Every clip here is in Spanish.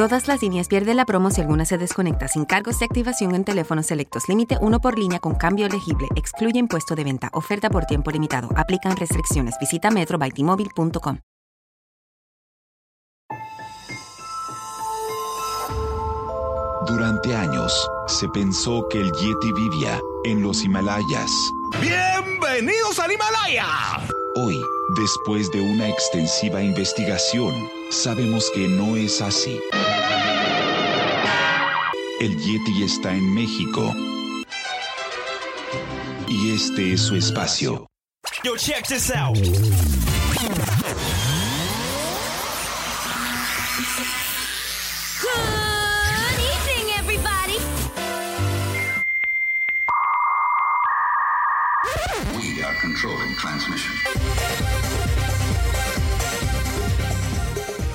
Todas las líneas pierden la promo si alguna se desconecta sin cargos de activación en teléfonos selectos. Límite uno por línea con cambio elegible. Excluye impuesto de venta. Oferta por tiempo limitado. Aplican restricciones. Visita metrobytimóvil.com. Durante años se pensó que el Yeti vivía en los Himalayas. ¡Bienvenidos al Himalaya! Hoy, después de una extensiva investigación, sabemos que no es así. El Yeti está en México. Y este es su espacio. Yo, check this out.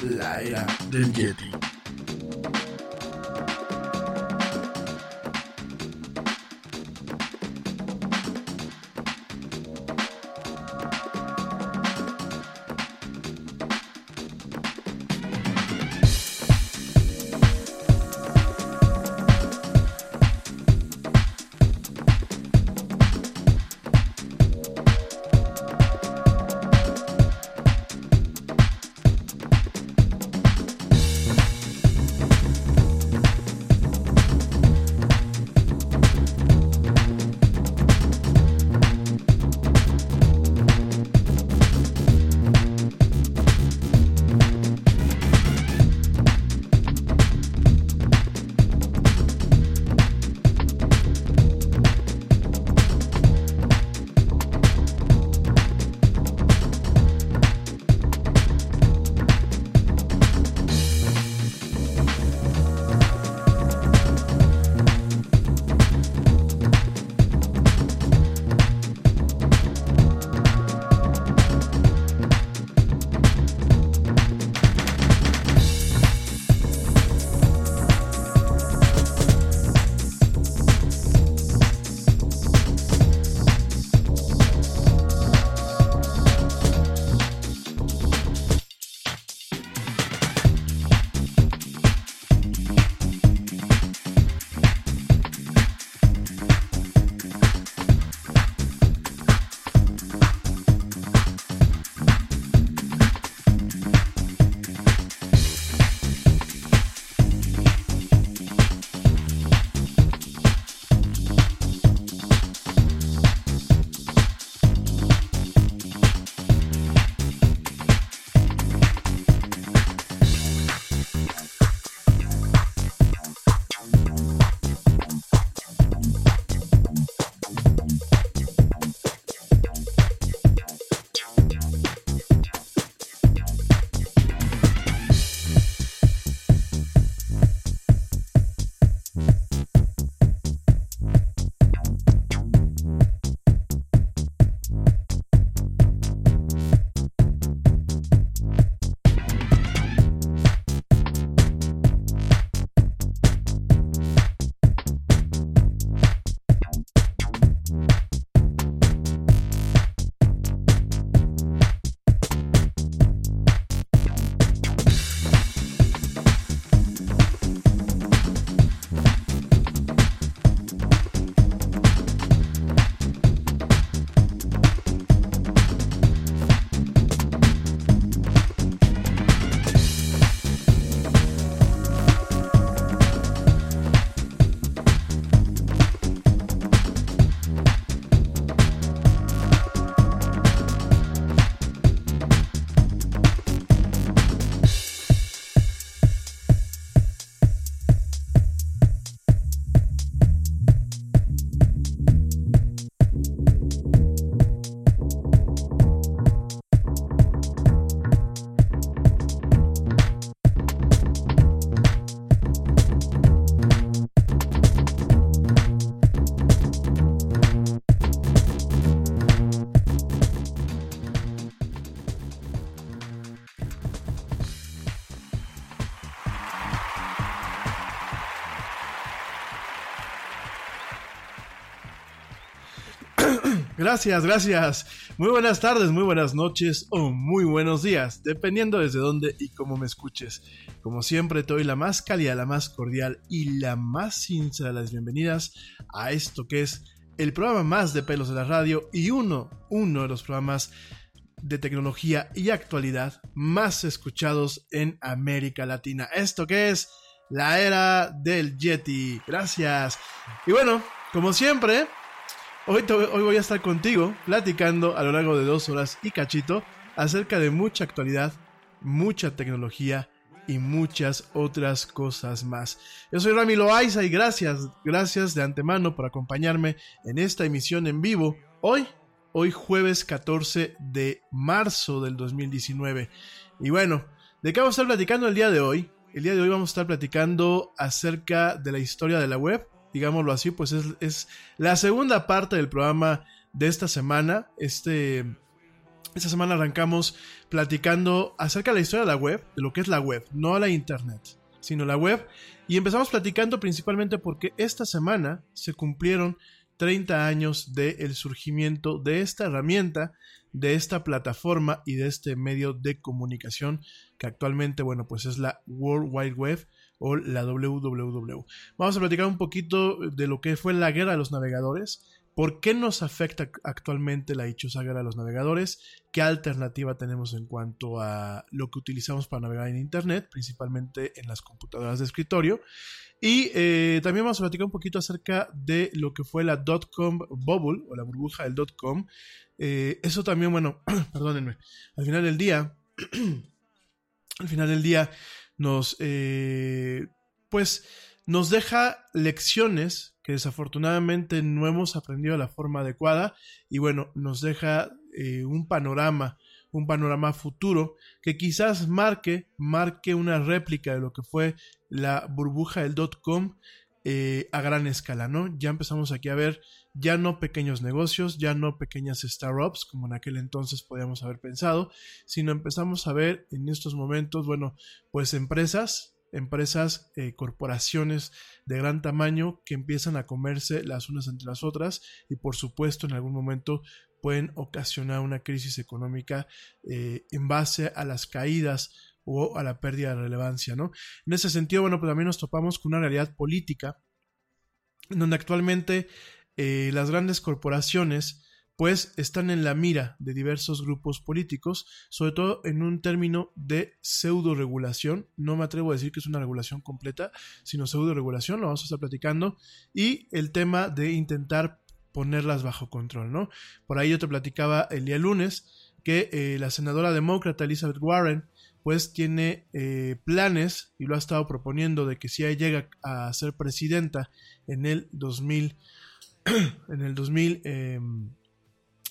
La era del Yeti. Gracias, gracias. Muy buenas tardes, muy buenas noches o muy buenos días, dependiendo desde dónde y cómo me escuches. Como siempre, te doy la más cálida, la más cordial y la más sincera de las bienvenidas a esto que es el programa más de pelos de la radio y uno, uno de los programas de tecnología y actualidad más escuchados en América Latina. Esto que es la era del Yeti. Gracias. Y bueno, como siempre, Hoy, voy a estar contigo platicando a lo largo de dos horas y cachito acerca de mucha actualidad, mucha tecnología y muchas otras cosas más. Yo soy Rami Loaiza y gracias, gracias de antemano por acompañarme en esta emisión en vivo hoy, hoy jueves 14 de marzo del 2019. Y bueno, ¿de qué vamos a estar platicando el día de hoy? El día de hoy vamos a estar platicando acerca de la historia de la web, digámoslo así, pues es, la segunda parte del programa de esta semana. Este, Esta semana arrancamos platicando acerca de la historia de la web, de lo que es la web, no la internet, sino la web. Y empezamos platicando principalmente porque esta semana se cumplieron 30 años del surgimiento de esta herramienta, de esta plataforma y de este medio de comunicación que actualmente, bueno, pues es la World Wide Web o la WWW. Vamos a platicar un poquito de lo que fue la guerra de los navegadores, por qué nos afecta actualmente la dichosa guerra de los navegadores, qué alternativa tenemos en cuanto a lo que utilizamos para navegar en Internet, principalmente en las computadoras de escritorio. Y eh, también vamos a platicar un poquito acerca de lo que fue la dot-com bubble o la burbuja del dot-com. Eh, eso también, bueno, perdónenme, al final del día, al final del día nos, eh, pues, nos deja lecciones que desafortunadamente no hemos aprendido de la forma adecuada y bueno, nos deja un panorama un panorama futuro que quizás marque, marque una réplica de lo que fue la burbuja del dot com eh, a gran escala, ¿no? Ya empezamos aquí a ver ya no pequeños negocios, ya no pequeñas startups como en aquel entonces podíamos haber pensado, sino empezamos a ver en estos momentos, bueno, pues empresas, empresas, eh, corporaciones de gran tamaño que empiezan a comerse las unas entre las otras y por supuesto en algún momento pueden ocasionar una crisis económica eh, en base a las caídas o a la pérdida de relevancia, ¿no? En ese sentido, bueno, pues también nos topamos con una realidad política en donde actualmente eh, las grandes corporaciones pues están en la mira de diversos grupos políticos, sobre todo en un término de pseudo regulación. No me atrevo a decir que es una regulación completa, sino pseudo regulación, lo vamos a estar platicando. Y el tema de intentar ponerlas bajo control, ¿no? Por ahí yo te platicaba el día lunes que eh, la senadora demócrata Elizabeth Warren pues tiene eh, planes y lo ha estado proponiendo de que si ella llega a ser presidenta en el 2000 en el 2000 em,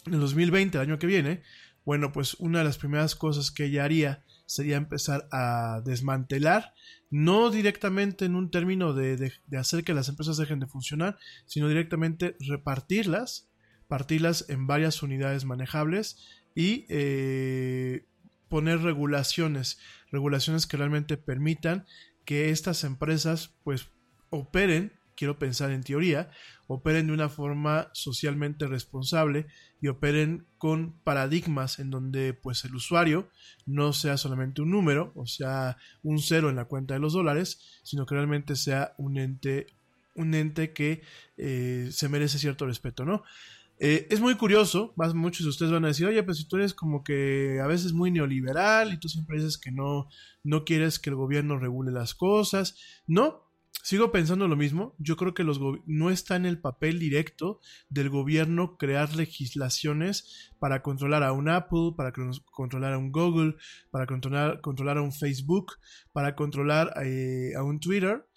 en el 2020 el año que viene bueno pues una de las primeras cosas que ella haría sería empezar a desmantelar, no directamente en un término de, hacer que las empresas dejen de funcionar, sino directamente repartirlas, partirlas en varias unidades manejables y eh, poner regulaciones, regulaciones que realmente permitan que estas empresas pues operen quiero pensar en teoría, operen de una forma socialmente responsable y operen con paradigmas en donde pues el usuario no sea solamente un número, o sea, un cero en la cuenta de los dólares, sino que realmente sea un ente, un ente que eh, se merece cierto respeto, ¿no? Eh, es muy curioso, más muchos de ustedes van a decir, oye, pues si tú eres como que a veces muy neoliberal y tú siempre dices que no, no quieres que el gobierno regule las cosas. No, Sigo pensando lo mismo. Yo creo que los no está en el papel directo del gobierno crear legislaciones para controlar a un Apple, para controlar a un Google, para controlar, controlar a un Facebook, para controlar eh, a un Twitter.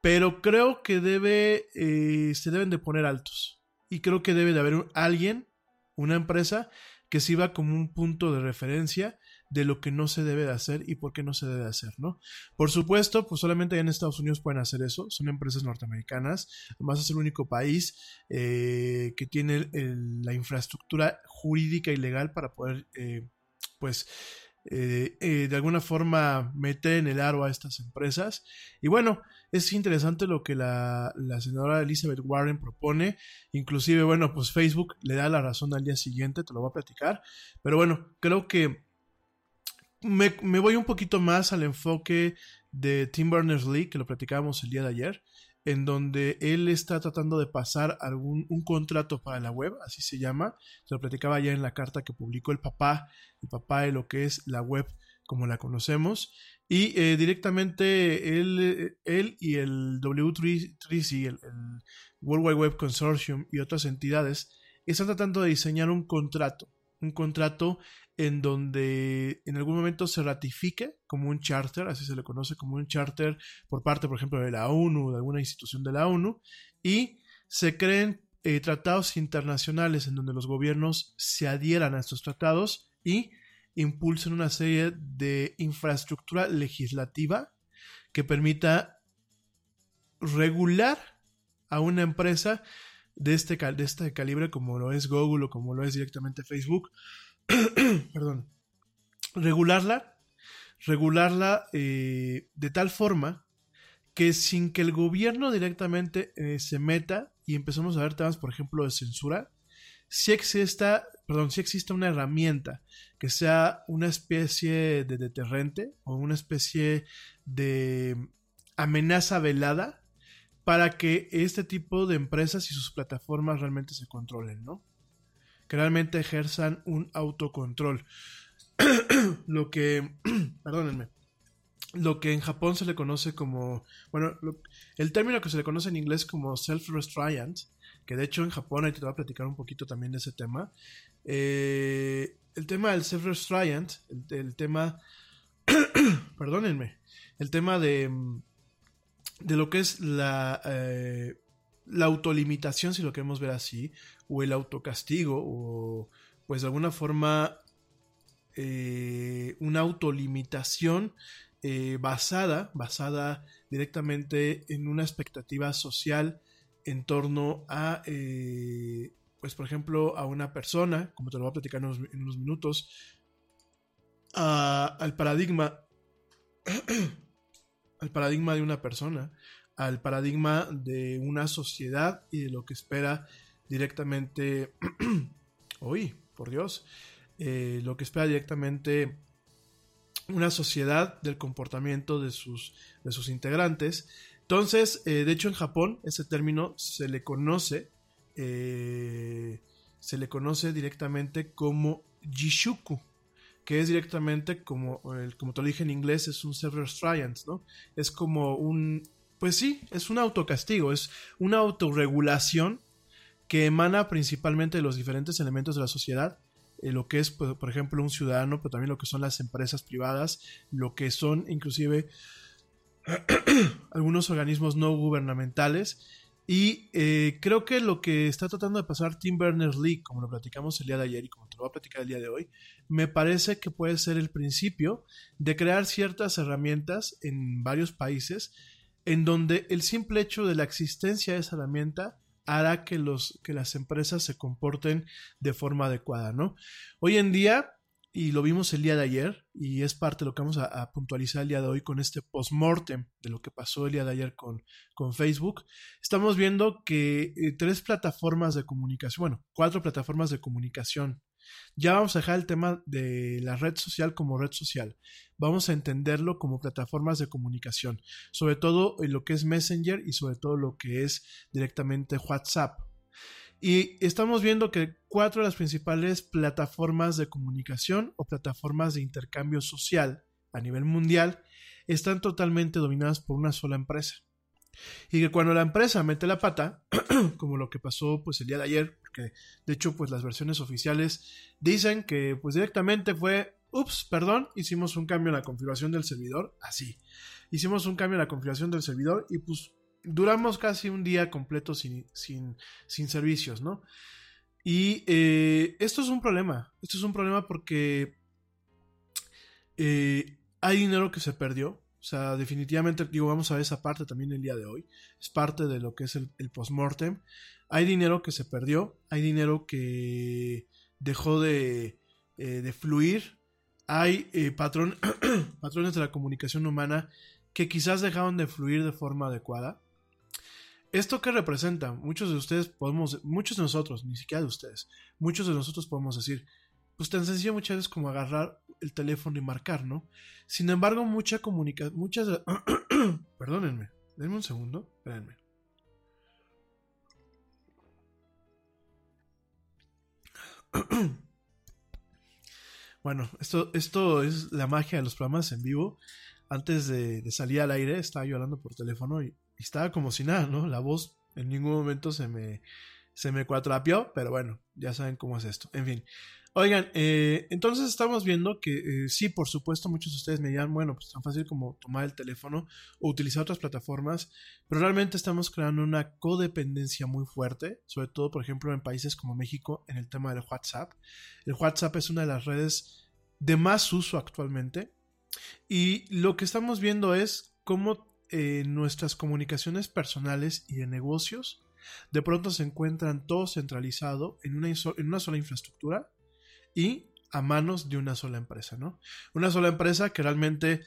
Pero creo que debe, eh, se deben de poner altos. Y creo que debe de haber alguien, una empresa, que sirva como un punto de referencia de lo que no se debe de hacer y por qué no se debe de hacer, ¿no? Por supuesto, pues solamente en Estados Unidos pueden hacer eso, son empresas norteamericanas, además es el único país eh, que tiene la infraestructura jurídica y legal para poder, eh, pues, eh, de alguna forma meter en el aro a estas empresas. Y bueno, es interesante lo que la, la, senadora Elizabeth Warren propone. Inclusive, bueno, pues Facebook le da la razón al día siguiente, te lo voy a platicar. Pero bueno, creo que me, voy un poquito más al enfoque de Tim Berners-Lee, que lo platicábamos el día de ayer, en donde él está tratando de pasar algún un contrato para la web, así se llama. Se lo platicaba ya en la carta que publicó el papá, el papá de lo que es la web como la conocemos. Y eh, directamente él, él, y el W3C, el, el World Wide Web Consortium y otras entidades están tratando de diseñar un contrato, un contrato en donde en algún momento se ratifique como un charter, así se le conoce como un charter por parte, por ejemplo, de la ONU, de alguna institución de la ONU, y se creen eh, tratados internacionales en donde los gobiernos se adhieran a estos tratados y impulsen una serie de infraestructura legislativa que permita regular a una empresa de este, de este calibre como lo es Google o como lo es directamente Facebook perdón, regularla, regularla eh, de tal forma que sin que el gobierno directamente eh, se meta y empezamos a ver temas, por ejemplo, de censura, si perdón, si existe una herramienta que sea una especie de deterrente o una especie de amenaza velada para que este tipo de empresas y sus plataformas realmente se controlen, ¿no? Que realmente ejerzan un autocontrol. lo que, perdónenme, lo que en Japón se le conoce como, bueno, el término que se le conoce en inglés como self-restraint, que de hecho en Japón, ahí te voy a platicar un poquito también de ese tema, eh, el tema del self-restraint, el, tema, perdónenme, el tema de, de lo que es la, eh, la autolimitación, si lo queremos ver así, o el autocastigo, o pues de alguna forma eh, una autolimitación eh, basada, basada directamente en una expectativa social en torno a, eh, pues por ejemplo, a una persona, como te lo voy a platicar en unos, minutos, al paradigma, al paradigma de una persona, al paradigma de una sociedad y de lo que espera directamente, uy, por Dios, eh, lo que espera directamente una sociedad del comportamiento de sus, de sus integrantes. Entonces, eh, de hecho en Japón ese término se le conoce, eh, se le conoce directamente como Jishuku, que es directamente como, como te lo dije en inglés, es un self-restraint, ¿no? Es como un, pues sí, es un autocastigo, es una autorregulación que emana principalmente de los diferentes elementos de la sociedad eh, lo que es, pues, por ejemplo, un ciudadano, pero también lo que son las empresas privadas, lo que son inclusive algunos organismos no gubernamentales. Y eh, creo que lo que está tratando de pasar Tim Berners-Lee, como lo platicamos el día de ayer y como te lo voy a platicar el día de hoy, me parece que puede ser el principio de crear ciertas herramientas en varios países en donde el simple hecho de la existencia de esa herramienta hará que, los, que las empresas se comporten de forma adecuada, ¿no? Hoy en día, y lo vimos el día de ayer, y es parte de lo que vamos a, puntualizar el día de hoy con este post-mortem de lo que pasó el día de ayer con, con Facebook, estamos viendo que eh, tres plataformas de comunicación, bueno, cuatro plataformas de comunicación ya vamos a dejar el tema de la red social como red social. Vamos a entenderlo como plataformas de comunicación, sobre todo en lo que es Messenger y sobre todo lo que es directamente WhatsApp. Y estamos viendo que cuatro de las principales plataformas de comunicación o plataformas de intercambio social a nivel mundial están totalmente dominadas por una sola empresa. Y que cuando la empresa mete la pata, como lo que pasó pues el día de ayer, porque de hecho pues las versiones oficiales dicen que pues directamente fue, ups, perdón, hicimos un cambio en la configuración del servidor, así. Hicimos un cambio en la configuración del servidor y pues duramos casi un día completo sin, sin, sin servicios, ¿no? Y eh, esto es un problema, esto es un problema porque eh, hay dinero que se perdió, o sea, definitivamente, digo, vamos a ver esa parte también el día de hoy. Es parte de lo que es el, post-mortem. Hay dinero que se perdió, hay dinero que dejó de, eh, fluir, hay eh, patrón, patrones de la comunicación humana que quizás dejaron de fluir de forma adecuada. ¿Esto qué representa? Muchos de ustedes podemos, muchos de nosotros, ni siquiera de ustedes, muchos de nosotros podemos decir, pues tan sencillo muchas veces como agarrar el teléfono y marcar, ¿no? Sin embargo, mucha comunicación, muchas... Perdónenme, denme un segundo, espérenme. bueno, esto, esto es la magia de los programas en vivo. Antes de, salir al aire, estaba yo hablando por teléfono y, estaba como si nada, ¿no? La voz en ningún momento se me, se me cuatrapió, pero bueno, ya saben cómo es esto. En fin, Oigan, eh, entonces estamos viendo que eh, sí, por supuesto, muchos de ustedes me dirán, bueno, pues tan fácil como tomar el teléfono o utilizar otras plataformas, pero realmente estamos creando una codependencia muy fuerte, sobre todo, por ejemplo, en países como México, en el tema del WhatsApp. El WhatsApp es una de las redes de más uso actualmente y lo que estamos viendo es cómo eh, nuestras comunicaciones personales y de negocios de pronto se encuentran todo centralizado en una, en una sola infraestructura y a manos de una sola empresa, ¿no? Una sola empresa que realmente,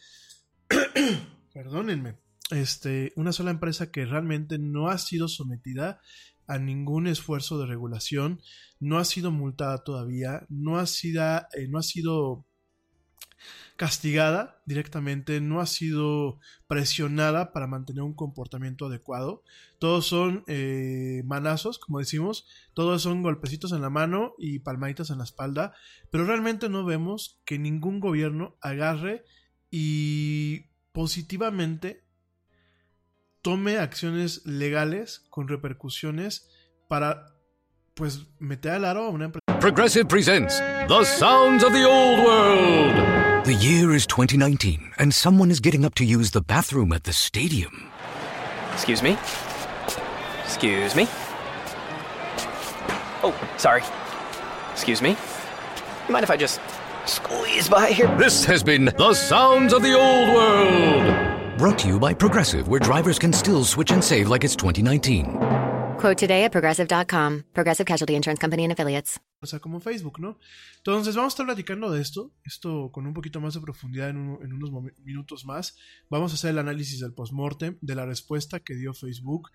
perdónenme, este, una sola empresa que realmente no ha sido sometida a ningún esfuerzo de regulación, no ha sido multada todavía, no ha sido, eh, no ha sido castigada directamente, no ha sido presionada para mantener un comportamiento adecuado. Todos son eh, manazos, como decimos, todos son golpecitos en la mano y palmaditas en la espalda, pero realmente no vemos que ningún gobierno agarre y positivamente tome acciones legales con repercusiones para pues meter al aro a una empresa. Progressive presents The Sounds of the Old World. The year is 2019, and someone is getting up to use the bathroom at the stadium. Excuse me? Excuse me? Oh, sorry. Excuse me? Mind if I just squeeze by here? This has been The Sounds of the Old World. Brought to you by Progressive, where drivers can still switch and save like it's 2019. Quote today at progressive.com. Progressive Casualty Insurance Company and Affiliates. O sea, como Facebook, ¿no? Entonces vamos a estar platicando de esto, esto con un poquito más de profundidad en, un- en unos minutos más. Vamos a hacer el análisis del postmortem, de la respuesta que dio Facebook,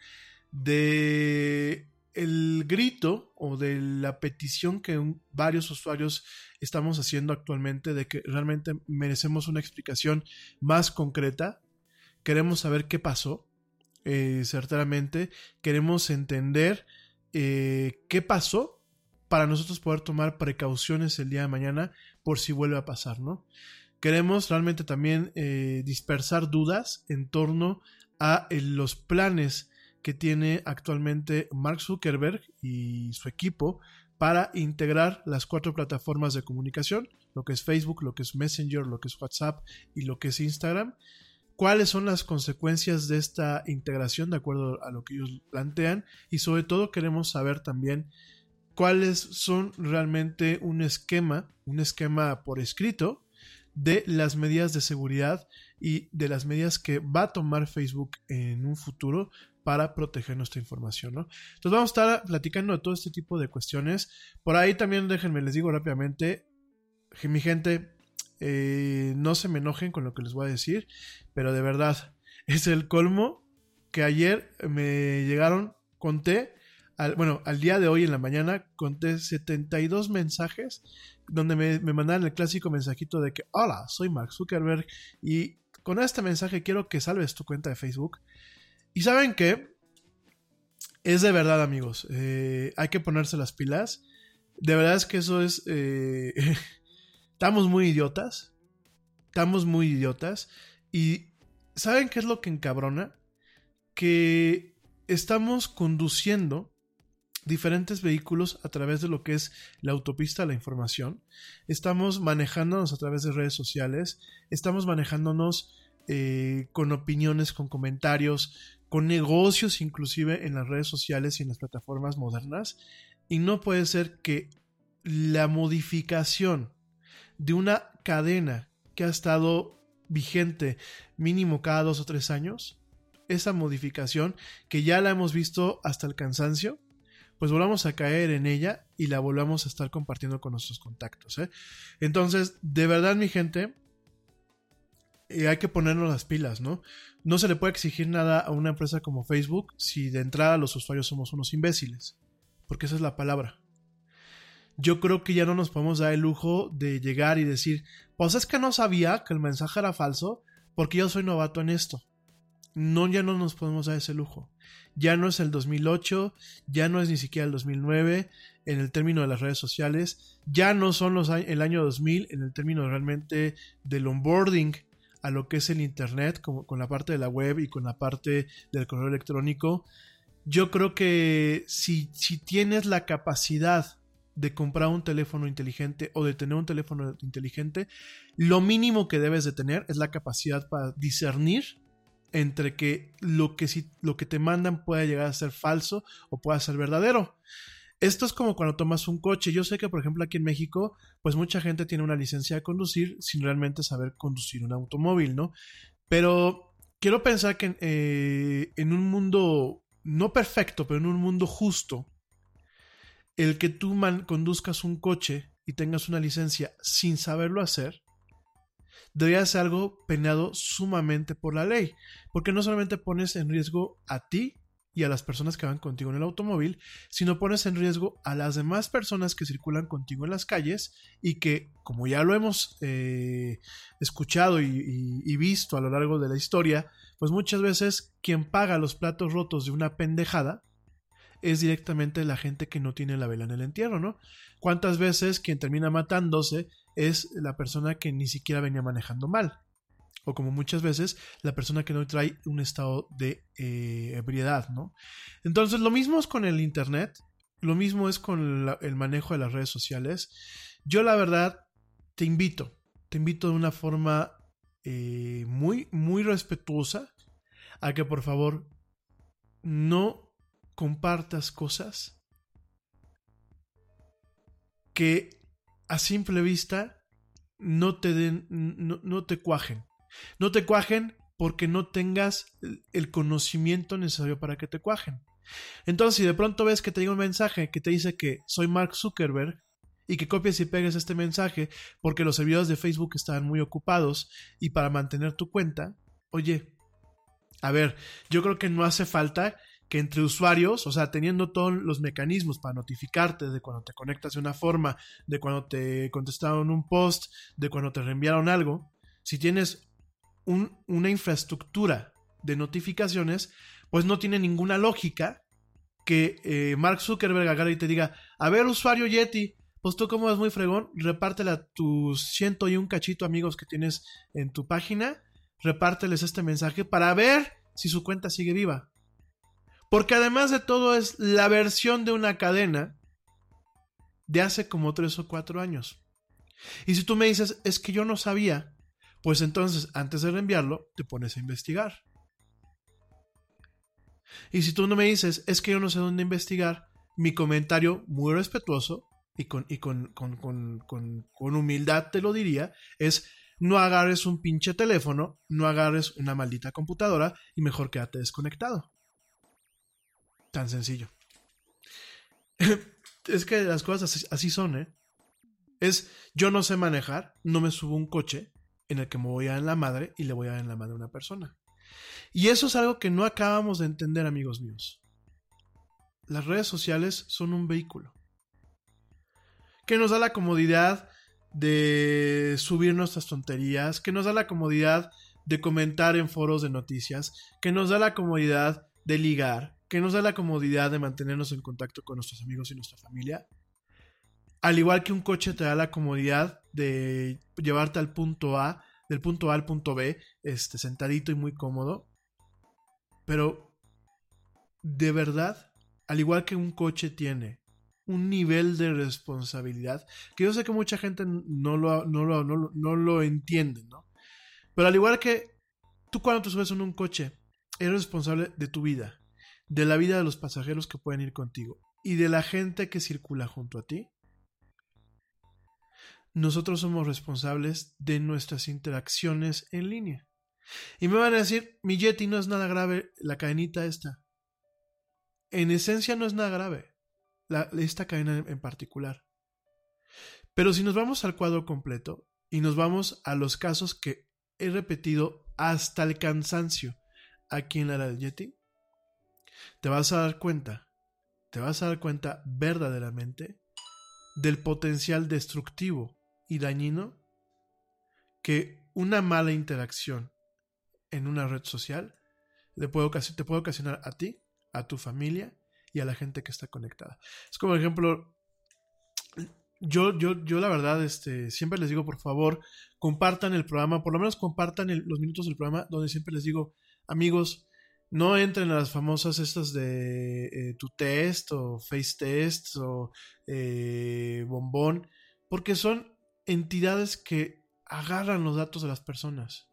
de el grito o de la petición que varios usuarios estamos haciendo actualmente de que realmente merecemos una explicación más concreta. Queremos saber qué pasó, eh, certeramente. Queremos entender eh, qué pasó para nosotros poder tomar precauciones el día de mañana por si vuelve a pasar, ¿no? Queremos realmente también eh, dispersar dudas en torno a eh, los planes que tiene actualmente Mark Zuckerberg y su equipo para integrar las cuatro plataformas de comunicación, lo que es Facebook, lo que es Messenger, lo que es WhatsApp y lo que es Instagram. ¿Cuáles son las consecuencias de esta integración de acuerdo a lo que ellos plantean? Y sobre todo queremos saber también cuáles son realmente un esquema, un esquema por escrito de las medidas de seguridad y de las medidas que va a tomar Facebook en un futuro para proteger nuestra información, ¿no? Entonces vamos a estar platicando de todo este tipo de cuestiones. Por ahí también déjenme, les digo rápidamente, mi gente, eh, no se me enojen con lo que les voy a decir, pero de verdad, es el colmo que ayer me llegaron, conté, al, bueno, al día de hoy en la mañana conté 72 mensajes donde me, me mandaron el clásico mensajito de que, hola, soy Mark Zuckerberg y con este mensaje quiero que salves tu cuenta de Facebook. Y saben qué, es de verdad amigos, eh, hay que ponerse las pilas. De verdad es que eso es... eh, estamos muy idiotas. Estamos muy idiotas. Y ¿saben qué es lo que encabrona? Que estamos conduciendo diferentes vehículos a través de lo que es la autopista de la información. Estamos manejándonos a través de redes sociales. Estamos manejándonos eh, con opiniones, con comentarios, con negocios inclusive en las redes sociales y en las plataformas modernas. Y no puede ser que la modificación de una cadena que ha estado vigente mínimo cada dos o tres años, esa modificación que ya la hemos visto hasta el cansancio, pues volvamos a caer en ella y la volvamos a estar compartiendo con nuestros contactos. ¿eh? Entonces, de verdad, mi gente, eh, hay que ponernos las pilas, ¿no? No se le puede exigir nada a una empresa como Facebook si de entrada los usuarios somos unos imbéciles, porque esa es la palabra yo creo que ya no nos podemos dar el lujo de llegar y decir, pues es que no sabía que el mensaje era falso porque yo soy novato en esto. No, ya no nos podemos dar ese lujo. Ya no es el 2008, ya no es ni siquiera el 2009 en el término de las redes sociales, ya no son los, el año 2000 en el término realmente del onboarding a lo que es el Internet, como, con la parte de la web y con la parte del correo electrónico. Yo creo que si, si tienes la capacidad de comprar un teléfono inteligente o de tener un teléfono inteligente, lo mínimo que debes de tener es la capacidad para discernir entre que lo que, si, lo que te mandan pueda llegar a ser falso o pueda ser verdadero. Esto es como cuando tomas un coche. Yo sé que, por ejemplo, aquí en México, pues mucha gente tiene una licencia de conducir sin realmente saber conducir un automóvil, ¿no? Pero quiero pensar que eh, en un mundo, no perfecto, pero en un mundo justo, el que tú man conduzcas un coche y tengas una licencia sin saberlo hacer, debería ser algo penado sumamente por la ley, porque no solamente pones en riesgo a ti y a las personas que van contigo en el automóvil, sino pones en riesgo a las demás personas que circulan contigo en las calles y que, como ya lo hemos eh, escuchado y, y visto a lo largo de la historia, pues muchas veces quien paga los platos rotos de una pendejada es directamente la gente que no tiene la vela en el entierro, ¿no? ¿Cuántas veces quien termina matándose es la persona que ni siquiera venía manejando mal? o como muchas veces la persona que no trae un estado de eh, ebriedad, ¿no? Entonces lo mismo es con el Internet, lo mismo es con el manejo de las redes sociales. Yo la verdad te invito, te invito de una forma eh, muy, muy respetuosa a que por favor no compartas cosas que a simple vista no te den, no, no te cuajen. No te cuajen porque no tengas el- conocimiento necesario para que te cuajen. Entonces, si de pronto ves que te llega un mensaje que te dice que soy Mark Zuckerberg y que copies y pegues este mensaje porque los servidores de Facebook estaban muy ocupados y para mantener tu cuenta, oye, a ver, yo creo que no hace falta que entre usuarios, o sea, teniendo todos los mecanismos para notificarte de cuando te conectas de una forma, de cuando te contestaron un post, de cuando te reenviaron algo, si tienes un- una infraestructura de notificaciones, pues no tiene ninguna lógica que eh, Mark Zuckerberg agarre y te diga, a ver usuario Yeti, pues tú como es muy fregón, repártela a tus ciento y un cachito amigos que tienes en tu página, repárteles este mensaje para ver si su cuenta sigue viva. Porque además de todo es la versión de una cadena de hace como tres o cuatro años. Y si tú me dices, es que yo no sabía, pues entonces antes de reenviarlo te pones a investigar. Y si tú no me dices, es que yo no sé dónde investigar, mi comentario muy respetuoso y con, y con, con, con, con, humildad te lo diría, es no agarres un pinche teléfono, no agarres una maldita computadora y mejor quédate desconectado. Tan sencillo. es que las cosas así, son, ¿eh? Es, yo no sé manejar, no me subo un coche en el que me voy a en la madre y le voy a en la madre a una persona. Y eso es algo que no acabamos de entender, amigos míos. Las redes sociales son un vehículo que nos da la comodidad de subir nuestras tonterías, que nos da la comodidad de comentar en foros de noticias, que nos da la comodidad de ligar, que nos da la comodidad de mantenernos en contacto con nuestros amigos y nuestra familia. Al igual que un coche te da la comodidad de llevarte al punto A, del punto A al punto B, este, sentadito y muy cómodo. Pero, de verdad, al igual que un coche tiene un nivel de responsabilidad que yo sé que mucha gente no lo, no lo, no lo, entiende, ¿no? Pero al igual que tú cuando te subes en un coche, eres responsable de tu vida, de la vida de los pasajeros que pueden ir contigo y de la gente que circula junto a ti. Nosotros somos responsables de nuestras interacciones en línea. Y me van a decir, mi Yeti no es nada grave, la cadenita esta. En esencia no es nada grave, la, esta cadena en particular. Pero si nos vamos al cuadro completo y nos vamos a los casos que he repetido hasta el cansancio aquí en la era del Yeti, te vas a dar cuenta, te vas a dar cuenta verdaderamente del potencial destructivo y dañino que una mala interacción en una red social te puede ocasionar a ti, a tu familia y a la gente que está conectada. Es como, ejemplo, yo, yo, yo la verdad, este, siempre les digo, por favor, compartan el programa, por lo menos compartan los minutos del programa, donde siempre les digo, amigos, no entren a las famosas estas de eh, tu test o face test o eh, bombón, porque son entidades que agarran los datos de las personas.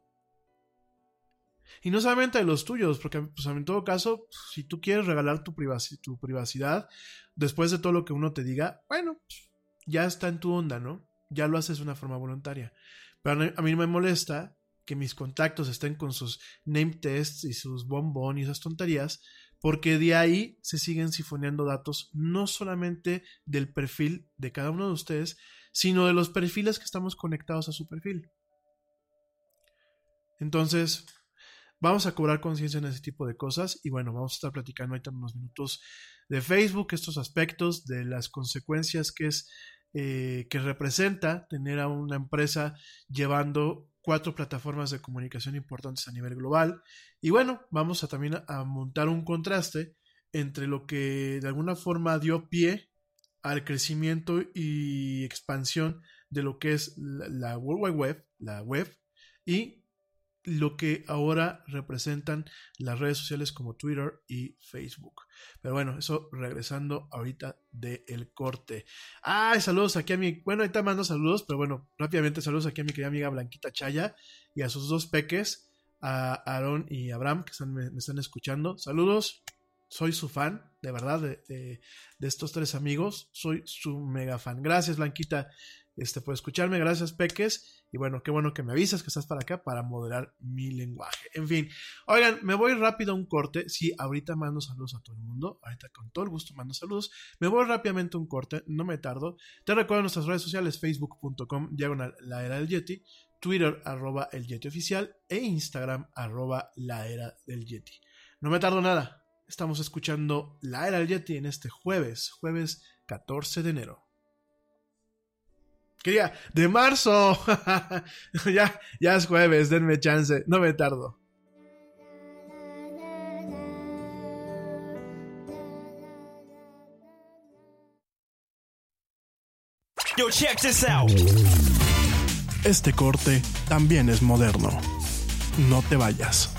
Y no solamente de los tuyos, porque pues, en todo caso, si tú quieres regalar tu, tu privacidad, después de todo lo que uno te diga, bueno, ya está en tu onda, ¿no? Ya lo haces de una forma voluntaria. Pero a mí me molesta que mis contactos estén con sus name tests y sus bombón y esas tonterías, porque de ahí se siguen sifoneando datos no solamente del perfil de cada uno de ustedes, sino de los perfiles que estamos conectados a su perfil. Entonces, vamos a cobrar conciencia en ese tipo de cosas y bueno, vamos a estar platicando ahorita unos minutos de Facebook, estos aspectos, de las consecuencias que es eh, que representa tener a una empresa llevando cuatro plataformas de comunicación importantes a nivel global. Y bueno, vamos a también a montar un contraste entre lo que de alguna forma dio pie al crecimiento y expansión de lo que es la, World Wide Web, la web, y lo que ahora representan las redes sociales como Twitter y Facebook. Pero bueno, eso regresando ahorita del corte. Ay, saludos aquí a mi. Bueno, ahorita mando saludos, pero bueno, rápidamente saludos aquí a mi querida amiga Blanquita Chaya y a sus dos peques, a Aaron y Abraham, que me, están escuchando. Saludos, soy su fan, de verdad, de, de estos tres amigos. Soy su mega fan. Gracias, Blanquita este, por escucharme. Gracias, Peques. Y bueno, qué bueno que me avisas que estás para acá para moderar mi lenguaje. En fin, oigan, me voy rápido a un corte. Sí, ahorita mando saludos a todo el mundo. Ahorita con todo el gusto mando saludos. Me voy rápidamente a un corte, no me tardo. Te recuerdo nuestras redes sociales, facebook.com, diagonal la era del Yeti, Twitter, arroba el Yeti oficial e Instagram, arroba la era del Yeti. No me tardo nada. Estamos escuchando La Era del Yeti en este jueves, jueves 14 de enero. Quería, de marzo. ya, ya es jueves, denme chance, no me tardo. Yo, check this out. Este corte también es moderno. No te vayas.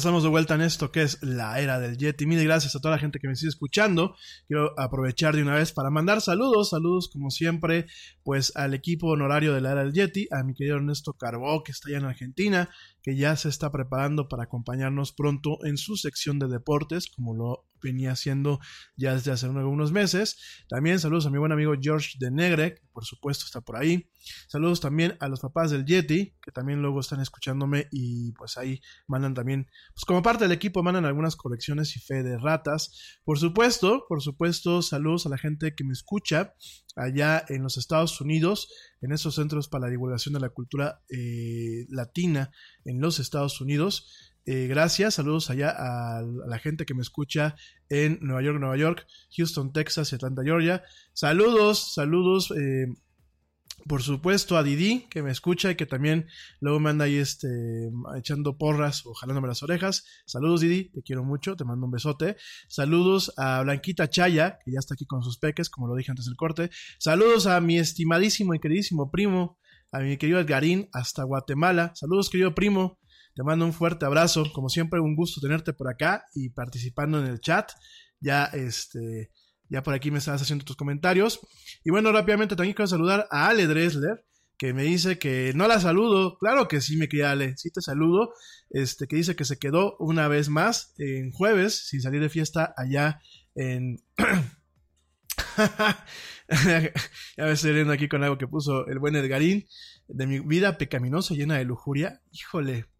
Estamos de vuelta en esto que es la era del Yeti. Mil gracias a toda la gente que me sigue escuchando. Quiero aprovechar de una vez para mandar saludos, saludos como siempre, pues al equipo honorario de la era del Yeti, a mi querido Ernesto Carbó, que está allá en Argentina, que ya se está preparando para acompañarnos pronto en su sección de deportes, como lo venía haciendo ya desde hace unos meses. También saludos a mi buen amigo George de Negre, que por supuesto está por ahí. Saludos también a los papás del Yeti, que también luego están escuchándome y pues ahí mandan también, pues como parte del equipo, mandan algunas colecciones y fe de ratas. Por supuesto, por supuesto, saludos a la gente que me escucha allá en los Estados Unidos, en esos centros para la divulgación de la cultura eh, latina en los Estados Unidos. Eh, gracias, saludos allá a, a, la gente que me escucha en Nueva York, Nueva York, Houston, Texas y Atlanta, Georgia. Saludos, saludos. Eh, por supuesto a Didi, que me escucha y que también luego me anda ahí este, echando porras o jalándome las orejas. Saludos Didi, te quiero mucho, te mando un besote. Saludos a Blanquita Chaya, que ya está aquí con sus peques, como lo dije antes del corte. Saludos a mi estimadísimo y queridísimo primo, a mi querido Edgarín, hasta Guatemala. Saludos querido primo, te mando un fuerte abrazo. Como siempre, un gusto tenerte por acá y participando en el chat. Ya este ya por aquí me estabas haciendo tus comentarios. Y bueno, rápidamente también quiero saludar a Ale Dresler, que me dice que no la saludo. Claro que sí, me querida Ale, sí te saludo. Este, que dice que se quedó una vez más en jueves sin salir de fiesta allá en. ya me estoy riendo aquí con algo que puso el buen Edgarín. De mi vida pecaminosa llena de lujuria. Híjole,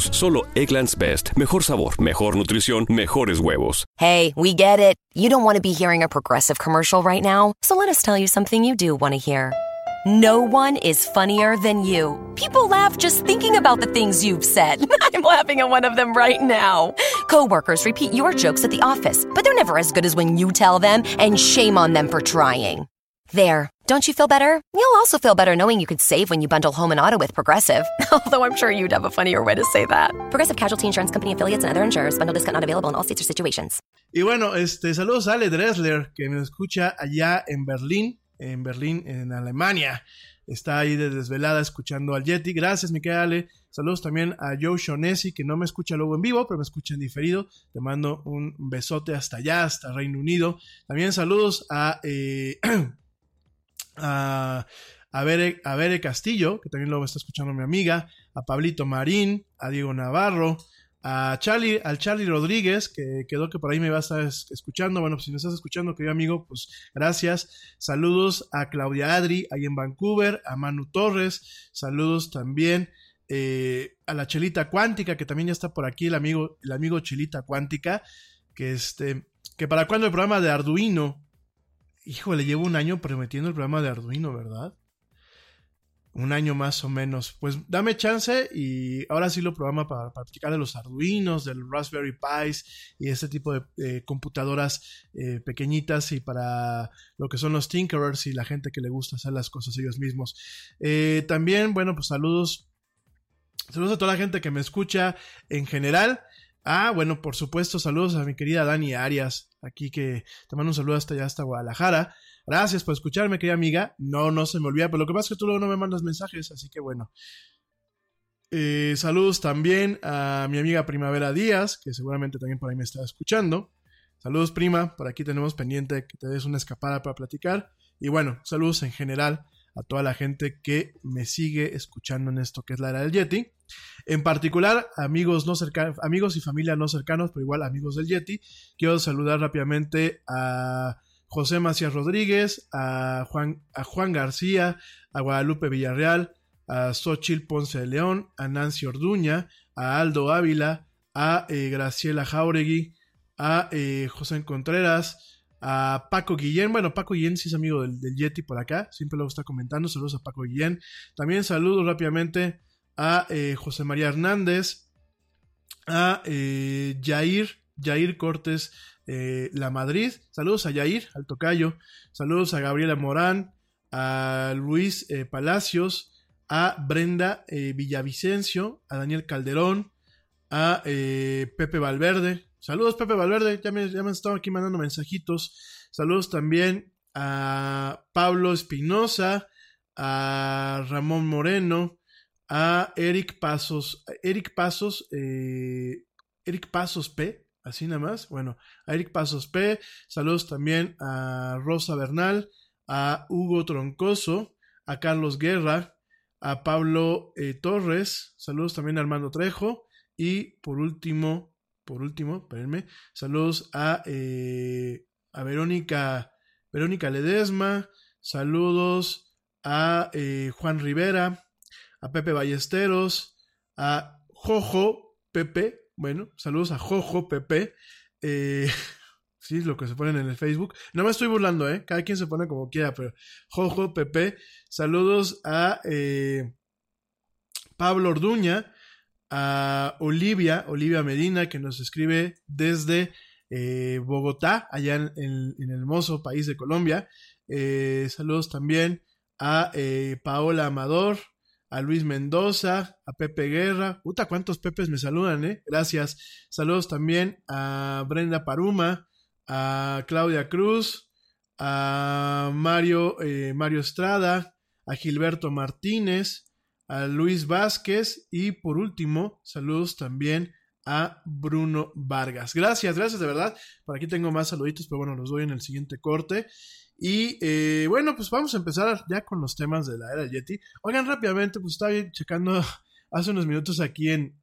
Solo Egglands Best. Mejor sabor, mejor nutrición, mejores huevos. Hey, we get it. You don't want to be hearing a progressive commercial right now, so let us tell you something you do want to hear. No one is funnier than you. People laugh just thinking about the things you've said. I'm laughing at one of them right now. Coworkers repeat your jokes at the office, but they're never as good as when you tell them, and shame on them for trying. There. Don't you feel better? You'll also feel better knowing you could save when you bundle home and auto with Progressive. Although I'm sure you'd have a funnier way to say that. Progressive Casualty Insurance Company affiliates and other insurers. Bundle discount not available in all states or situations. Y bueno, este, saludos a Ale Dressler, que me escucha allá en Berlín, en Berlín, en Alemania. Está ahí de desvelada escuchando al Yeti. Gracias, mi querida Ale. Saludos también a Joe Shonesi, que no me escucha luego en vivo, pero me escucha en diferido. Te mando un besote hasta allá, hasta Reino Unido. También saludos a... Eh, a, a, Bere, a Castillo, que también lo está escuchando mi amiga, a Pablito Marín, a Diego Navarro, a Charlie, al Charlie Rodríguez, que quedó que por ahí me va a estar escuchando. Bueno, pues si me estás escuchando, querido amigo, pues gracias. Saludos a Claudia Adri, ahí en Vancouver, a Manu Torres, saludos también eh, a la Chelita Cuántica, que también ya está por aquí, el amigo, el amigo Chelita Cuántica, que este, que para cuando el programa de Arduino, híjole, llevo un año prometiendo el programa de Arduino, ¿verdad? Un año más o menos. Pues dame chance y ahora sí lo programa para, practicar de los Arduinos, del Raspberry Pis y este tipo de computadoras eh, pequeñitas y para lo que son los Tinkerers y la gente que le gusta hacer las cosas ellos mismos. Eh, también, bueno, pues saludos. Saludos a toda la gente que me escucha en general. Ah, bueno, por supuesto, saludos a mi querida Dani Arias, aquí que te mando un saludo hasta allá, hasta Guadalajara. Gracias por escucharme, querida amiga. No, no se me olvida, pero lo que pasa es que tú luego no me mandas mensajes, así que bueno. Eh, saludos también a mi amiga Primavera Díaz, que seguramente también por ahí me está escuchando. Saludos, prima. Por aquí tenemos pendiente que te des una escapada para platicar. Y bueno, saludos en general a toda la gente que me sigue escuchando en esto que es la era del Yeti. En particular, amigos, no cercanos, amigos y familia no cercanos, pero igual amigos del Yeti. Quiero saludar rápidamente a José Macías Rodríguez, a Juan, a Juan García, a Guadalupe Villarreal, a Xochil Ponce de León, a Nancy Orduña, a Aldo Ávila, a eh, Graciela Jauregui, a eh, José Contreras, a Paco Guillén. Bueno, Paco Guillén sí es amigo del, del, Yeti por acá, siempre lo está comentando. Saludos a Paco Guillén. También saludos rápidamente a eh, José María Hernández, a eh, Jair, Jair Cortés eh, La Madrid, saludos a Jair, al Tocayo, saludos a Gabriela Morán, a Luis eh, Palacios, a Brenda Villavicencio, a Daniel Calderón, a Pepe Valverde, saludos Pepe Valverde, ya me, ya me han estado aquí mandando mensajitos, saludos también a Pablo Espinosa, a Ramón Moreno, a Eric Pasos, Eric Pasos, eh, Eric Pasos P, así nada más, bueno, a Eric Pasos P, saludos también a Rosa Bernal, a Hugo Troncoso, a Carlos Guerra, a Pablo eh, Torres, saludos también a Armando Trejo, y por último, por último, espérenme, saludos a, eh, a Verónica, Verónica Ledesma, saludos a Juan Rivera, a Pepe Ballesteros, a Jojo Pepe, bueno, saludos a Jojo Pepe, eh, sí, lo que se ponen en el Facebook, no me estoy burlando, eh, cada quien se pone como quiera, pero Jojo Pepe, saludos a eh, Pablo Orduña, a Olivia, Olivia Medina, que nos escribe desde eh, Bogotá, allá en, el hermoso país de Colombia. Eh, saludos también a Paola Amador, a Luis Mendoza, a Pepe Guerra. Puta, cuántos Pepes me saludan, ¿eh? Gracias. Saludos también a Brenda Paruma, a Claudia Cruz, a Mario, eh, Mario Estrada, a Gilberto Martínez, a Luis Vázquez y por último, saludos también a Bruno Vargas. Gracias, gracias de verdad. Por aquí tengo más saluditos, pero bueno, los doy en el siguiente corte. Y eh, bueno, pues vamos a empezar ya con los temas de la era Yeti. Oigan, rápidamente, pues estaba checando hace unos minutos aquí en,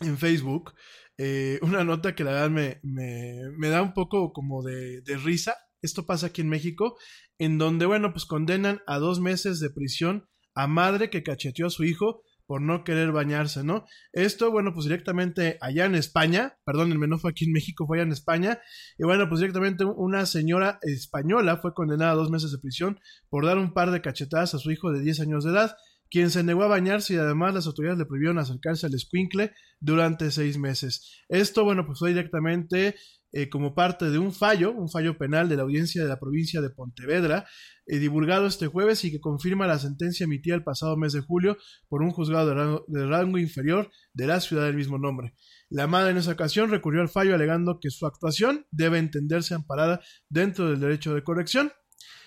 en Facebook eh, una nota que la verdad me, me, da un poco como de, de, risa. Esto pasa aquí en México, en donde, bueno, pues condenan a dos meses de prisión a madre que cacheteó a su hijo por no querer bañarse, ¿no? Esto, bueno, pues directamente allá en España, perdón, el menú fue aquí en México, fue allá en España, y bueno, pues directamente una señora española fue condenada a dos meses de prisión por dar un par de cachetadas a su hijo de 10 años de edad, quien se negó a bañarse y además las autoridades le prohibieron acercarse al escuincle durante seis meses. Esto, bueno, pues fue directamente eh, como parte de un fallo, un fallo penal de la audiencia de la provincia de Pontevedra, eh, divulgado este jueves y que confirma la sentencia emitida el pasado mes de julio por un juzgado de rango, de rango inferior de la ciudad del mismo nombre. La madre en esa ocasión recurrió al fallo alegando que su actuación debe entenderse amparada dentro del derecho de corrección.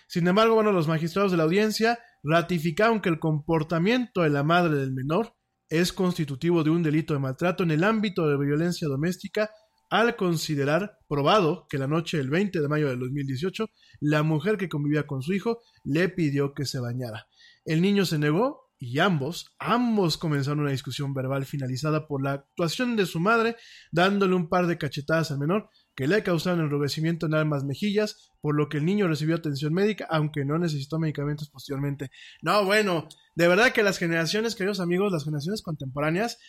Sin embargo, bueno, los magistrados de la audiencia ratificaron que el comportamiento de la madre del menor es constitutivo de un delito de maltrato en el ámbito de violencia doméstica al considerar probado que la noche del 20 de mayo del 2018 la mujer que convivía con su hijo le pidió que se bañara. El niño se negó y ambos, ambos comenzaron una discusión verbal finalizada por la actuación de su madre, dándole un par de cachetadas al menor que le causaron enrojecimiento en ambas mejillas, por lo que el niño recibió atención médica, aunque no necesitó medicamentos posteriormente. No, bueno, de verdad que las generaciones, queridos amigos, las generaciones contemporáneas,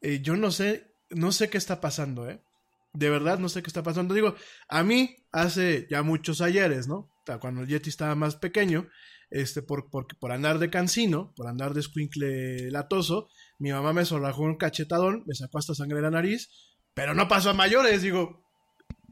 eh, yo no sé, no sé qué está pasando, ¿eh? De verdad no sé qué está pasando. Digo, a mí hace ya muchos ayeres, ¿no? Cuando el Yeti estaba más pequeño, este, por, por, por andar de cansino, por andar de escuincle latoso, mi mamá me zorrajó un cachetadón, me sacó hasta sangre de la nariz, pero no pasó a mayores, digo.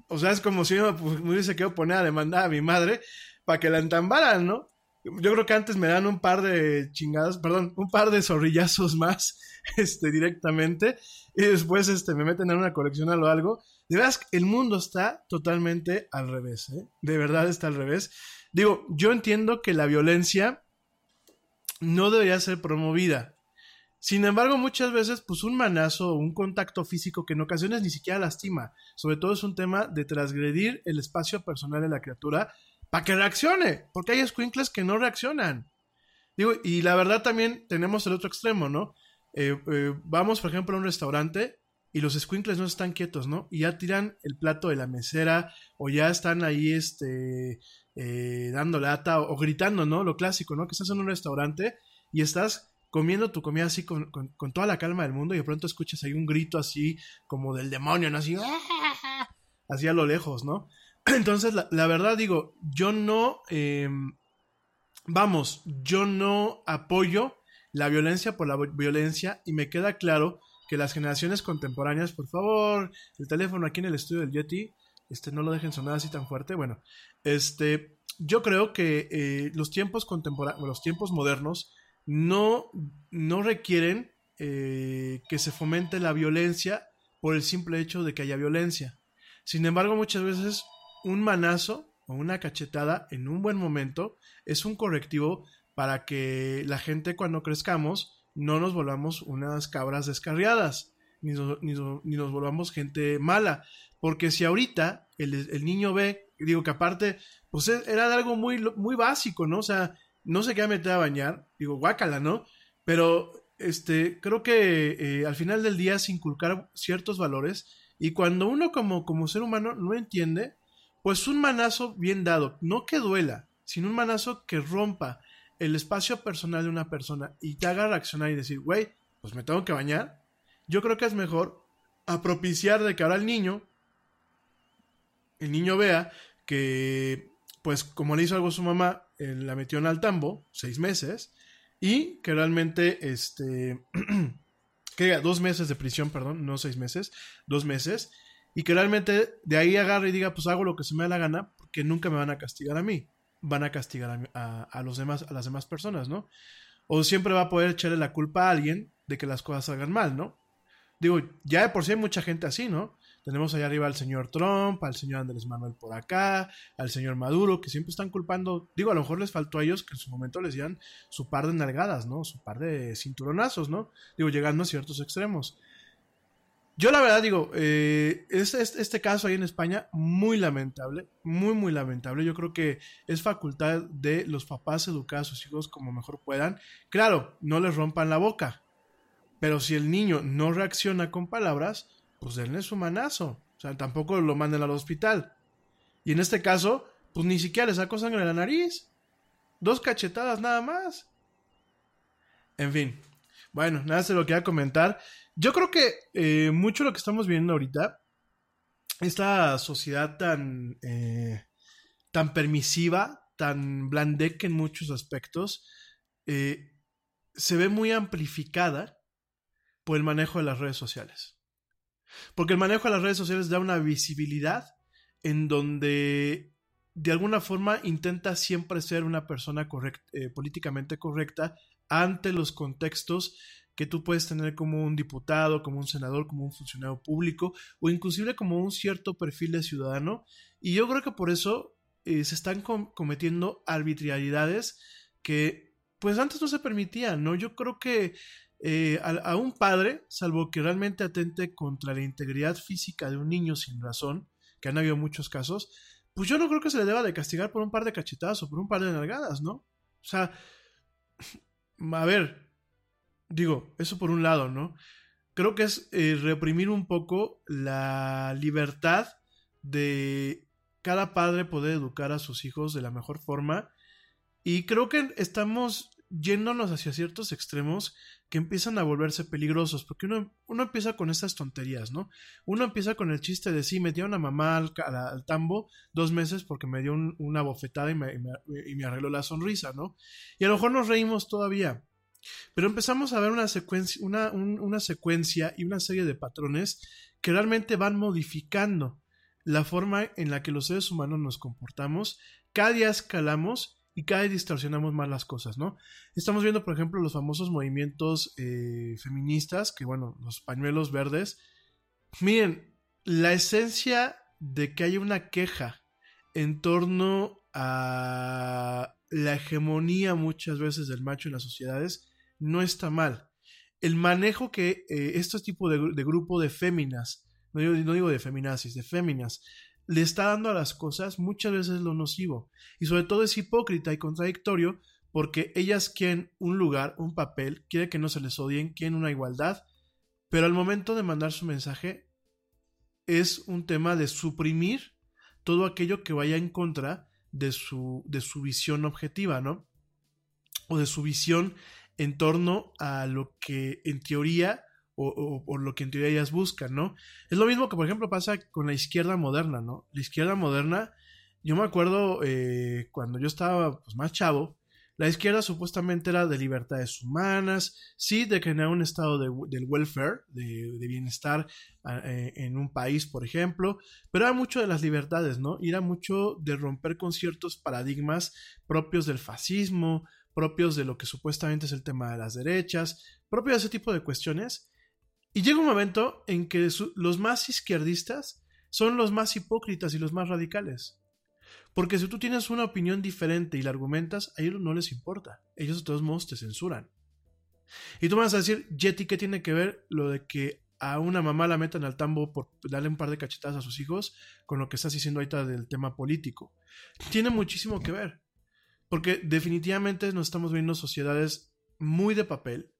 O sea, es como si yo me hubiese quedado poner a demandar a mi madre para que la entambaran, ¿no? Yo creo que antes me dan un par de chingadas, perdón, un par de zorrillazos más, este, directamente, y después, este, me meten en una colección o algo. De verdad, el mundo está totalmente al revés, ¿eh? De verdad está al revés. Digo, yo entiendo que la violencia no debería ser promovida. Sin embargo, muchas veces, pues un manazo, un contacto físico que en ocasiones ni siquiera lastima. Sobre todo es un tema de transgredir el espacio personal de la criatura para que reaccione, porque hay squinkles que no reaccionan. Digo, y la verdad también tenemos el otro extremo, ¿no? Eh, eh, vamos, por ejemplo, a un restaurante y los squinkles no están quietos, ¿no? Y ya tiran el plato de la mesera o ya están ahí, este, eh, dando lata o, gritando, ¿no? Lo clásico, ¿no? Que estás en un restaurante y estás comiendo tu comida así con, toda la calma del mundo y de pronto escuchas ahí un grito así como del demonio, ¿no? Así, así a lo lejos, ¿no? Entonces, la, verdad digo, yo no, em, vamos, yo no apoyo la violencia por la violencia y me queda claro que las generaciones contemporáneas, por favor, el teléfono aquí en el estudio del Yeti, este, no lo dejen sonar así tan fuerte. Bueno, este, yo creo que eh, los tiempos contemporáneos, los tiempos modernos, no, no requieren eh, que se fomente la violencia por el simple hecho de que haya violencia. Sin embargo, muchas veces un manazo o una cachetada en un buen momento es un correctivo para que la gente cuando crezcamos no nos volvamos unas cabras descarriadas, ni, nos volvamos gente mala. Porque si ahorita el, niño ve, digo que aparte, pues e, era algo muy, muy básico, ¿no? O sea, no se queda meter a bañar, digo, guácala, ¿no? Pero este, creo que eh, al final del día es inculcar ciertos valores y cuando uno como, como ser humano no entiende, pues un manazo bien dado, no que duela, sino un manazo que rompa el espacio personal de una persona y te haga reaccionar y decir, güey, pues me tengo que bañar, yo creo que es mejor a propiciar de que ahora el niño, el niño vea que, pues como le hizo algo a su mamá, la metió en altambo, seis meses, y que realmente, este, que dos meses de prisión, perdón, no seis meses, dos meses, y que realmente de ahí agarre y diga, pues hago lo que se me da la gana, porque nunca me van a castigar a mí, van a castigar a, los demás, a las demás personas, ¿no? O siempre va a poder echarle la culpa a alguien de que las cosas salgan mal, ¿no? Digo, ya de por sí hay mucha gente así, ¿no? Tenemos allá arriba al señor Trump, al señor Andrés Manuel por acá, al señor Maduro, que siempre están culpando, digo, a lo mejor les faltó a ellos que en su momento les dieran su par de nalgadas, ¿no? Su par de cinturonazos, ¿no? Digo, llegando a ciertos extremos. Yo la verdad digo, eh, este, este, caso ahí en España, muy lamentable, muy, muy lamentable. Yo creo que es facultad de los papás educar a sus hijos como mejor puedan. Claro, no les rompan la boca, pero si el niño no reacciona con palabras, pues denle su manazo. O sea, tampoco lo manden al hospital. Y en este caso, pues ni siquiera le sacó sangre en la nariz. Dos cachetadas nada más. En fin. Bueno, nada se lo quería comentar. Yo creo que eh, mucho lo que estamos viendo ahorita, esta sociedad tan, eh, tan permisiva, tan blandeque en muchos aspectos, eh, se ve muy amplificada por el manejo de las redes sociales. Porque el manejo de las redes sociales da una visibilidad en donde de alguna forma intenta siempre ser una persona políticamente correcta ante los contextos que tú puedes tener como un diputado, como un senador, como un funcionario público o inclusive como un cierto perfil de ciudadano. Y yo creo que por eso eh, se están cometiendo arbitrariedades que pues antes no se permitían, ¿no? Yo creo que eh, a, un padre, salvo que realmente atente contra la integridad física de un niño sin razón, que han habido muchos casos, pues yo no creo que se le deba de castigar por un par de cachetadas o por un par de nalgadas, ¿no? O sea, a ver, Digo, eso por un lado, ¿no? Creo que es eh, reprimir un poco la libertad de cada padre poder educar a sus hijos de la mejor forma. Y creo que estamos yéndonos hacia ciertos extremos que empiezan a volverse peligrosos, porque uno, uno empieza con estas tonterías, ¿no? Uno empieza con el chiste de sí, metí a una mamá al, al, tambo dos meses porque me dio una bofetada y me, y me arregló la sonrisa, ¿no? Y a lo mejor nos reímos todavía, pero empezamos a ver una secuencia, una, secuencia y una serie de patrones que realmente van modificando la forma en la que los seres humanos nos comportamos. Cada día escalamos y cada día distorsionamos más las cosas, ¿no? Estamos viendo, por ejemplo, los famosos movimientos eh, feministas, que bueno, los pañuelos verdes. Miren, la esencia de que haya una queja en torno a la hegemonía muchas veces del macho en las sociedades no está mal. El manejo que eh, este tipo de, grupo de féminas, no, digo de feminazis, de féminas, le está dando a las cosas muchas veces lo nocivo. Y sobre todo es hipócrita y contradictorio porque ellas quieren un lugar, un papel, quieren que no se les odien, quieren una igualdad, pero al momento de mandar su mensaje es un tema de suprimir todo aquello que vaya en contra de su, de su visión objetiva, ¿no? O de su visión en torno a lo que en teoría o, lo que en teoría ellas buscan, ¿no? Es lo mismo que, por ejemplo, pasa con la izquierda moderna, ¿no? La izquierda moderna, yo me acuerdo eh, cuando yo estaba pues, más chavo, la izquierda supuestamente era de libertades humanas, sí, de crear un estado de, del welfare, de, bienestar eh, en un país, por ejemplo, pero era mucho de las libertades, ¿no? Y era mucho de romper con ciertos paradigmas propios del fascismo, propios de lo que supuestamente es el tema de las derechas, propios de ese tipo de cuestiones. Y llega un momento en que los más izquierdistas son los más hipócritas y los más radicales. Porque si tú tienes una opinión diferente y la argumentas, a ellos no les importa. Ellos de todos modos te censuran. Y tú me vas a decir, Jetty, ¿qué tiene que ver lo de que a una mamá la metan al tambo por darle un par de cachetadas a sus hijos con lo que estás diciendo ahorita del tema político? Tiene muchísimo que ver. Porque definitivamente nos estamos viendo sociedades muy de papel,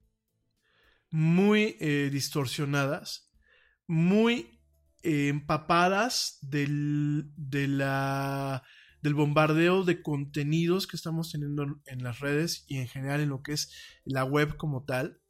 muy eh, distorsionadas, muy eh, empapadas del, de la, del bombardeo de contenidos que estamos teniendo en las redes y en general en lo que es la web como tal.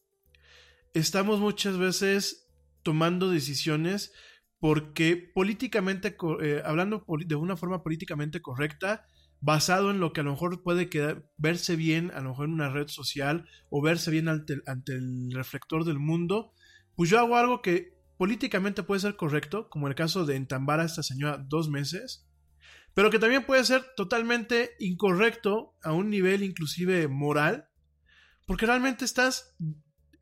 Estamos muchas veces tomando decisiones porque políticamente, eh, hablando de una forma políticamente correcta, basado en lo que a lo mejor puede quedar, verse bien, a lo mejor en una red social o verse bien ante, el reflector del mundo, pues yo hago algo que políticamente puede ser correcto, como el caso de entambar a esta señora dos meses, pero que también puede ser totalmente incorrecto a un nivel inclusive moral, porque realmente estás,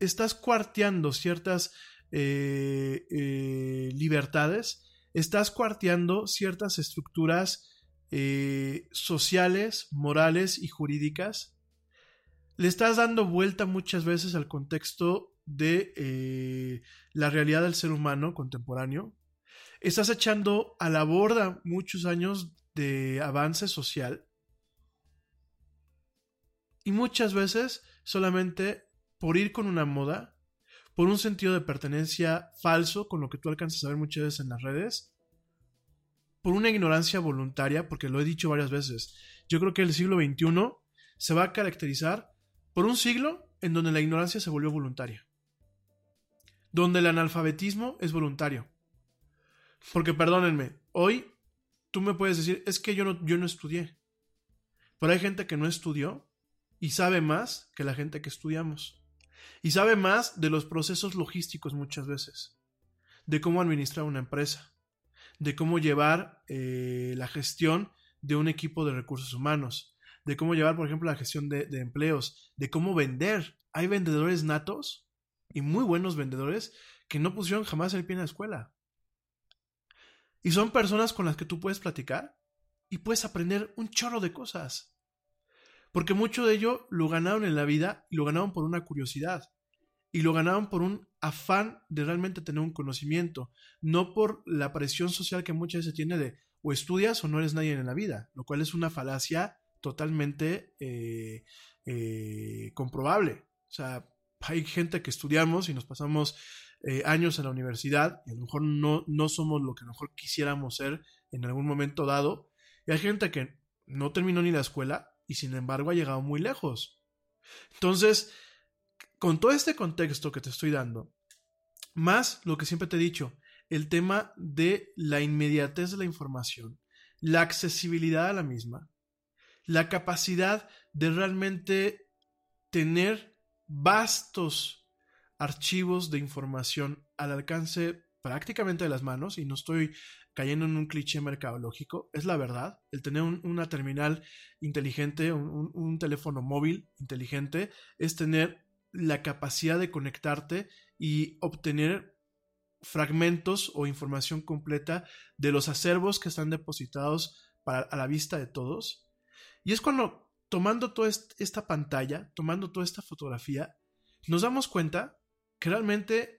estás cuarteando ciertas eh, eh, libertades, estás cuarteando ciertas estructuras eh, sociales, morales y jurídicas. Le estás dando vuelta muchas veces al contexto de eh, la realidad del ser humano contemporáneo. Estás echando a la borda muchos años de avance social. Y muchas veces solamente por ir con una moda, por un sentido de pertenencia falso, con lo que tú alcanzas a ver muchas veces en las redes, por una ignorancia voluntaria, porque lo he dicho varias veces. Yo creo que el siglo XXI se va a caracterizar por un siglo en donde la ignorancia se volvió voluntaria, donde el analfabetismo es voluntario. Porque perdónenme, hoy tú me puedes decir, es que yo no, yo no estudié. Pero hay gente que no estudió y sabe más que la gente que estudiamos. Y sabe más de los procesos logísticos muchas veces, de cómo administrar una empresa, de cómo llevar eh, la gestión de un equipo de recursos humanos, de cómo llevar, por ejemplo, la gestión de, de empleos, de cómo vender. Hay vendedores natos y muy buenos vendedores que no pusieron jamás el pie en la escuela. Y son personas con las que tú puedes platicar y puedes aprender un chorro de cosas. Porque mucho de ello lo ganaron en la vida y lo ganaron por una curiosidad. Y lo ganaron por un afán de realmente tener un conocimiento, no por la presión social que muchas veces tiene de o estudias o no eres nadie en la vida, lo cual es una falacia totalmente eh, eh, comprobable. O sea, hay gente que estudiamos y nos pasamos eh, años en la universidad y a lo mejor no, no somos lo que a lo mejor quisiéramos ser en algún momento dado. Y hay gente que no terminó ni la escuela y sin embargo ha llegado muy lejos. Entonces, con todo este contexto que te estoy dando, más lo que siempre te he dicho, el tema de la inmediatez de la información, la accesibilidad a la misma, la capacidad de realmente tener vastos archivos de información al alcance prácticamente de las manos, y no estoy cayendo en un cliché mercadológico, es la verdad. El tener una terminal inteligente, un, teléfono móvil inteligente, es tener la capacidad de conectarte y obtener fragmentos o información completa de los acervos que están depositados para, a la vista de todos. Y es cuando, tomando toda esta pantalla, tomando toda esta fotografía, nos damos cuenta que realmente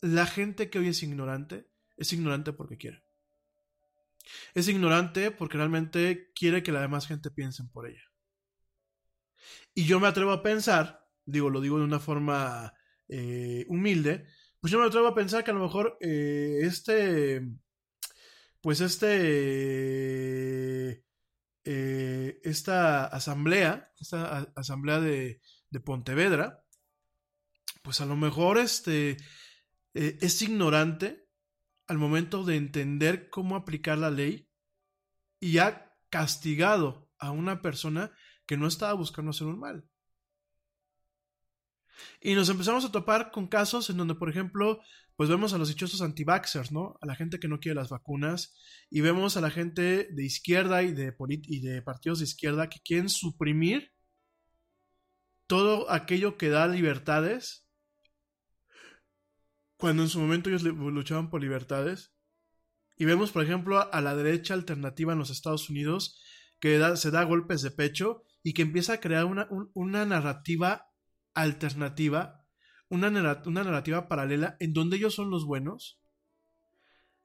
la gente que hoy es ignorante es ignorante porque quiere. Es ignorante porque realmente quiere que la demás gente piensen por ella. Y yo me atrevo a pensar, digo, lo digo de una forma eh, humilde, pues yo me atrevo a pensar que a lo mejor eh, este, pues este, eh, esta asamblea, esta asamblea de, de, Pontevedra, pues a lo mejor este, es ignorante al momento de entender cómo aplicar la ley y ha castigado a una persona que no estaba buscando hacer un mal. Y nos empezamos a topar con casos en donde, por ejemplo, pues vemos a los dichosos anti-vaxxers, ¿no? A la gente que no quiere las vacunas, y vemos a la gente de izquierda y de, y de partidos de izquierda que quieren suprimir todo aquello que da libertades cuando en su momento ellos luchaban por libertades. Y vemos, por ejemplo, a la derecha alternativa en los Estados Unidos que se da golpes de pecho y que empieza a crear una, una narrativa alternativa, una, una narrativa paralela en donde ellos son los buenos,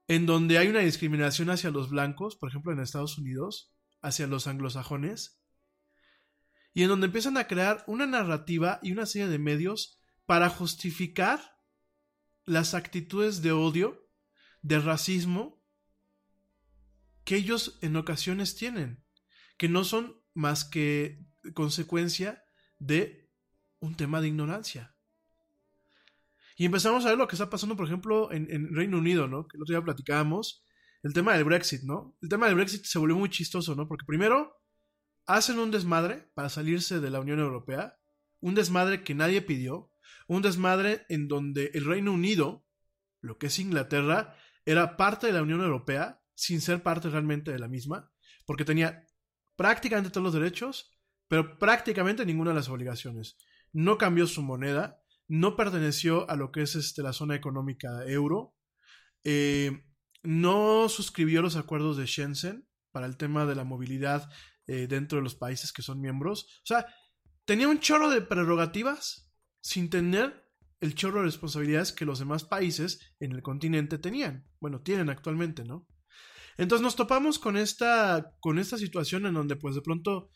en donde hay una discriminación hacia los blancos, por ejemplo en Estados Unidos, hacia los anglosajones, y en donde empiezan a crear una narrativa y una serie de medios para justificar las actitudes de odio, de racismo, que ellos en ocasiones tienen, que no son más que consecuencia de un tema de ignorancia. Y empezamos a ver lo que está pasando, por ejemplo, en, Reino Unido, ¿no? Que el otro día platicábamos, el tema del Brexit, ¿no? El tema del Brexit se volvió muy chistoso, ¿no? Porque primero hacen un desmadre para salirse de la Unión Europea, un desmadre que nadie pidió, un desmadre en donde el Reino Unido, lo que es Inglaterra, era parte de la Unión Europea sin ser parte realmente de la misma, porque tenía prácticamente todos los derechos, pero prácticamente ninguna de las obligaciones. No cambió su moneda, no perteneció a lo que es este, la zona económica euro, eh, no suscribió los acuerdos de Shenzhen para el tema de la movilidad eh, dentro de los países que son miembros. O sea, tenía un chorro de prerrogativas sin tener el chorro de responsabilidades que los demás países en el continente tenían. Bueno, tienen actualmente, ¿no? Entonces nos topamos con esta, con esta situación en donde pues de pronto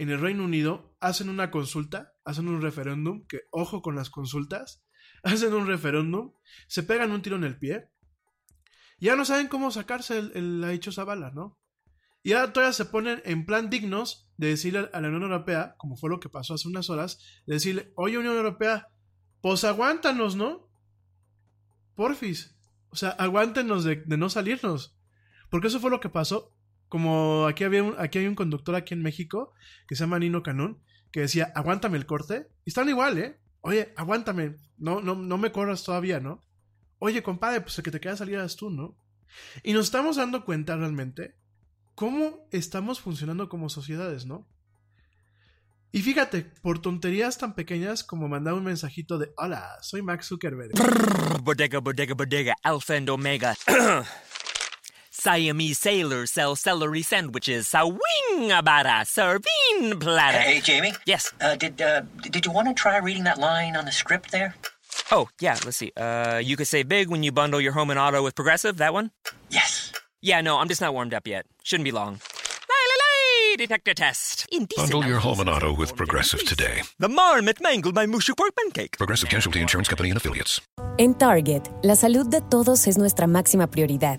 en el Reino Unido hacen una consulta, hacen un referéndum, que ojo con las consultas, hacen un referéndum, se pegan un tiro en el pie, ya no saben cómo sacarse el, la dichosa bala, ¿no? Y ahora todavía se ponen en plan dignos de decirle a la Unión Europea, como fue lo que pasó hace unas horas, de decirle, oye Unión Europea, pues aguántanos, ¿no? Porfis. O sea, aguántenos de, no salirnos. Porque eso fue lo que pasó. Como aquí, había un, aquí hay un conductor aquí en México que se llama Nino Canún, que decía, aguántame el corte. Y están igual, ¿eh? Oye, aguántame. No, no, no me corras todavía, ¿no? Oye, compadre, pues el que te queda salir eres tú, ¿no? Y nos estamos dando cuenta realmente cómo estamos funcionando como sociedades, ¿no? Y fíjate, por tonterías tan pequeñas como mandar un mensajito de Hola, soy Max Zuckerberg. bodega, bodega, bodega, alpha and omega. Siamese sailors sell celery sandwiches. Sawing abara, serving platter. Hey, Jamie. Yes. Uh, did uh, did you want to try reading that line on the script there? Oh, yeah, let's see. Uh, you could say big when you bundle your home and auto with Progressive, that one? Yes. Yeah, no, I'm just not warmed up yet. Shouldn't be long. Detector test. Indecent Bundle your home and auto with Progressive today. The marmot mangled my mushy pork pancake. Progressive Casualty Insurance Company and Affiliates. En Target, la salud de todos es nuestra máxima prioridad.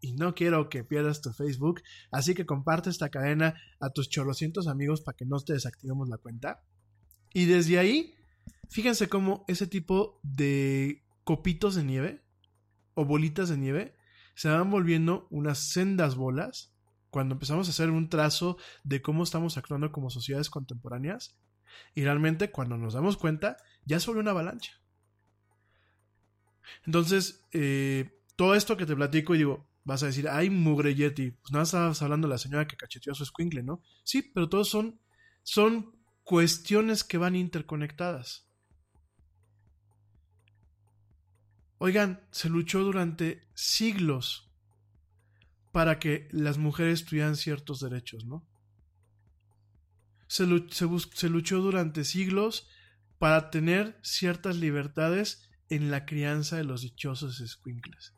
Y no quiero que pierdas tu Facebook, así que comparte esta cadena a tus chorrocientos amigos para que no te desactivemos la cuenta. Y desde ahí, fíjense cómo ese tipo de copitos de nieve o bolitas de nieve se van volviendo unas sendas bolas cuando empezamos a hacer un trazo de cómo estamos actuando como sociedades contemporáneas y realmente cuando nos damos cuenta ya sobre una avalancha. Entonces, eh, todo esto que te platico y digo, vas a decir, ay, mugre Yeti, pues nada, estabas hablando de la señora que cacheteó a su escuincle, ¿no? Sí, pero todos son, son cuestiones que van interconectadas. Oigan, se luchó durante siglos para que las mujeres tuvieran ciertos derechos, ¿no? Se, luchó durante siglos para tener ciertas libertades en la crianza de los dichosos escuincles.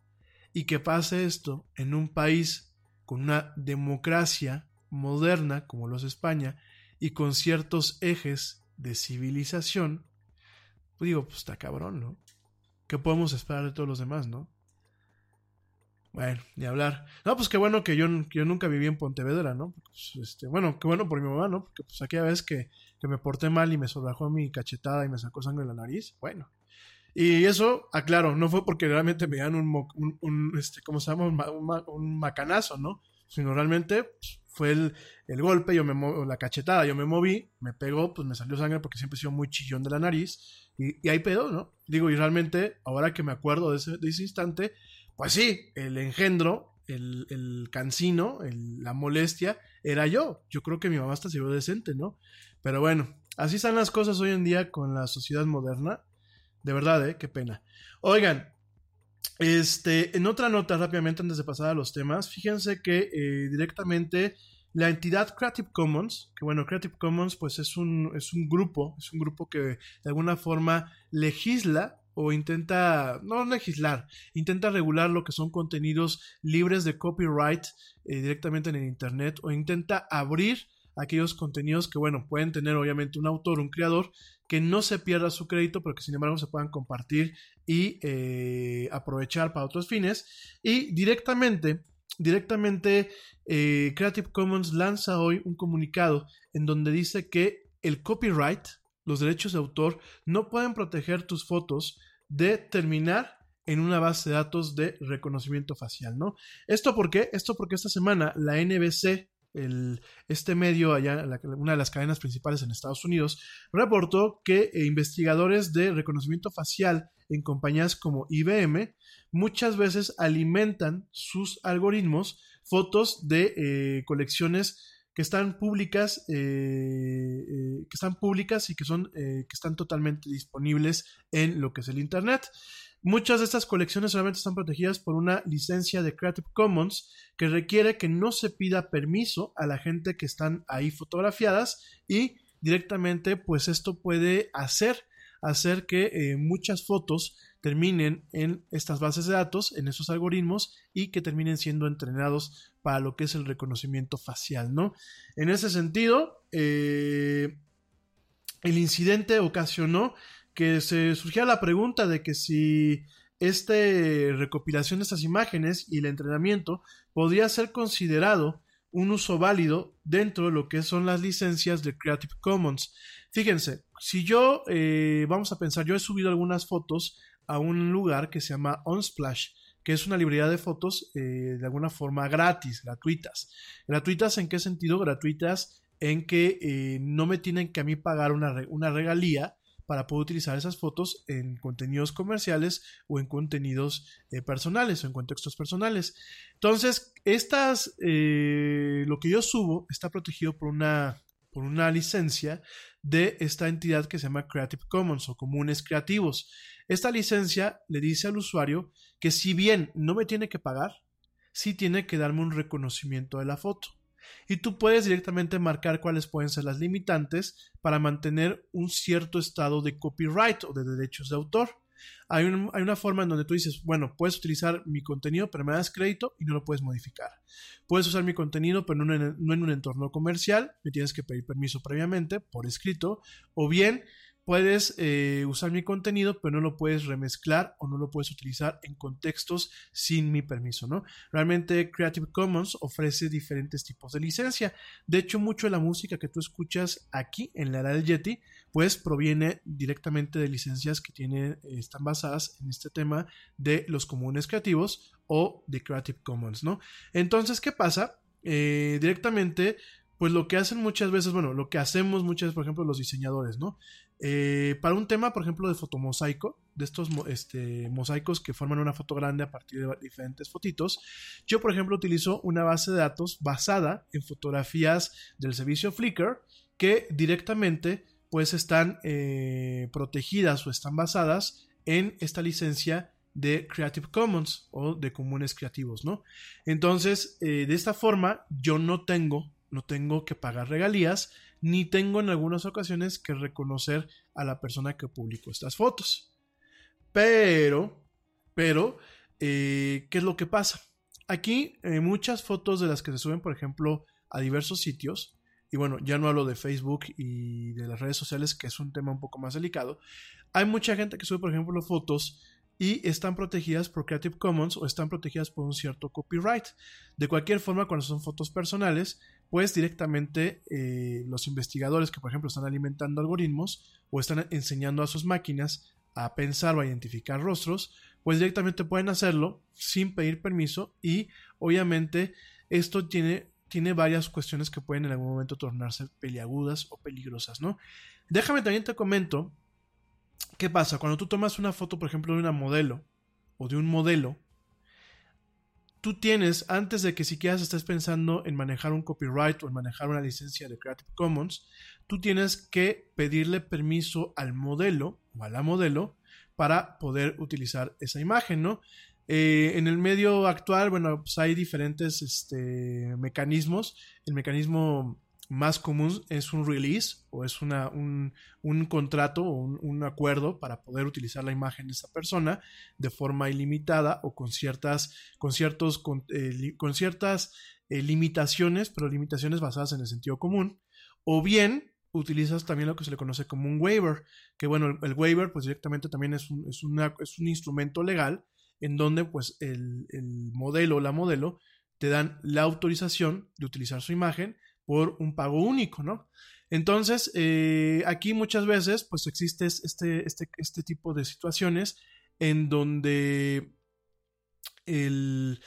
Y que pase esto en un país con una democracia moderna como los España y con ciertos ejes de civilización, pues digo, pues está cabrón, ¿no? ¿Qué podemos esperar de todos los demás, no? Bueno, ni hablar. No, pues qué bueno que yo, yo nunca viví en Pontevedra, ¿no? Pues, este, bueno, qué bueno por mi mamá, ¿no? Porque pues aquella vez que, que me porté mal y me sobrajó mi cachetada y me sacó sangre en la nariz, bueno. Y eso, aclaro, no fue porque realmente me dieron un, un, este, ¿cómo se llama? Un, macanazo, ¿no? Sino realmente pues, fue el, el, golpe, yo me la cachetada, yo me moví, me pegó, pues me salió sangre porque siempre he sido muy chillón de la nariz y, ahí pedo, ¿no? Digo, y realmente, ahora que me acuerdo de ese, de ese instante, pues sí, el engendro, el, el cancino, la molestia, era yo. Yo creo que mi mamá hasta se vio decente, ¿no? Pero bueno, así están las cosas hoy en día con la sociedad moderna. De verdad, ¿eh? Qué pena. Oigan, este, en otra nota rápidamente antes de pasar a los temas, fíjense que eh, directamente la entidad Creative Commons, que bueno, Creative Commons pues es un, es un grupo, es un grupo que de alguna forma legisla o intenta, no legislar, intenta regular lo que son contenidos libres de copyright eh, directamente en el Internet o intenta abrir aquellos contenidos que, bueno, pueden tener obviamente un autor, un creador, que no se pierda su crédito, pero que sin embargo se puedan compartir y eh, aprovechar para otros fines. Y directamente directamente eh, Creative Commons lanza hoy un comunicado en donde dice que el copyright, los derechos de autor, no pueden proteger tus fotos de terminar en una base de datos de reconocimiento facial, ¿no? ¿Esto por qué? Esto porque esta semana la NBC, este medio allá, una de las cadenas principales en Estados Unidos, reportó que eh, investigadores de reconocimiento facial en compañías como IBM muchas veces alimentan sus algoritmos fotos de eh, colecciones que están públicas, eh, eh, que están públicas y que son, que están totalmente disponibles en lo que es el Internet. Muchas de estas colecciones solamente están protegidas por una licencia de Creative Commons que requiere que no se pida permiso a la gente que están ahí fotografiadas y directamente pues esto puede hacer hacer que muchas fotos terminen en estas bases de datos, en esos algoritmos y que terminen siendo entrenados para lo que es el reconocimiento facial, ¿no? En ese sentido, eh, el incidente ocasionó que se surgiera la pregunta de que si esta recopilación de estas imágenes y el entrenamiento podría ser considerado un uso válido dentro de lo que son las licencias de Creative Commons. Fíjense, si yo, eh, vamos a pensar, yo he subido algunas fotos a un lugar que se llama Unsplash, que es una librería de fotos eh, de alguna forma gratis, gratuitas. ¿Gratuitas en qué sentido? Gratuitas en que eh, no me tienen que a mí pagar una, una regalía para poder utilizar esas fotos en contenidos comerciales o en contenidos eh, personales o en contextos personales. Entonces, estas, lo que yo subo está protegido por una, por una licencia de esta entidad que se llama Creative Commons o Comunes Creativos. Esta licencia le dice al usuario que si bien no me tiene que pagar, sí tiene que darme un reconocimiento de la foto. Y tú puedes directamente marcar cuáles pueden ser las limitantes para mantener un cierto estado de copyright o de derechos de autor. Hay, una forma en donde tú dices, bueno, puedes utilizar mi contenido, pero me das crédito y no lo puedes modificar. Puedes usar mi contenido, pero no en, no en un entorno comercial, me tienes que pedir permiso previamente, por escrito, o bien puedes eh, usar mi contenido, pero no lo puedes remezclar o no lo puedes utilizar en contextos sin mi permiso, ¿no? Realmente Creative Commons ofrece diferentes tipos de licencia. De hecho, mucho de la música que tú escuchas aquí en la era del Yeti, pues proviene directamente de licencias que tiene, están basadas en este tema de los comunes creativos o de Creative Commons, ¿no? Entonces, ¿qué pasa? Eh, directamente pues lo que hacen muchas veces, bueno, lo que hacemos muchas veces, por ejemplo, los diseñadores, ¿no? Eh, para un tema, por ejemplo, de fotomosaico, de estos este, mosaicos que forman una foto grande a partir de diferentes fotitos, yo, por ejemplo, utilizo una base de datos basada en fotografías del servicio Flickr que directamente pues están eh, protegidas o están basadas en esta licencia de Creative Commons o de comunes creativos, ¿no? Entonces, eh, de esta forma, yo no tengo no tengo que pagar regalías, ni tengo en algunas ocasiones que reconocer a la persona que publicó estas fotos. Pero, pero, eh, ¿qué es lo que pasa? Aquí eh, muchas fotos de las que se suben, por ejemplo, a diversos sitios, y bueno, ya no hablo de Facebook y de las redes sociales, que es un tema un poco más delicado, hay mucha gente que sube, por ejemplo, fotos y están protegidas por Creative Commons o están protegidas por un cierto copyright. De cualquier forma, cuando son fotos personales, pues directamente eh, los investigadores que por ejemplo están alimentando algoritmos o están enseñando a sus máquinas a pensar o a identificar rostros, pues directamente pueden hacerlo sin pedir permiso y obviamente esto tiene, tiene varias cuestiones que pueden en algún momento tornarse peliagudas o peligrosas, ¿no? Déjame también te comento qué pasa cuando tú tomas una foto, por ejemplo, de una modelo o de un modelo tú tienes, antes de que siquiera estés pensando en manejar un copyright o en manejar una licencia de Creative Commons, tú tienes que pedirle permiso al modelo o a la modelo para poder utilizar esa imagen, ¿no? Eh, en el medio actual, bueno, pues hay diferentes este, mecanismos. El mecanismo más común es un release o es una, un, contrato o un, acuerdo para poder utilizar la imagen de esa persona de forma ilimitada o con ciertas, con ciertos, con, eh, ciertas eh, limitaciones, pero limitaciones basadas en el sentido común. O bien utilizas también lo que se le conoce como un waiver, que bueno, el, waiver pues directamente también es un, es, es un instrumento legal en donde pues el, el modelo o la modelo te dan la autorización de utilizar su imagen por un pago único, ¿no? Entonces, eh, aquí muchas veces, pues existe este, este, este tipo de situaciones en donde el,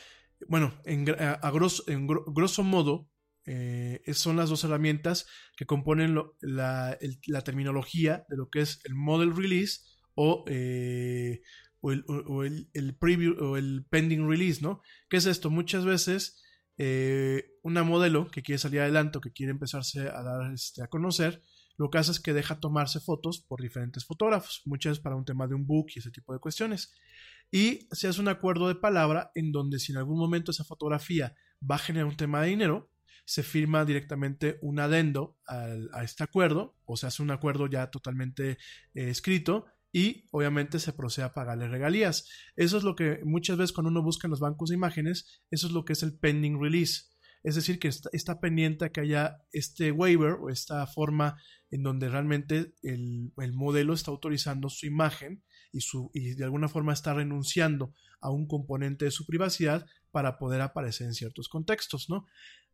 bueno, en, grosso, modo, eh, son las dos herramientas que componen la, terminología de lo que es el model release o, eh, el, preview o el pending release, ¿no? ¿Qué es esto? Muchas veces eh, una modelo que quiere salir adelante o que quiere empezarse a dar este, a conocer, lo que hace es que deja tomarse fotos por diferentes fotógrafos, muchas para un tema de un book y ese tipo de cuestiones. Y se hace un acuerdo de palabra en donde si en algún momento esa fotografía va a generar un tema de dinero, se firma directamente un adendo a este acuerdo, o se hace un acuerdo ya totalmente eh, escrito y obviamente se procede a pagarle regalías. Eso es lo que muchas veces cuando uno busca en los bancos de imágenes, eso es lo que es el pending release. Es decir, que está, pendiente que haya este waiver o esta forma en donde realmente el, modelo está autorizando su imagen y, su, y de alguna forma está renunciando a un componente de su privacidad para poder aparecer en ciertos contextos, ¿no?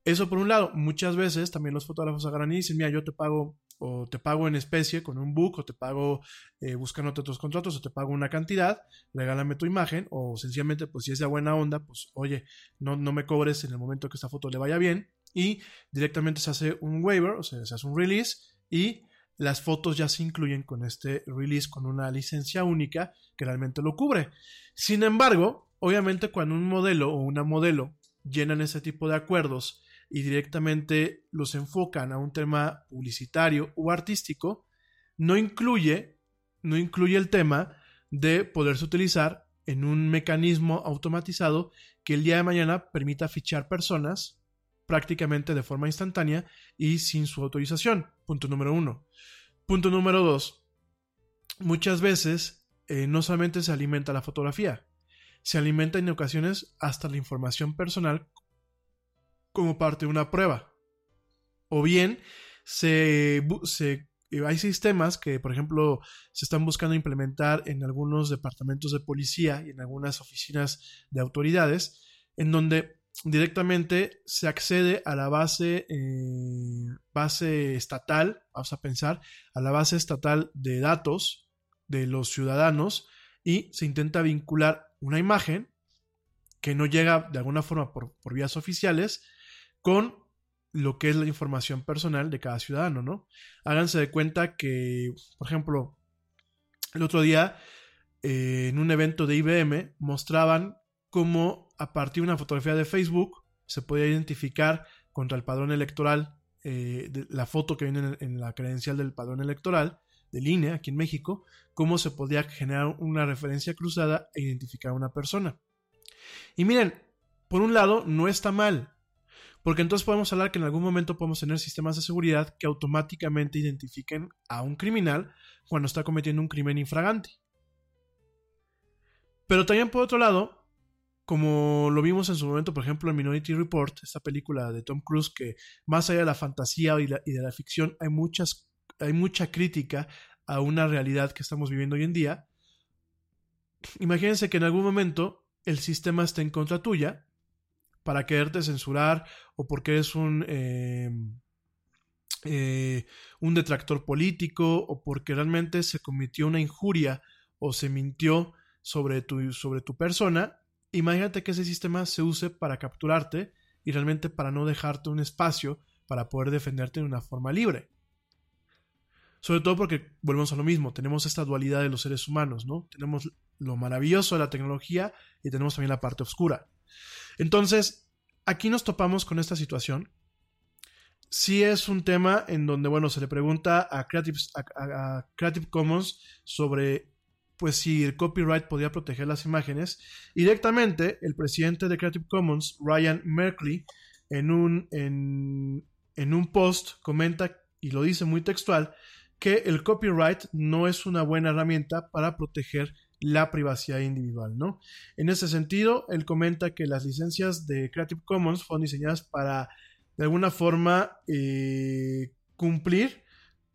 Eso por un lado, muchas veces también los fotógrafos agarran y dicen, mira, yo te pago o te pago en especie con un book o te pago eh, buscando otros contratos o te pago una cantidad, regálame tu imagen o sencillamente pues si es de buena onda, pues oye, no, no me cobres en el momento que esta foto le vaya bien y directamente se hace un waiver, o sea, se hace un release y las fotos ya se incluyen con este release con una licencia única que realmente lo cubre. Sin embargo, obviamente cuando un modelo o una modelo llenan ese tipo de acuerdos y directamente los enfocan a un tema publicitario o artístico, no incluye, no incluye el tema de poderse utilizar en un mecanismo automatizado que el día de mañana permita fichar personas prácticamente de forma instantánea y sin su autorización. Punto número uno. Punto número dos. Muchas veces eh, no solamente se alimenta la fotografía, se alimenta en ocasiones hasta la información personal como parte de una prueba. O bien se, hay sistemas que, por ejemplo, se están buscando implementar en algunos departamentos de policía y en algunas oficinas de autoridades, en donde directamente se accede a la base, eh, base estatal, vamos a pensar, a la base estatal de datos de los ciudadanos y se intenta vincular una imagen que no llega de alguna forma por, por vías oficiales con lo que es la información personal de cada ciudadano, ¿no? Háganse de cuenta que, por ejemplo, el otro día eh, en un evento de IBM mostraban cómo a partir de una fotografía de Facebook se podía identificar contra el padrón electoral, eh, la foto que viene en, la credencial del padrón electoral de línea aquí en México, cómo se podía generar una referencia cruzada e identificar a una persona. Y miren, por un lado, no está mal, porque entonces podemos hablar que en algún momento podemos tener sistemas de seguridad que automáticamente identifiquen a un criminal cuando está cometiendo un crimen infragante. Pero también por otro lado, como lo vimos en su momento, por ejemplo, en Minority Report, esta película de Tom Cruise, que más allá de la fantasía y, de la ficción, hay, muchas, hay mucha crítica a una realidad que estamos viviendo hoy en día. Imagínense que en algún momento el sistema esté en contra tuya para quererte censurar o porque eres un, em, eh, un detractor político o porque realmente se cometió una injuria o se mintió sobre tu, sobre tu persona, imagínate que ese sistema se use para capturarte y realmente para no dejarte un espacio para poder defenderte de una forma libre. Sobre todo porque volvemos a lo mismo, tenemos esta dualidad de los seres humanos, ¿no? Tenemos lo maravilloso de la tecnología y tenemos también la parte oscura. Entonces, aquí nos topamos con esta situación. Sí es un tema en donde, bueno, se le pregunta a Creative, Commons sobre pues si el copyright podía proteger las imágenes. Y directamente el presidente de Creative Commons, Ryan Merkley, en un, en, en un post comenta, y lo dice muy textual, que el copyright no es una buena herramienta para proteger la privacidad individual, ¿no? En ese sentido, él comenta que las licencias de Creative Commons fueron diseñadas para, de alguna forma, eh, cumplir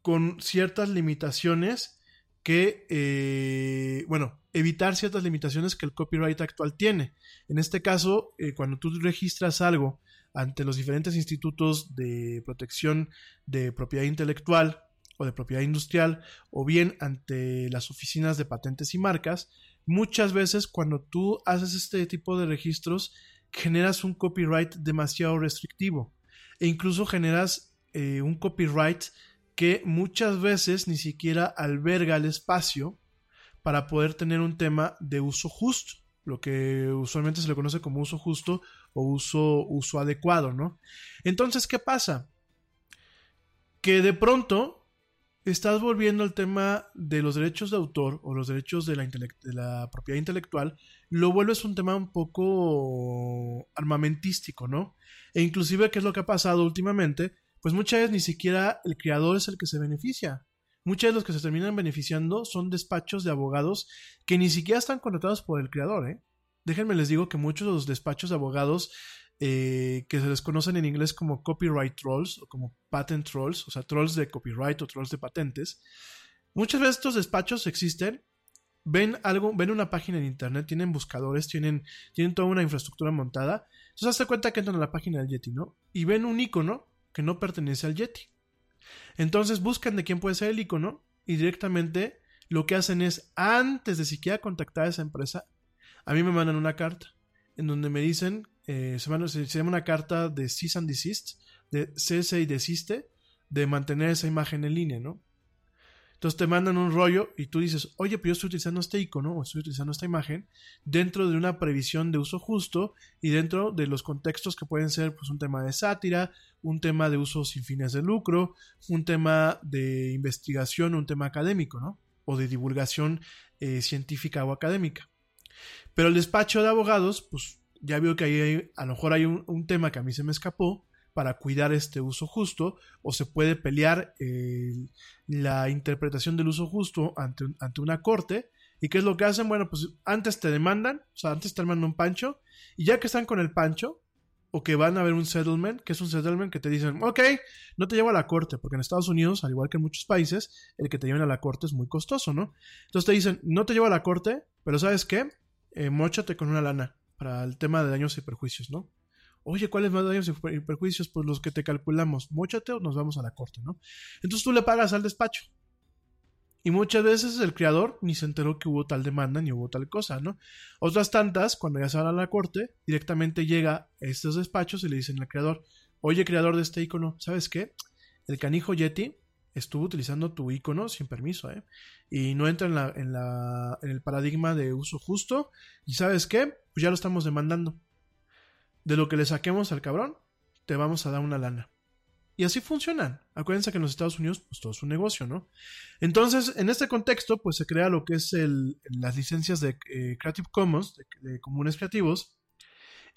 con ciertas limitaciones que, eh, bueno, evitar ciertas limitaciones que el copyright actual tiene. En este caso, eh, cuando tú registras algo ante los diferentes institutos de protección de propiedad intelectual, o de propiedad industrial o bien ante las oficinas de patentes y marcas, muchas veces cuando tú haces este tipo de registros, generas un copyright demasiado restrictivo e incluso generas eh, un copyright que muchas veces ni siquiera alberga el espacio para poder tener un tema de uso justo, lo que usualmente se le conoce como uso justo o uso, uso adecuado, ¿no? Entonces, ¿qué pasa? Que de pronto estás volviendo al tema de los derechos de autor o los derechos de la, de la, propiedad intelectual, lo vuelves un tema un poco armamentístico, ¿no? E inclusive, ¿qué es lo que ha pasado últimamente? Pues muchas veces ni siquiera el creador es el que se beneficia. Muchas de los que se terminan beneficiando son despachos de abogados que ni siquiera están contratados por el creador, ¿eh? Déjenme les digo que muchos de los despachos de abogados eh, que se les conocen en inglés como copyright trolls o como patent trolls, o sea, trolls de copyright o trolls de patentes. Muchas veces estos despachos existen, ven algo, ven una página en internet, tienen buscadores, tienen, tienen toda una infraestructura montada. Entonces, hazte cuenta que entran a la página del Yeti, ¿no? Y ven un icono que no pertenece al Yeti. Entonces buscan de quién puede ser el icono y directamente lo que hacen es, antes de siquiera contactar a esa empresa, a mí me mandan una carta en donde me dicen eh, se, llama una carta de cease and desist, de cese y desiste, de mantener esa imagen en línea, ¿no? Entonces te mandan un rollo y tú dices, oye, pero yo estoy utilizando este icono o estoy utilizando esta imagen dentro de una previsión de uso justo y dentro de los contextos que pueden ser pues, un tema de sátira, un tema de uso sin fines de lucro, un tema de investigación, un tema académico, ¿no? O de divulgación eh, científica o académica. Pero el despacho de abogados, pues ya veo que ahí a lo mejor hay un, tema que a mí se me escapó para cuidar este uso justo o se puede pelear eh, la interpretación del uso justo ante, ante una corte ¿Y qué es lo que hacen? Bueno, pues antes te demandan, o sea, antes te arman un pancho, y ya que están con el pancho, o que van a ver un settlement, que es un settlement que te dicen, ok, no te llevo a la corte, porque en Estados Unidos, al igual que en muchos países, el que te lleven a la corte es muy costoso, ¿no? Entonces te dicen, no te llevo a la corte, pero ¿sabes qué? Eh, mochate con una lana para el tema de daños y perjuicios, ¿no? Oye, ¿cuáles más daños y perjuicios? Pues los que te calculamos. Móchate o nos vamos a la corte, ¿no? Entonces tú le pagas al despacho. Y muchas veces el creador ni se enteró que hubo tal demanda ni hubo tal cosa, ¿no? Otras tantas, cuando ya se a la corte, directamente llega a estos despachos y le dicen al creador, oye, creador de este icono, ¿sabes qué? El canijo Yeti estuvo utilizando tu icono sin permiso, ¿eh? Y no entra en, la, en, la, en el paradigma de uso justo. ¿Y sabes qué? Pues ya lo estamos demandando. De lo que le saquemos al cabrón, te vamos a dar una lana. Y así funcionan. Acuérdense que en los Estados Unidos, pues todo es un negocio, ¿no? Entonces, en este contexto, pues se crea lo que es el, las licencias de eh, Creative Commons, de, comunes creativos.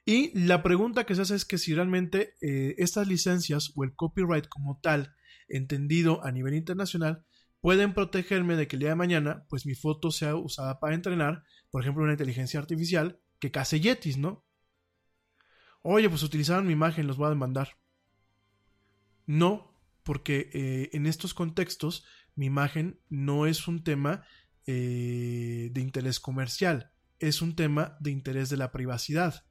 Y la pregunta que se hace es que si realmente eh, estas licencias o el copyright como tal entendido a nivel internacional, pueden protegerme de que el día de mañana, pues mi foto sea usada para entrenar, por ejemplo, una inteligencia artificial que case yetis, ¿no? Oye, pues utilizaron mi imagen, los voy a demandar. No, porque eh, en estos contextos mi imagen no es un tema eh, de interés comercial, es un tema de interés de la privacidad.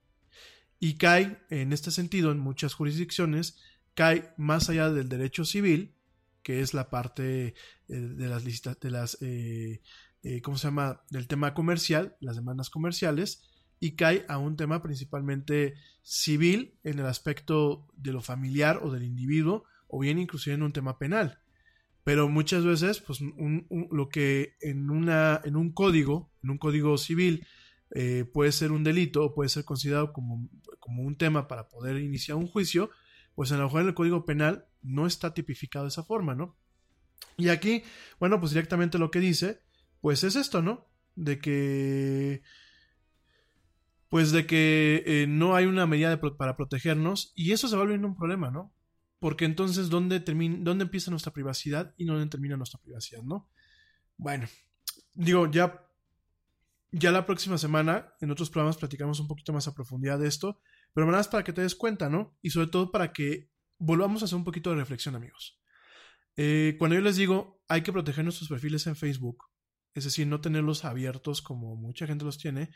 Y cae, en este sentido, en muchas jurisdicciones, cae más allá del derecho civil, que es la parte eh, de las listas, de las, ¿cómo se llama? Del tema comercial, las demandas comerciales, y cae a un tema principalmente civil en el aspecto de lo familiar o del individuo, o bien inclusive en un tema penal. Pero muchas veces, pues, lo que en, una, en un código, en un código civil, puede ser un delito o puede ser considerado como, como un tema para poder iniciar un juicio, pues a lo mejor en el Código Penal no está tipificado de esa forma, ¿no? Y aquí, bueno, pues directamente lo que dice, pues es esto, ¿no? De que, pues de que eh, no hay una medida para protegernos y eso se va volviendo un problema, ¿no? Porque entonces, ¿dónde, ¿dónde empieza nuestra privacidad y dónde termina nuestra privacidad, ¿no? Bueno, digo, ya, ya la próxima semana en otros programas platicamos un poquito más a profundidad de esto, pero nada más para que te des cuenta, ¿no? Y sobre todo para que volvamos a hacer un poquito de reflexión, amigos. Eh, cuando yo les digo, hay que proteger nuestros perfiles en Facebook, es decir, no tenerlos abiertos como mucha gente los tiene,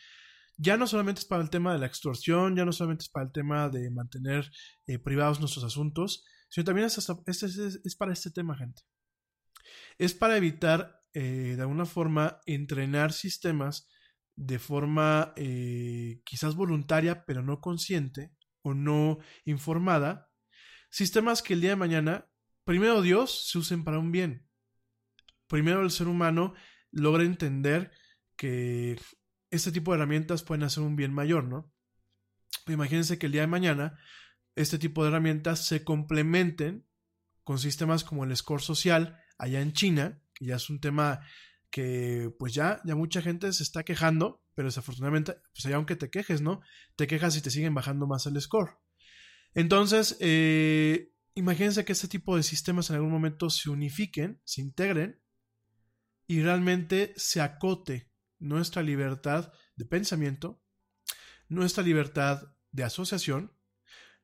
ya no solamente es para el tema de la extorsión, ya no solamente es para el tema de mantener eh, privados nuestros asuntos, sino también es, para este tema, gente. Es para evitar, eh, de alguna forma, entrenar sistemas de forma eh, quizás voluntaria, pero no consciente o no informada, sistemas que el día de mañana, primero Dios, se usen para un bien. Primero el ser humano logra entender que este tipo de herramientas pueden hacer un bien mayor, ¿no? Imagínense que el día de mañana este tipo de herramientas se complementen con sistemas como el score social allá en China, que ya es un tema que pues ya, ya mucha gente se está quejando, pero desafortunadamente, pues allá aunque te quejes, ¿no? Te quejas y te siguen bajando más el score. Entonces, eh, imagínense que este tipo de sistemas en algún momento se unifiquen, se integren y realmente se acote nuestra libertad de pensamiento, nuestra libertad de asociación,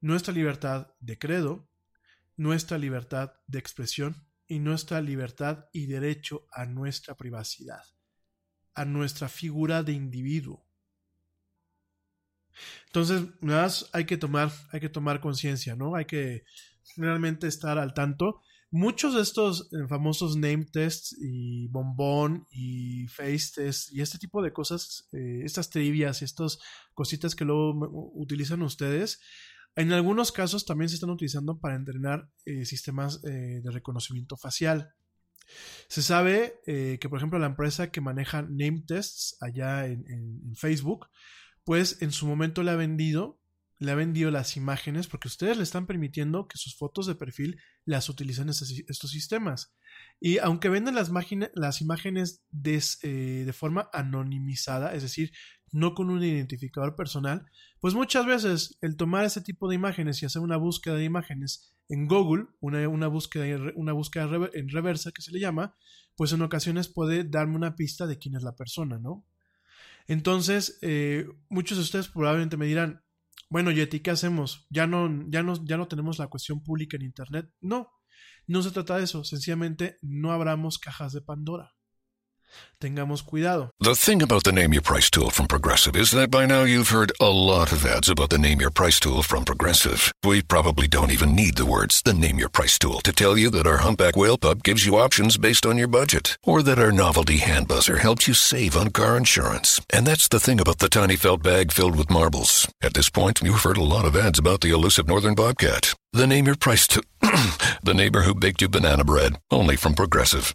nuestra libertad de credo, nuestra libertad de expresión y nuestra libertad y derecho a nuestra privacidad, a nuestra figura de individuo. Entonces, más hay que tomar, hay que tomar conciencia, ¿no? Hay que realmente estar al tanto. Muchos de estos eh, famosos name tests y bombón y face tests y este tipo de cosas, eh, estas trivias y estas cositas que luego utilizan ustedes, en algunos casos también se están utilizando para entrenar eh, sistemas de reconocimiento facial. Se sabe que, por ejemplo, la empresa que maneja name tests allá en, en Facebook, pues en su momento le ha vendido le ha vendido las imágenes porque ustedes le están permitiendo que sus fotos de perfil las utilicen estos sistemas. Y aunque venden las, las imágenes eh, de forma anonimizada, es decir, no con un identificador personal, pues muchas veces el tomar ese tipo de imágenes y hacer una búsqueda de imágenes en Google, una, búsqueda, una búsqueda en reversa que se le llama, pues en ocasiones puede darme una pista de quién es la persona, ¿no? Entonces, eh, muchos de ustedes probablemente me dirán, bueno, Yeti, ¿qué hacemos? ¿Ya no, ya, no, ¿Ya no tenemos la cuestión pública en Internet? No, no se trata de eso. Sencillamente no abramos cajas de Pandora. Tengamos cuidado. The thing about the Name Your Price tool from Progressive is that by now you've heard a lot of ads about the Name Your Price tool from Progressive. We probably don't even need the words the Name Your Price tool to tell you that our humpback whale pup gives you options based on your budget, or that our novelty hand buzzer helps you save on car insurance. And that's the thing about the tiny felt bag filled with marbles. At this point, you've heard a lot of ads about the elusive northern bobcat. The Name Your Price tool. the neighbor who baked you banana bread. Only from Progressive.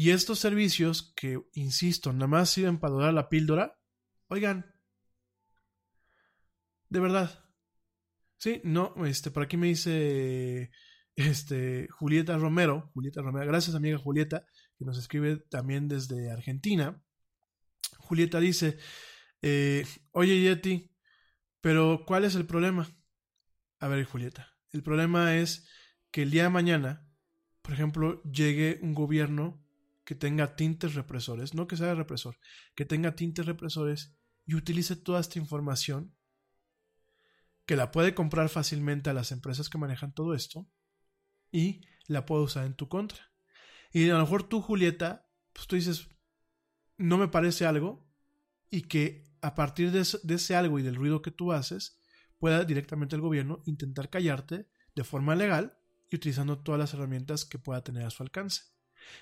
Y estos servicios que, insisto, nada más sirven para dorar la píldora, oigan, de verdad. Sí, no, este, por aquí me dice este, Julieta Romero, Julieta Romero, gracias amiga Julieta, que nos escribe también desde Argentina. Julieta dice, eh, oye Yeti, pero ¿cuál es el problema? A ver, Julieta, el problema es que el día de mañana, por ejemplo, llegue un gobierno que tenga tintes represores, no que sea represor, que tenga tintes represores y utilice toda esta información que la puede comprar fácilmente a las empresas que manejan todo esto y la puede usar en tu contra. Y a lo mejor tú, Julieta, pues tú dices, no me parece algo y que a partir de ese, algo y del ruido que tú haces, pueda directamente el gobierno intentar callarte de forma legal y utilizando todas las herramientas que pueda tener a su alcance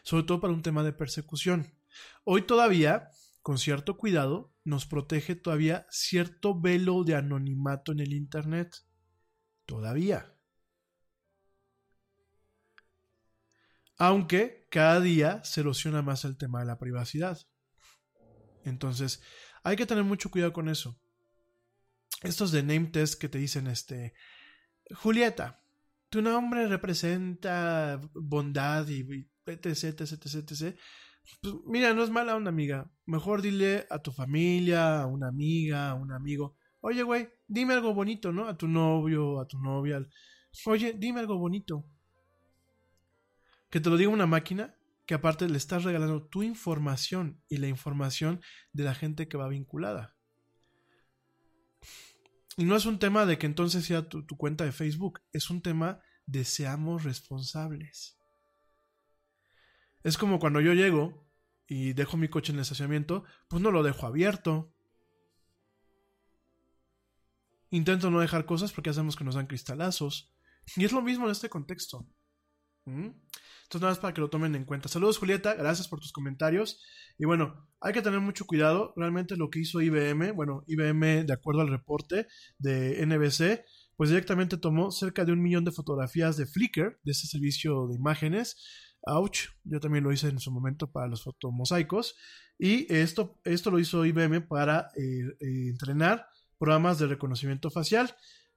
sobre todo para un tema de persecución. Hoy todavía, con cierto cuidado, nos protege todavía cierto velo de anonimato en el Internet. Todavía. Aunque cada día se erosiona más el tema de la privacidad. Entonces, hay que tener mucho cuidado con eso. Estos de name test que te dicen este Julieta, tu nombre representa bondad y etc, etc, etc, Pues mira, no es mala onda, amiga. Mejor dile a tu familia, a una amiga, a un amigo. Oye, güey, dime algo bonito, ¿no? A tu novio, a tu novia. Oye, dime algo bonito. Que te lo diga una máquina. que aparte le estás regalando tu información y la información de la gente que va vinculada. Y no es un tema de que entonces sea tu, tu cuenta de Facebook, es un tema de seamos responsables. Es como cuando yo llego y dejo mi coche en el estacionamiento, pues no lo dejo abierto. Intento no dejar cosas porque hacemos que nos dan cristalazos. Y es lo mismo en este contexto. ¿Mm? Entonces, nada más para que lo tomen en cuenta. Saludos, Julieta. Gracias por tus comentarios. Y bueno, hay que tener mucho cuidado. Realmente lo que hizo IBM, bueno, IBM, de acuerdo al reporte de NBC, pues directamente tomó cerca de un millón de fotografías de Flickr, de ese servicio de imágenes. Ouch, yo también lo hice en su momento para los fotomosaicos. Y esto, esto lo hizo IBM para eh, eh, entrenar programas de reconocimiento facial.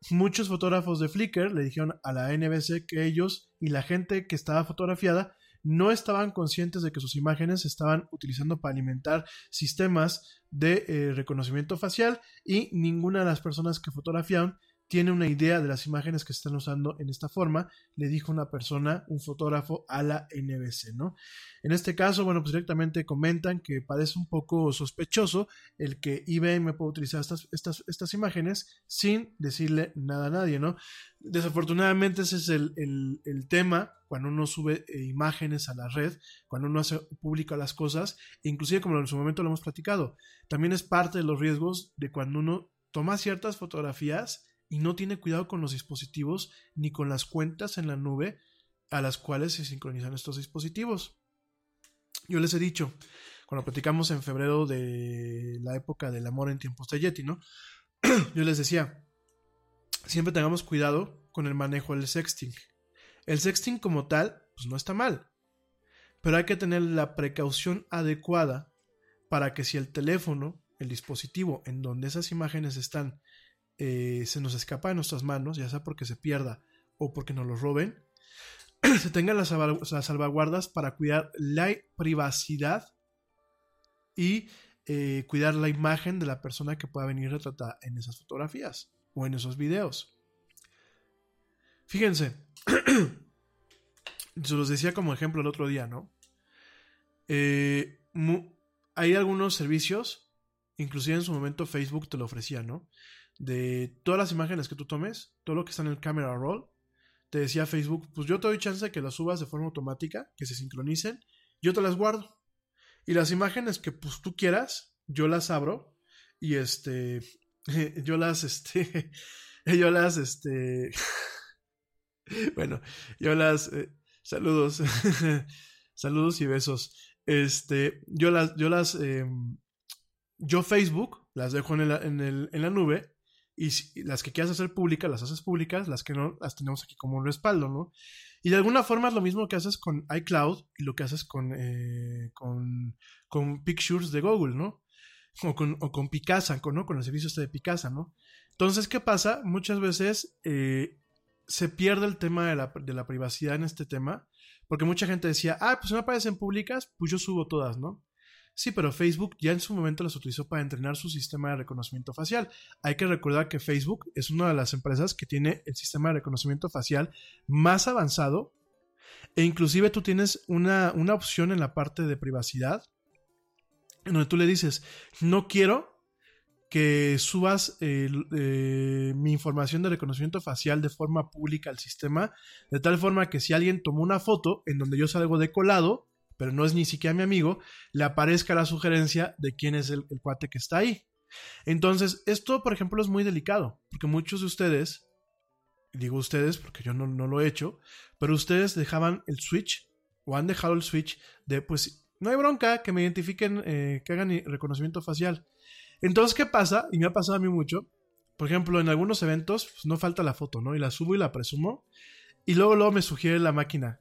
Muchos fotógrafos de Flickr le dijeron a la NBC que ellos y la gente que estaba fotografiada no estaban conscientes de que sus imágenes se estaban utilizando para alimentar sistemas de eh, reconocimiento facial y ninguna de las personas que fotografiaron tiene una idea de las imágenes que están usando en esta forma, le dijo una persona, un fotógrafo a la NBC, ¿no? En este caso, bueno, pues directamente comentan que parece un poco sospechoso el que IBM pueda utilizar estas, estas, estas imágenes sin decirle nada a nadie, ¿no? Desafortunadamente ese es el, el, tema cuando uno sube eh, imágenes a la red, cuando uno hace público las cosas, inclusive como en su momento lo hemos platicado, también es parte de los riesgos de cuando uno toma ciertas fotografías y no tiene cuidado con los dispositivos ni con las cuentas en la nube a las cuales se sincronizan estos dispositivos. Yo les he dicho, cuando platicamos en febrero de la época del amor en tiempos de Yeti, ¿no? Yo les decía, siempre tengamos cuidado con el manejo del sexting. El sexting como tal, pues no está mal, pero hay que tener la precaución adecuada para que si el teléfono, el dispositivo en donde esas imágenes están, eh, se nos escapa de nuestras manos, ya sea porque se pierda o porque nos lo roben, se tengan las, salvaguardas para cuidar la privacidad y eh, cuidar la imagen de la persona que pueda venir retratada en esas fotografías o en esos videos. Fíjense, se los decía como ejemplo el otro día, ¿no? Eh, hay algunos servicios, inclusive en su momento Facebook te lo ofrecía, ¿no? De todas las imágenes que tú tomes, todo lo que está en el camera roll, te decía Facebook, pues yo te doy chance de que las subas de forma automática, que se sincronicen, yo te las guardo. Y las imágenes que pues tú quieras, yo las abro y este, yo las, este, yo las, este, bueno, yo las, eh, saludos, saludos y besos. Este, yo las, yo las, em, yo Facebook las dejo en, en, en la nube y las que quieras hacer públicas, las haces públicas, las que no, las tenemos aquí como un respaldo, ¿no? Y de alguna forma es lo mismo que haces con iCloud y lo que haces con, eh, con, con, Pictures de Google, ¿no? O con, o con Picasa, con, ¿no? Con el servicio este de Picasa, ¿no? Entonces, ¿qué pasa? Muchas veces eh, se pierde el tema de la, de la privacidad en este tema, porque mucha gente decía, ah, pues no aparecen públicas, pues yo subo todas, ¿no? Sí, pero Facebook ya en su momento las utilizó para entrenar su sistema de reconocimiento facial. Hay que recordar que Facebook es una de las empresas que tiene el sistema de reconocimiento facial más avanzado e inclusive tú tienes una, opción en la parte de privacidad en donde tú le dices, no quiero que subas eh, mi información de reconocimiento facial de forma pública al sistema, de tal forma que si alguien tomó una foto en donde yo salgo de colado, pero no es ni siquiera mi amigo, le aparezca la sugerencia de quién es el, cuate que está ahí. Entonces, esto, por ejemplo, es muy delicado, porque muchos de ustedes, digo ustedes porque yo no, lo he hecho, pero ustedes dejaban el switch o han dejado el switch de, pues, no hay bronca, que me identifiquen, eh, que hagan reconocimiento facial. Entonces, ¿qué pasa? Y me ha pasado a mí mucho. Por ejemplo, en algunos eventos pues, no falta la foto, ¿no? Y la subo y la presumo. Y luego, luego me sugiere la máquina.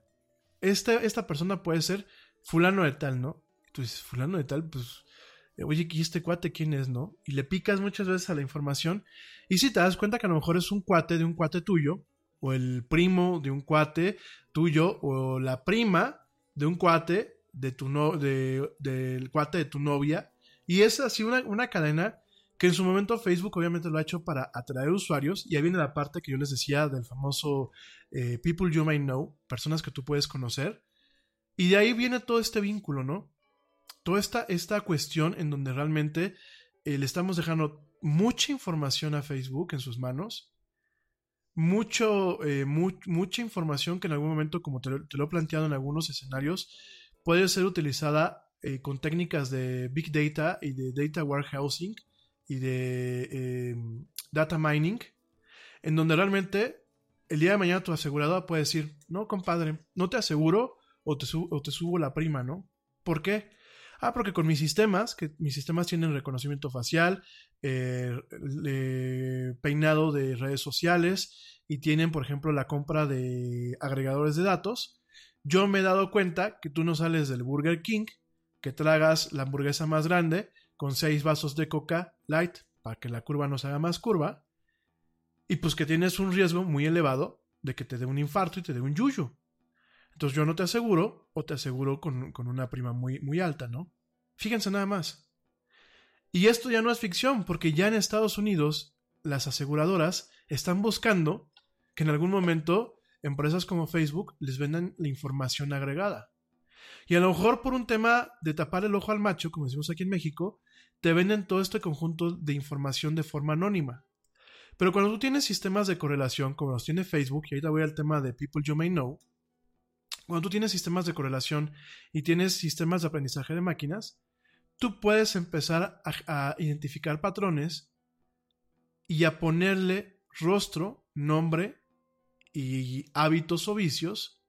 Este, esta persona puede ser fulano de tal, ¿no? tú dices, fulano de tal, pues, eh, oye, ¿y este cuate quién es, no? Y le picas muchas veces a la información y si te das cuenta que a lo mejor es un cuate de un cuate tuyo, o el primo de un cuate tuyo, o la prima de un cuate de tu no, de, del cuate de tu novia, y es así una, una cadena que en su momento Facebook obviamente lo ha hecho para atraer usuarios y ahí viene la parte que yo les decía del famoso eh, people you may know, personas que tú puedes conocer, Y de ahí viene todo este vínculo, ¿no? Toda esta, esta cuestión en donde realmente eh, le estamos dejando mucha información a Facebook en sus manos, mucho, eh, mucha información que en algún momento, como te lo, he planteado en algunos escenarios, puede ser utilizada eh, con técnicas de Big Data y de Data Warehousing y de Data Mining, en donde realmente el día de mañana tu aseguradora puede decir, no, compadre, no te aseguro o te, subo la prima, ¿no? ¿Por qué? Ah, porque con mis sistemas, que mis sistemas tienen reconocimiento facial, eh, peinado de redes sociales y tienen, por ejemplo, la compra de agregadores de datos, yo me he dado cuenta que tú no sales del Burger King, que tragas la hamburguesa más grande con seis vasos de coca light para que la curva no se haga más curva, y pues que tienes un riesgo muy elevado de que te dé un infarto y te dé un yuyo. Entonces yo no te aseguro o te aseguro con, una prima muy, muy alta, ¿no? Fíjense nada más. Y esto ya no es ficción, porque ya en Estados Unidos las aseguradoras están buscando que en algún momento empresas como Facebook les vendan la información agregada. Y a lo mejor por un tema de tapar el ojo al macho, como decimos aquí en México, te venden todo este conjunto de información de forma anónima. Pero cuando tú tienes sistemas de correlación, como los tiene Facebook, y ahorita voy al tema de People You May Know, cuando tú tienes sistemas de correlación y tienes sistemas de aprendizaje de máquinas, tú puedes empezar a, identificar patrones y a ponerle rostro, nombre y hábitos o vicios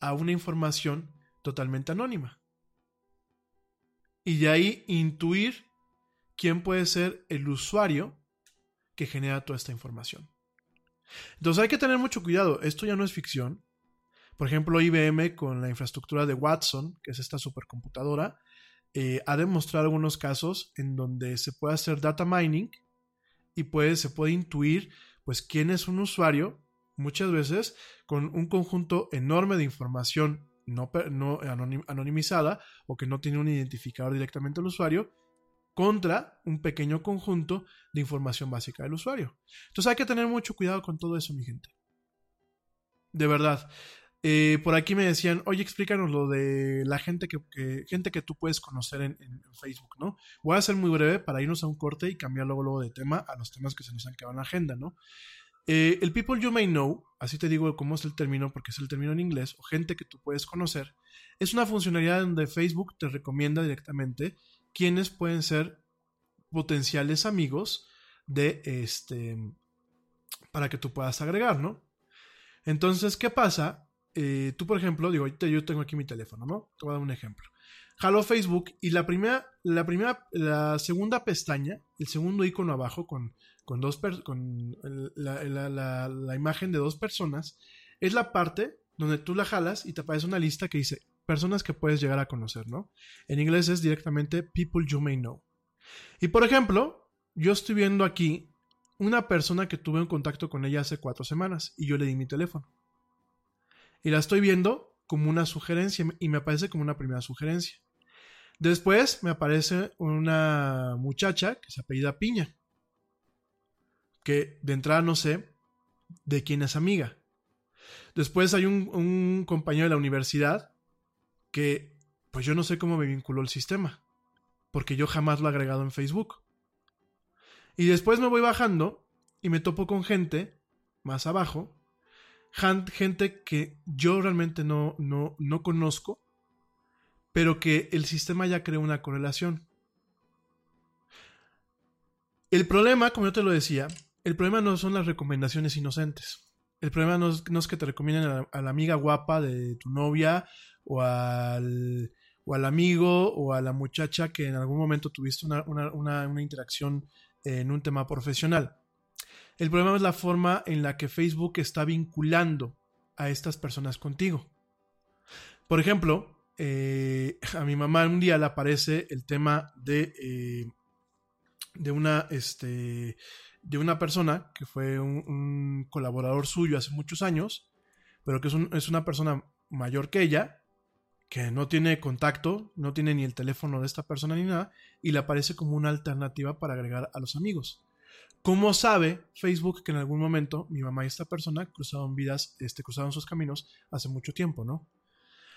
a una información totalmente anónima. Y de ahí intuir quién puede ser el usuario que genera toda esta información. Entonces hay que tener mucho cuidado. Esto ya no es ficción. Por ejemplo, IBM con la infraestructura de Watson, que es esta supercomputadora, eh, ha demostrado algunos casos en donde se puede hacer data mining y puede, se puede intuir pues quién es un usuario, muchas veces con un conjunto enorme de información no, no anonimizada o que no tiene un identificador directamente al usuario, contra un pequeño conjunto de información básica del usuario. Entonces hay que tener mucho cuidado con todo eso, mi gente. De verdad. Eh, por aquí me decían, oye, explícanos lo de la gente que, gente que tú puedes conocer en, Facebook, ¿no? Voy a ser muy breve para irnos a un corte y cambiar luego, luego de tema a los temas que se nos han quedado en la agenda, ¿no? Eh, el people you may know, así te digo cómo es el término porque es el término en inglés, o gente que tú puedes conocer, es una funcionalidad donde Facebook te recomienda directamente quiénes pueden ser potenciales amigos de este para que tú puedas agregar, ¿no? Entonces, ¿qué pasa? Eh, tú, por ejemplo, digo, yo tengo aquí mi teléfono, ¿no? Te voy a dar un ejemplo. Jalo Facebook y la primera, la primera, la segunda pestaña, el segundo icono abajo con, con dos con la, la, la, imagen de dos personas, es la parte donde tú la jalas y te aparece una lista que dice personas que puedes llegar a conocer, ¿no? En inglés es directamente people you may know. Y por ejemplo, yo estoy viendo aquí una persona que tuve un contacto con ella hace cuatro semanas y yo le di mi teléfono. Y la estoy viendo como una sugerencia y me aparece como una primera sugerencia. Después me aparece una muchacha que se apellida Piña, que de entrada no sé de quién es amiga. Después hay un, compañero de la universidad que pues yo no sé cómo me vinculó el sistema, porque yo jamás lo he agregado en Facebook. Y después me voy bajando y me topo con gente más abajo, gente que yo realmente no, no, no conozco, pero que el sistema ya creó una correlación. El problema, como yo te lo decía, el problema no son las recomendaciones inocentes. El problema no es, que te recomienden a la, amiga guapa de tu novia o al, o al amigo o a la muchacha que en algún momento tuviste una, una interacción en un tema profesional. El problema es la forma en la que Facebook está vinculando a estas personas contigo. Por ejemplo, eh, a mi mamá un día le aparece el tema de, eh, de una, este, de una persona que fue un, colaborador suyo hace muchos años, pero que es, es, una persona mayor que ella, que no tiene contacto, no tiene ni el teléfono de esta persona ni nada, y le aparece como una alternativa para agregar a los amigos. ¿Cómo sabe Facebook que en algún momento mi mamá y esta persona cruzaron vidas, este, cruzaron sus caminos hace mucho tiempo, ¿no?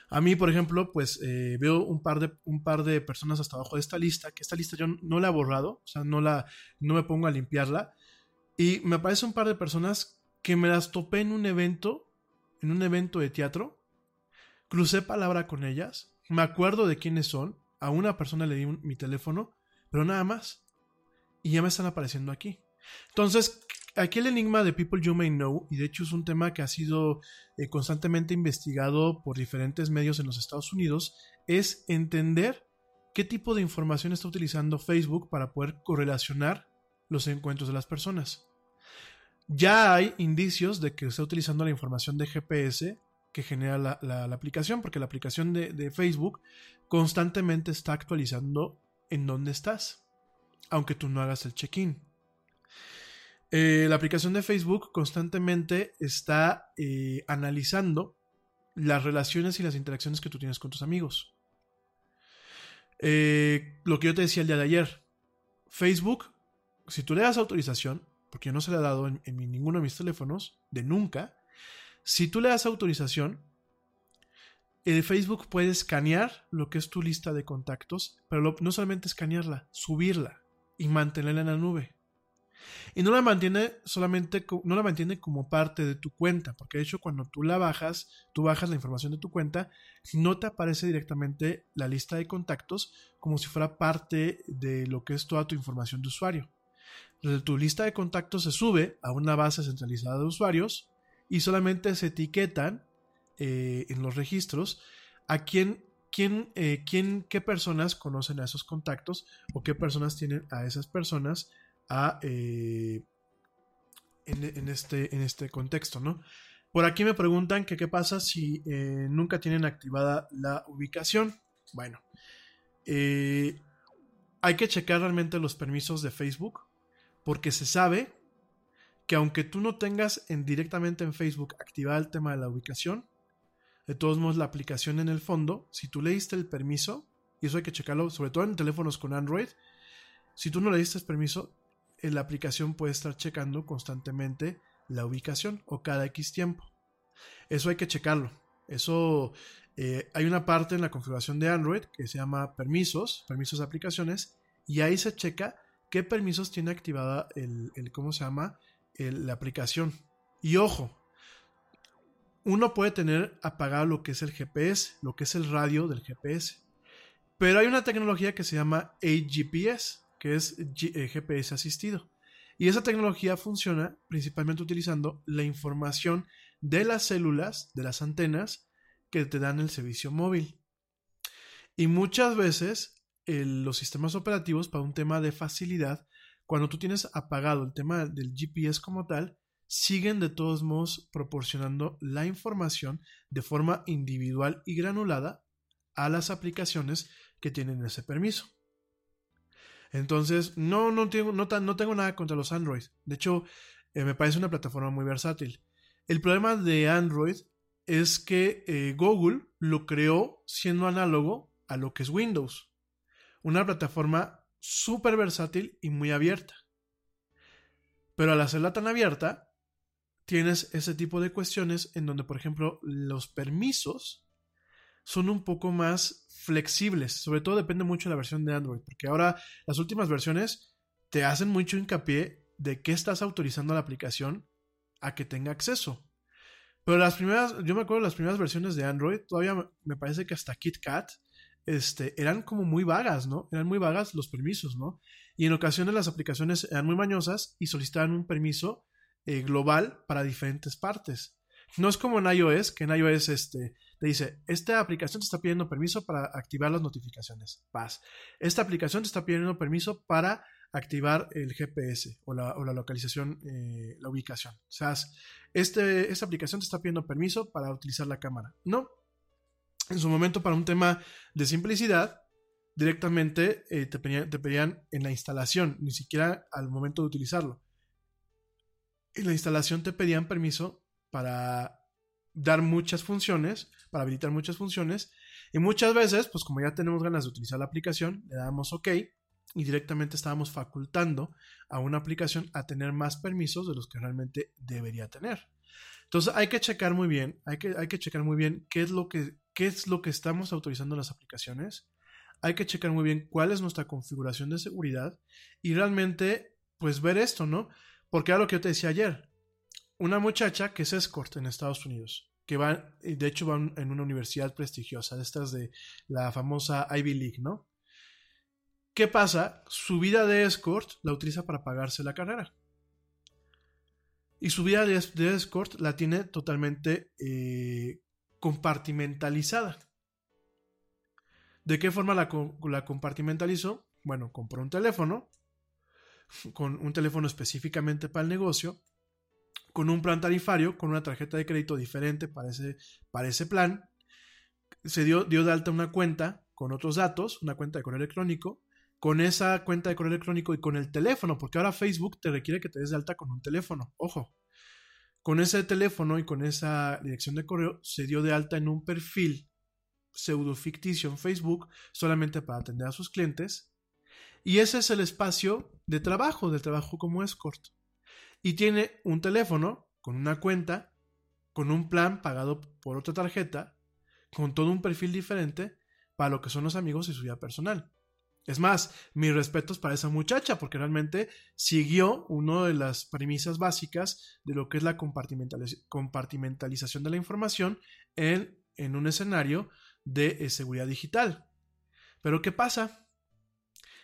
A mí, por ejemplo, pues eh, veo un par, de, un par de personas hasta abajo de esta lista, que esta lista yo no la he borrado, o sea, no, la, no me pongo a limpiarla. Y me aparece un par de personas que me las topé en un evento, en un evento de teatro. Crucé palabra con ellas, me acuerdo de quiénes son, a una persona le di mi teléfono, pero nada más. Y ya me están apareciendo aquí. Entonces, aquí el enigma de People You May Know, y de hecho es un tema que ha sido eh, constantemente investigado por diferentes medios en los Estados Unidos, es entender qué tipo de información está utilizando Facebook para poder correlacionar los encuentros de las personas. Ya hay indicios de que está utilizando la información de GPS que genera la, aplicación, porque la aplicación de, de Facebook constantemente está actualizando en dónde estás, aunque tú no hagas el check-in. Eh, la aplicación de Facebook constantemente está eh, analizando las relaciones y las interacciones que tú tienes con tus amigos. Eh, lo que yo te decía el día de ayer, Facebook, si tú le das autorización, porque yo no se le ha dado en, ninguno de mis teléfonos, de nunca, si tú le das autorización, el Facebook puede escanear lo que es tu lista de contactos, pero no solamente escanearla, subirla y mantenerla en la nube. Y no la mantiene solamente, no la mantiene como parte de tu cuenta, porque de hecho cuando tú la bajas, tú bajas la información de tu cuenta, no te aparece directamente la lista de contactos como si fuera parte de lo que es toda tu información de usuario. Tu lista de contactos se sube a una base centralizada de usuarios y solamente se etiquetan eh, en los registros a quién quién, eh, quién, qué personas conocen a esos contactos o qué personas tienen a esas personas eh, en, este, en este contexto, ¿no? Por aquí me preguntan que qué pasa si eh, nunca tienen activada la ubicación. Bueno, eh, hay que checar realmente los permisos de Facebook porque se sabe que aunque tú no tengas en, directamente en Facebook activada el tema de la ubicación, de todos modos la aplicación en el fondo, si tú le diste el permiso, y eso hay que checarlo, sobre todo en teléfonos con Android, si tú no le diste permiso, la aplicación puede estar checando constantemente la ubicación o cada X tiempo. Eso hay que checarlo. Eso eh, hay una parte en la configuración de Android que se llama permisos, permisos de aplicaciones, y ahí se checa qué permisos tiene activada el, ¿cómo se llama? la aplicación. Y ojo, uno puede tener apagado lo que es el GPS, lo que es el radio del GPS. Pero hay una tecnología que se llama AGPS, que es GPS eh, asistido. Y esa tecnología funciona principalmente utilizando la información de las células, de las antenas, que te dan el servicio móvil. Y muchas veces los sistemas operativos, para un tema de facilidad, cuando tú tienes apagado el tema del GPS como tal, siguen de todos modos proporcionando la información de forma individual y granulada a las aplicaciones que tienen ese permiso. Entonces, no, no, tengo, no, no tengo nada contra los Android. De hecho, eh, me parece una plataforma muy versátil. El problema de Android es que eh, Google lo creó siendo análogo a lo que es Windows. Una plataforma súper versátil y muy abierta. Pero al hacerla tan abierta, tienes ese tipo de cuestiones en donde, por ejemplo, los permisos son un poco más flexibles. Sobre todo depende mucho de la versión de Android, porque ahora las últimas versiones te hacen mucho hincapié de que estás autorizando a la aplicación a que tenga acceso. Pero las primeras, yo me acuerdo las primeras versiones de Android, todavía me parece que hasta KitKat, este, eran como muy vagas, ¿no? Eran muy vagas los permisos, ¿no? Y en ocasiones las aplicaciones eran muy mañosas y solicitaban un permiso eh, global para diferentes partes. No es como en iOS, que en iOS este, te dice, esta aplicación te está pidiendo permiso para activar las notificaciones. Paz. Esta aplicación te está pidiendo permiso para activar el GPS o la, localización, eh, la ubicación. O sea, este, esta aplicación te está pidiendo permiso para utilizar la cámara. No. En su momento, para un tema de simplicidad, directamente eh, te, te pedían en la instalación, ni siquiera al momento de utilizarlo. En la instalación te pedían permiso para dar muchas funciones, para habilitar muchas funciones. Y muchas veces, pues como ya tenemos ganas de utilizar la aplicación, le damos OK y directamente estábamos facultando a una aplicación a tener más permisos de los que realmente debería tener. Entonces hay que checar muy bien, hay que, hay que checar muy bien qué es lo que qué es lo que estamos autorizando en las aplicaciones. Hay que checar muy bien cuál es nuestra configuración de seguridad y realmente, pues ver esto, ¿no? Porque era lo que yo te decía ayer. Una muchacha que es escort en Estados Unidos, que va, de hecho va en una universidad prestigiosa, de estas de la famosa Ivy League, ¿no? ¿Qué pasa? Su vida de escort la utiliza para pagarse la carrera. Y su vida de, escort la tiene totalmente eh, compartimentalizada. ¿De qué forma la, la compartimentalizó? Bueno, compró un teléfono, con un teléfono específicamente para el negocio, con un plan tarifario, con una tarjeta de crédito diferente para ese, para ese plan. Se dio, dio de alta una cuenta con otros datos, una cuenta de correo electrónico, con esa cuenta de correo electrónico y con el teléfono, porque ahora Facebook te requiere que te des de alta con un teléfono. Ojo, con ese teléfono y con esa dirección de correo se dio de alta en un perfil pseudo ficticio en Facebook solamente para atender a sus clientes. Y ese es el espacio de trabajo, de trabajo como escort. Y tiene un teléfono con una cuenta, con un plan pagado por otra tarjeta, con todo un perfil diferente para lo que son los amigos y su vida personal. Es más, mis respetos para esa muchacha, porque realmente siguió una de las premisas básicas de lo que es la compartimentalización de la información en, un escenario de eh, seguridad digital. Pero ¿qué pasa?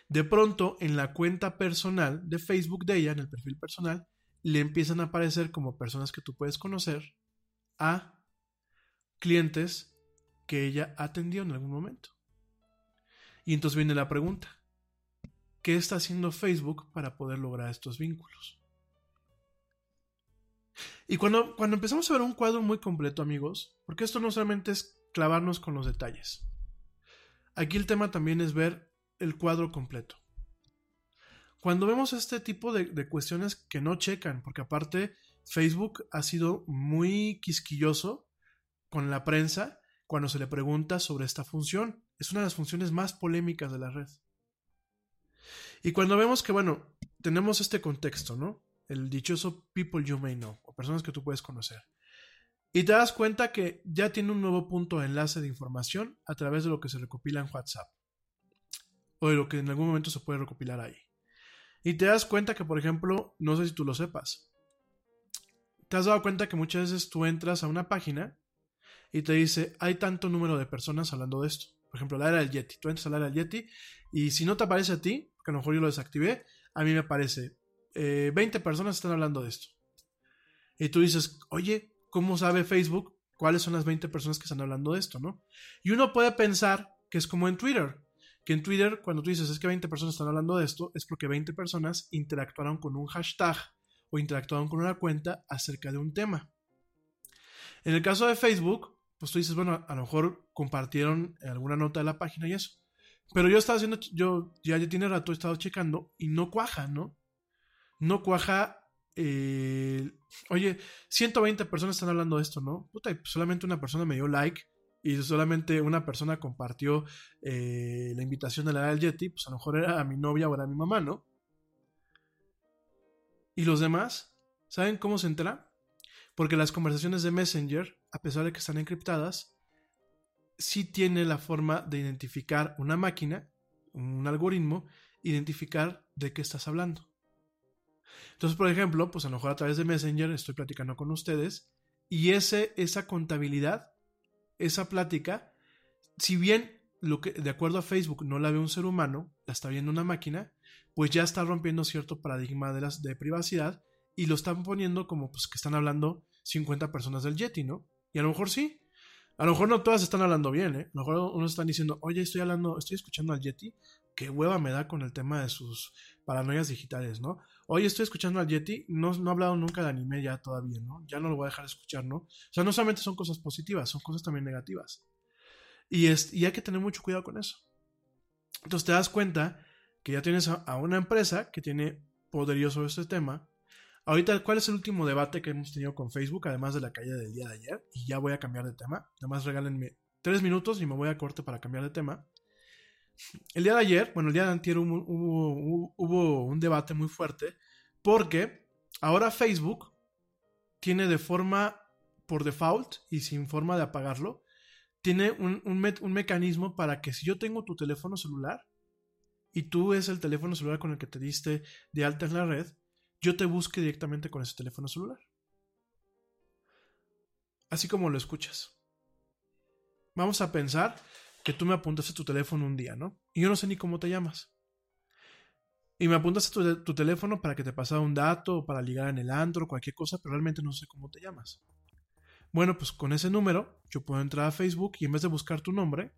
De pronto, en la cuenta personal de Facebook de ella, en el perfil personal, le empiezan a aparecer como personas que tú puedes conocer a clientes que ella atendió en algún momento. Y entonces viene la pregunta, ¿qué está haciendo Facebook para poder lograr estos vínculos? Y cuando, cuando empezamos a ver un cuadro muy completo, amigos, porque esto no solamente es clavarnos con los detalles, aquí el tema también es ver el cuadro completo. Cuando vemos este tipo de, cuestiones que no checan, porque aparte Facebook ha sido muy quisquilloso con la prensa cuando se le pregunta sobre esta función. Es una de las funciones más polémicas de la red. Y cuando vemos que, bueno, tenemos este contexto, ¿no? El dichoso people you may know, o personas que tú puedes conocer. Y te das cuenta que ya tiene un nuevo punto de enlace de información a través de lo que se recopila en WhatsApp. O de lo que en algún momento se puede recopilar ahí. Y te das cuenta que, por ejemplo, no sé si tú lo sepas. Te has dado cuenta que muchas veces tú entras a una página y te dice, hay tanto número de personas hablando de esto. Por ejemplo, la era del Yeti. Tú entras a la era del Yeti y si no te aparece a ti, que a lo mejor yo lo desactivé, a mí me aparece, 20 eh, personas están hablando de esto. Y tú dices, oye, ¿cómo sabe Facebook cuáles son las 20 personas que están hablando de esto, no? Y uno puede pensar que es como en Twitter, que en Twitter cuando tú dices es que 20 personas están hablando de esto, es porque 20 personas interactuaron con un hashtag o interactuaron con una cuenta acerca de un tema. En el caso de Facebook, pues tú dices, bueno, a lo mejor compartieron alguna nota de la página y eso. Pero yo estaba haciendo, yo ya, tiene rato he estado checando y no cuaja, ¿no? No cuaja. Eh, oye, 120 personas están hablando de esto, ¿no? Puta, solamente una persona me dio like y solamente una persona compartió eh, la invitación de la del Yeti, pues a lo mejor era mi novia o era mi mamá, ¿no? Y los demás, ¿saben cómo se entera? Porque las conversaciones de Messenger, a pesar de que están encriptadas, sí tiene la forma de identificar una máquina, un algoritmo, identificar de qué estás hablando. Entonces, por ejemplo, pues a lo mejor a través de Messenger estoy platicando con ustedes y ese, esa contabilidad, esa plática, si bien lo que, de acuerdo a Facebook no la ve un ser humano, la está viendo una máquina, pues ya está rompiendo cierto paradigma de, las, de privacidad y lo están poniendo como pues que están hablando 50 personas del Yeti, ¿no? Y a lo mejor sí. A lo mejor no todas están hablando bien, ¿eh? A lo mejor unos están diciendo, oye, estoy hablando, estoy escuchando al Yeti, qué hueva me da con el tema de sus paranoias digitales, ¿no? Oye, estoy escuchando al Yeti, no, no he hablado nunca de anime ya todavía, ¿no? Ya no lo voy a dejar de escuchar, ¿no? O sea, no solamente son cosas positivas, son cosas también negativas. Y, es, y hay que tener mucho cuidado con eso. Entonces te das cuenta que ya tienes a, una empresa que tiene poderío sobre este tema, Ahorita, ¿cuál es el último debate que hemos tenido con Facebook, además de la calle del día de ayer? Y ya voy a cambiar de tema. Además, regálenme tres minutos y me voy a corte para cambiar de tema. El día de ayer, bueno, el día de antier hubo, un debate muy fuerte porque ahora Facebook tiene de forma por default y sin forma de apagarlo, tiene un, un mecanismo para que si yo tengo tu teléfono celular y tú es el teléfono celular con el que te diste de alta en la red, yo te busque directamente con ese teléfono celular. Así como lo escuchas. Vamos a pensar que tú me apuntaste tu teléfono un día, ¿no? Y yo no sé ni cómo te llamas. Y me apuntaste tu, tu teléfono para que te pasara un dato, para ligar en el antro, cualquier cosa, pero realmente no sé cómo te llamas. Bueno, pues con ese número yo puedo entrar a Facebook y en vez de buscar tu nombre,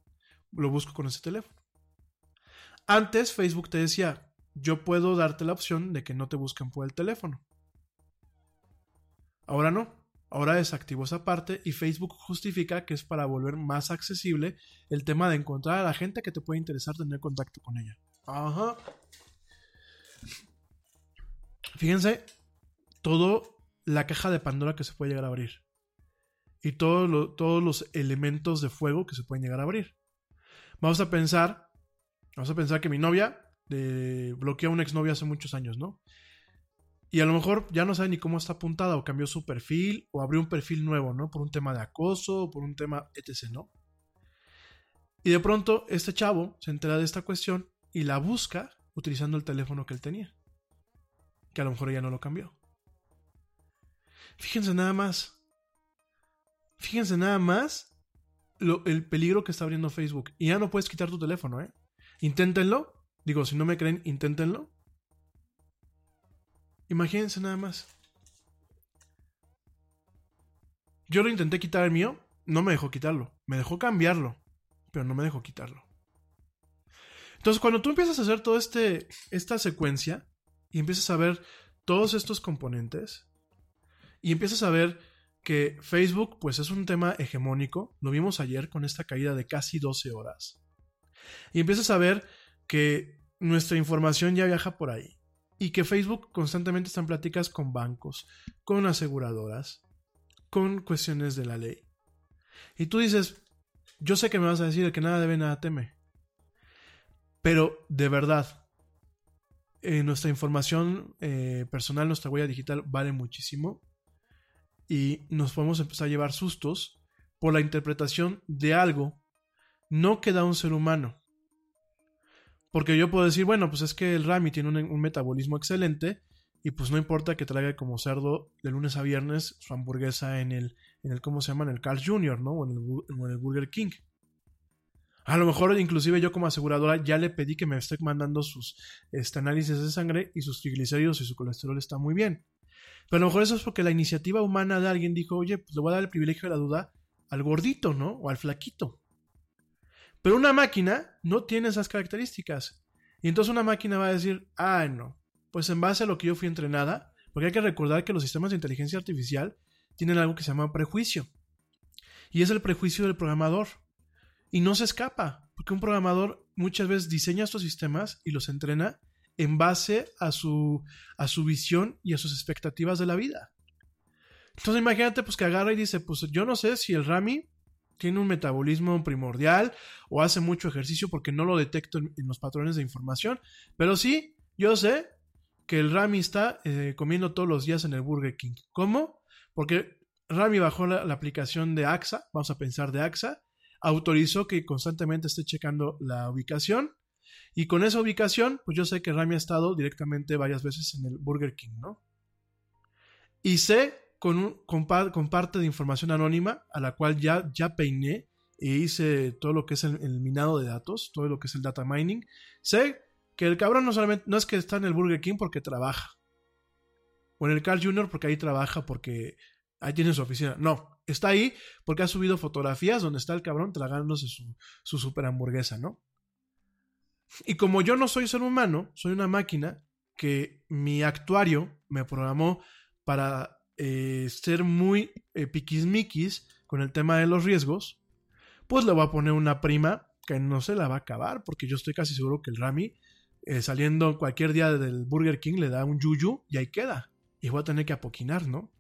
lo busco con ese teléfono. Antes Facebook te decía, yo puedo darte la opción de que no te busquen por el teléfono. Ahora no. Ahora desactivo esa parte y Facebook justifica que es para volver más accesible el tema de encontrar a la gente que te puede interesar tener contacto con ella. Ajá. Fíjense todo la caja de Pandora que se puede llegar a abrir. Y todo lo- todos los elementos de fuego que se pueden llegar a abrir. Vamos a pensar. Vamos a pensar que mi novia eh, bloqueó a una exnovia hace muchos años, ¿no? Y a lo mejor ya no sabe ni cómo está apuntada, o cambió su perfil, o abrió un perfil nuevo, ¿no? Por un tema de acoso, o por un tema etc., ¿no? Y de pronto este chavo se entera de esta cuestión y la busca utilizando el teléfono que él tenía. Que a lo mejor ella no lo cambió. Fíjense nada más. Fíjense nada más el peligro que está abriendo Facebook. Y ya no puedes quitar tu teléfono, ¿eh? Inténtenlo. Digo, si no me creen, inténtenlo. Imagínense nada más. Yo lo intenté quitar el mío, no me dejó quitarlo. Me dejó cambiarlo, pero no me dejó quitarlo. Entonces, cuando tú empiezas a hacer toda este, esta secuencia y empiezas a ver todos estos componentes y empiezas a ver que Facebook, pues es un tema hegemónico, lo vimos ayer con esta caída de casi 12 horas. Y empiezas a ver que nuestra información ya viaja por ahí y que Facebook constantemente está en pláticas con bancos, con aseguradoras, con cuestiones de la ley. Y tú dices, yo sé que me vas a decir que nada debe, nada teme. Pero de verdad, eh, nuestra información eh, personal, nuestra huella digital vale muchísimo y nos podemos empezar a llevar sustos por la interpretación de algo no que da un ser humano. Porque yo puedo decir, bueno, pues es que el Rami tiene un, metabolismo excelente y pues no importa que traiga como cerdo de lunes a viernes su hamburguesa en el, en el ¿cómo se llama? En el Carl Jr., ¿no? O en el, en el Burger King. A lo mejor inclusive yo como aseguradora ya le pedí que me esté mandando sus este, análisis de sangre y sus triglicéridos y su colesterol está muy bien. Pero a lo mejor eso es porque la iniciativa humana de alguien dijo, oye, pues le voy a dar el privilegio de la duda al gordito, ¿no? O al flaquito. Pero una máquina no tiene esas características. Y entonces una máquina va a decir, ah, no, pues en base a lo que yo fui entrenada, porque hay que recordar que los sistemas de inteligencia artificial tienen algo que se llama prejuicio. Y es el prejuicio del programador. Y no se escapa, porque un programador muchas veces diseña estos sistemas y los entrena en base a su, a su visión y a sus expectativas de la vida. Entonces imagínate pues que agarra y dice, pues yo no sé si el Rami tiene un metabolismo primordial o hace mucho ejercicio porque no lo detecto en, los patrones de información, pero sí, yo sé que el Rami está eh, comiendo todos los días en el Burger King. ¿Cómo? Porque Rami bajó la, la aplicación de AXA, vamos a pensar de AXA, autorizó que constantemente esté checando la ubicación y con esa ubicación, pues yo sé que Rami ha estado directamente varias veces en el Burger King, ¿no? Y sé con, un, con, par, con parte de información anónima a la cual ya, ya peiné e hice todo lo que es el, el, minado de datos, todo lo que es el data mining. Sé que el cabrón no solamente no es que está en el Burger King porque trabaja. O en el Carl Jr. porque ahí trabaja, porque ahí tiene su oficina. No, está ahí porque ha subido fotografías donde está el cabrón tragándose su, su super hamburguesa, ¿no? Y como yo no soy ser humano, soy una máquina que mi actuario me programó para eh, ser muy eh, piquismiquis con el tema de los riesgos, pues le voy a poner una prima que no se la va a acabar, porque yo estoy casi seguro que el Rami, eh, saliendo cualquier día del Burger King, le da un yuyu y ahí queda. Y voy a tener que apoquinar, ¿no?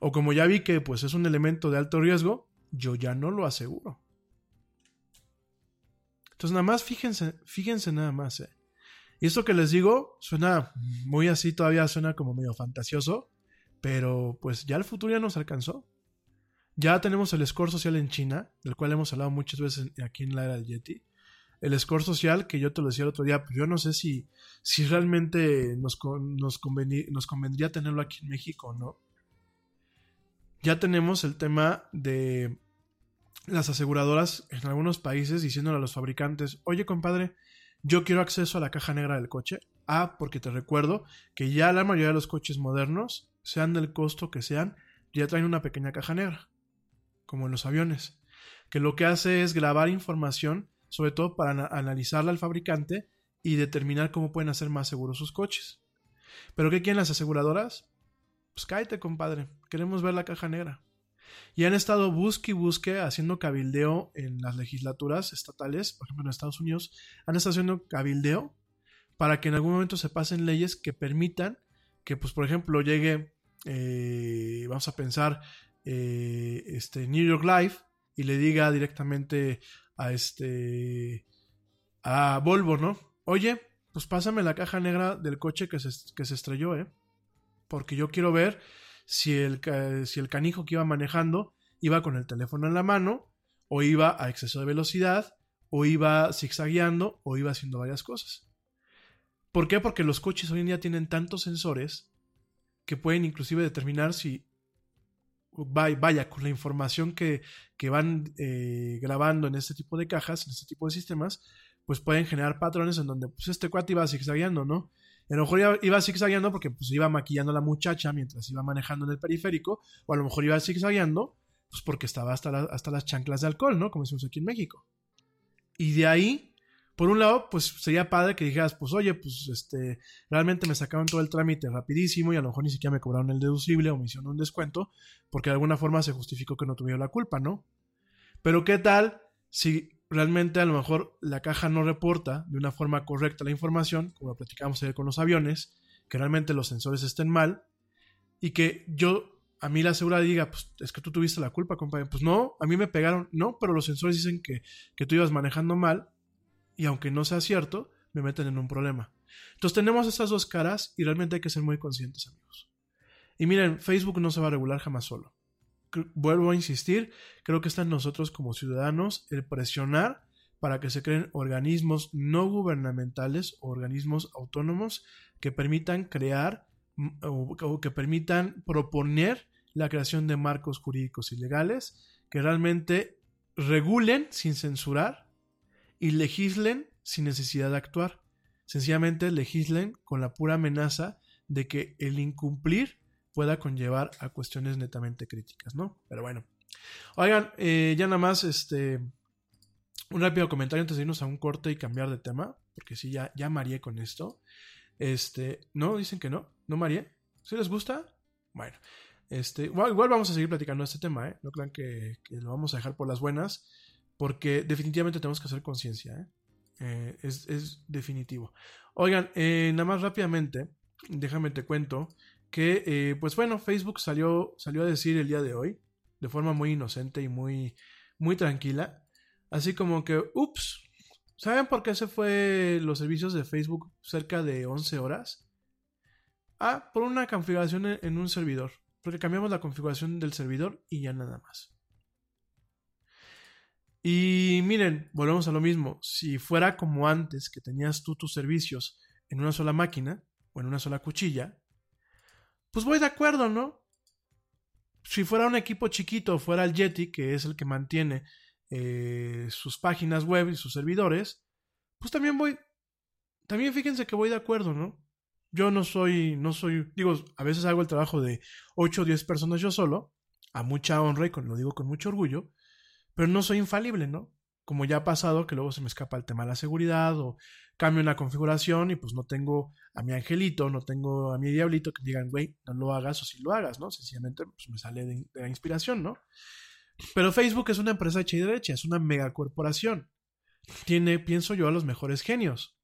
O como ya vi que pues es un elemento de alto riesgo, yo ya no lo aseguro. Entonces nada más fíjense, fíjense nada más, ¿eh? Y esto que les digo suena muy así, todavía suena como medio fantasioso, pero pues ya el futuro ya nos alcanzó. Ya tenemos el score social en China, del cual hemos hablado muchas veces aquí en la era del Yeti. El score social, que yo te lo decía el otro día, pero yo no sé si, si realmente nos, nos, nos convendría tenerlo aquí en México o no. Ya tenemos el tema de las aseguradoras en algunos países diciéndole a los fabricantes, oye compadre, yo quiero acceso a la caja negra del coche. Ah, porque te recuerdo que ya la mayoría de los coches modernos, sean del costo que sean, ya traen una pequeña caja negra, como en los aviones, que lo que hace es grabar información, sobre todo para analizarla al fabricante y determinar cómo pueden hacer más seguros sus coches. ¿Pero qué quieren las aseguradoras? Pues cállate, compadre, queremos ver la caja negra. Y han estado busque y busque haciendo cabildeo en las legislaturas estatales, por ejemplo en Estados Unidos, han estado haciendo cabildeo para que en algún momento se pasen leyes que permitan que, pues, por ejemplo, llegue, eh, vamos a pensar, eh, este New York Life y le diga directamente a este a Volvo, ¿no? Oye, pues pásame la caja negra del coche que se, que se estrelló, ¿eh? Porque yo quiero ver si el, si el canijo que iba manejando iba con el teléfono en la mano, o iba a exceso de velocidad, o iba zigzagueando, o iba haciendo varias cosas. ¿Por qué? Porque los coches hoy en día tienen tantos sensores que pueden inclusive determinar si vaya con la información que, van eh, grabando en este tipo de cajas, en este tipo de sistemas, pues pueden generar patrones en donde pues este cuate iba zigzagueando, ¿no? a lo mejor iba, zigzagueando porque pues iba maquillando a la muchacha mientras iba manejando en el periférico, o a lo mejor iba zigzagueando pues porque estaba hasta, hasta las chanclas de alcohol, ¿no? Como decimos aquí en México. Y de ahí, por un lado, pues sería padre que dijeras, pues oye, pues este, realmente me sacaron todo el trámite rapidísimo y a lo mejor ni siquiera me cobraron el deducible o me hicieron un descuento, porque de alguna forma se justificó que no tuvieron la culpa, ¿no? Pero ¿qué tal si realmente a lo mejor la caja no reporta de una forma correcta la información, como lo platicamos ayer con los aviones, que realmente los sensores estén mal, y que yo, a mí la asegurada diga, pues es que tú tuviste la culpa, compañero. Pues no, a mí me pegaron, no, pero los sensores dicen que, que tú ibas manejando mal, y aunque no sea cierto, me meten en un problema. Entonces tenemos estas dos caras y realmente hay que ser muy conscientes, amigos. Y miren, Facebook no se va a regular jamás solo vuelvo a insistir, creo que está en nosotros como ciudadanos el presionar para que se creen organismos no gubernamentales o organismos autónomos que permitan crear mm, o, que permitan proponer la creación de marcos jurídicos y legales que realmente regulen sin censurar y legislen sin necesidad de actuar. Sencillamente legislen con la pura amenaza de que el incumplir pueda conllevar a cuestiones netamente críticas, ¿no? Pero bueno. Oigan, eh, ya nada más, este, un rápido comentario antes de irnos a un corte y cambiar de tema, porque sí, ya, ya mareé con esto. Este, no, dicen que no, no mareé. ¿Sí les gusta? Bueno, este, igual, vamos a seguir platicando este tema, ¿eh? No crean que, lo vamos a dejar por las buenas, porque definitivamente tenemos que hacer conciencia, ¿eh? eh es, definitivo. Oigan, eh, nada más rápidamente, déjame te cuento que, eh, pues bueno, Facebook salió, salió a decir el día de hoy, de forma muy inocente y muy, muy tranquila, así como que, ups, ¿saben por qué se fue los servicios de Facebook cerca de 11 horas? Ah, por una configuración en un servidor, porque cambiamos la configuración del servidor y ya nada más. Y miren, volvemos a lo mismo, si fuera como antes que tenías tú tus servicios en una sola máquina o en una sola cuchilla, pues voy de acuerdo, ¿no? Si fuera un equipo chiquito, fuera el Yeti, que es el que mantiene eh, sus páginas web y sus servidores, pues también voy, también fíjense que voy de acuerdo, ¿no? Yo no soy, no soy, digo, a veces hago el trabajo de 8 o 10 personas yo solo, a mucha honra y con, lo digo con mucho orgullo, pero no soy infalible, ¿no? Como ya ha pasado que luego se me escapa el tema de la seguridad o cambio una configuración y pues no tengo a mi angelito, no tengo a mi diablito que digan, güey, no lo hagas o si lo hagas, ¿no? Sencillamente pues me sale de, la inspiración, ¿no? Pero Facebook es una empresa hecha y derecha, es una megacorporación. Tiene, pienso yo, a los mejores genios.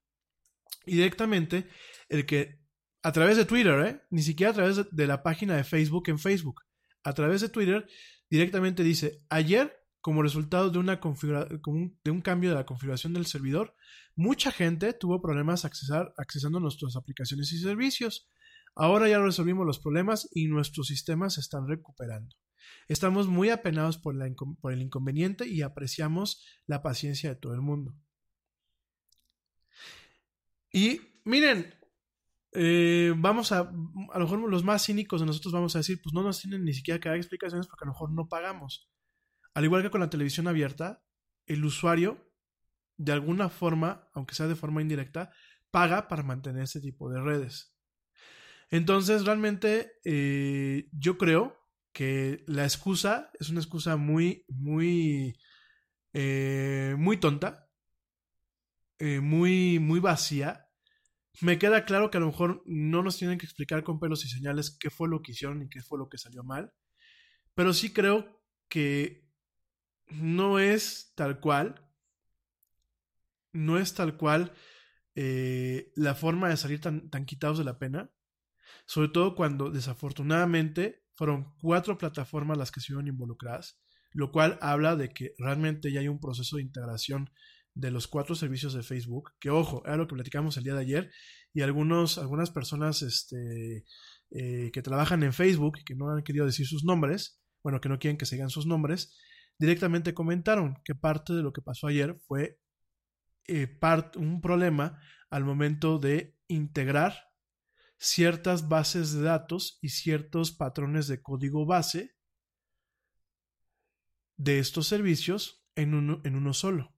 Y directamente, el que a través de Twitter, ¿eh? ni siquiera a través de la página de Facebook en Facebook, a través de Twitter, directamente dice, ayer como resultado de, una de un cambio de la configuración del servidor, mucha gente tuvo problemas accesar, accesando nuestras aplicaciones y servicios. Ahora ya resolvimos los problemas y nuestros sistemas se están recuperando. Estamos muy apenados por, el inconveniente y apreciamos la paciencia de todo el mundo. Y miren, eh, vamos a, a lo mejor los más cínicos de nosotros vamos a decir, pues no nos tienen ni siquiera que dar explicaciones porque a lo mejor no pagamos. Al igual que con la televisión abierta, el usuario, de alguna forma, aunque sea de forma indirecta, paga para mantener ese tipo de redes. Entonces, realmente, eh, yo creo que la excusa es una excusa muy, muy, eh, muy tonta, eh, muy, muy vacía. Me queda claro que a lo mejor no nos tienen que explicar con pelos y señales qué fue lo que hicieron y qué fue lo que salió mal, pero sí creo que no es tal cual, no es tal cual la forma de salir tan, tan quitados de la pena sobre todo cuando desafortunadamente fueron cuatro plataformas las que se vieron involucradas, lo cual habla de que realmente ya hay un proceso de integración de los cuatro servicios de Facebook, que ojo, era lo que platicamos el día de ayer, y algunos, algunas personas este, eh, que trabajan en Facebook que no han querido decir sus nombres, bueno, que no quieren que se digan sus nombres, directamente comentaron que parte de lo que pasó ayer fue eh, un problema al momento de integrar ciertas bases de datos y ciertos patrones de código base de estos servicios en uno, en uno solo.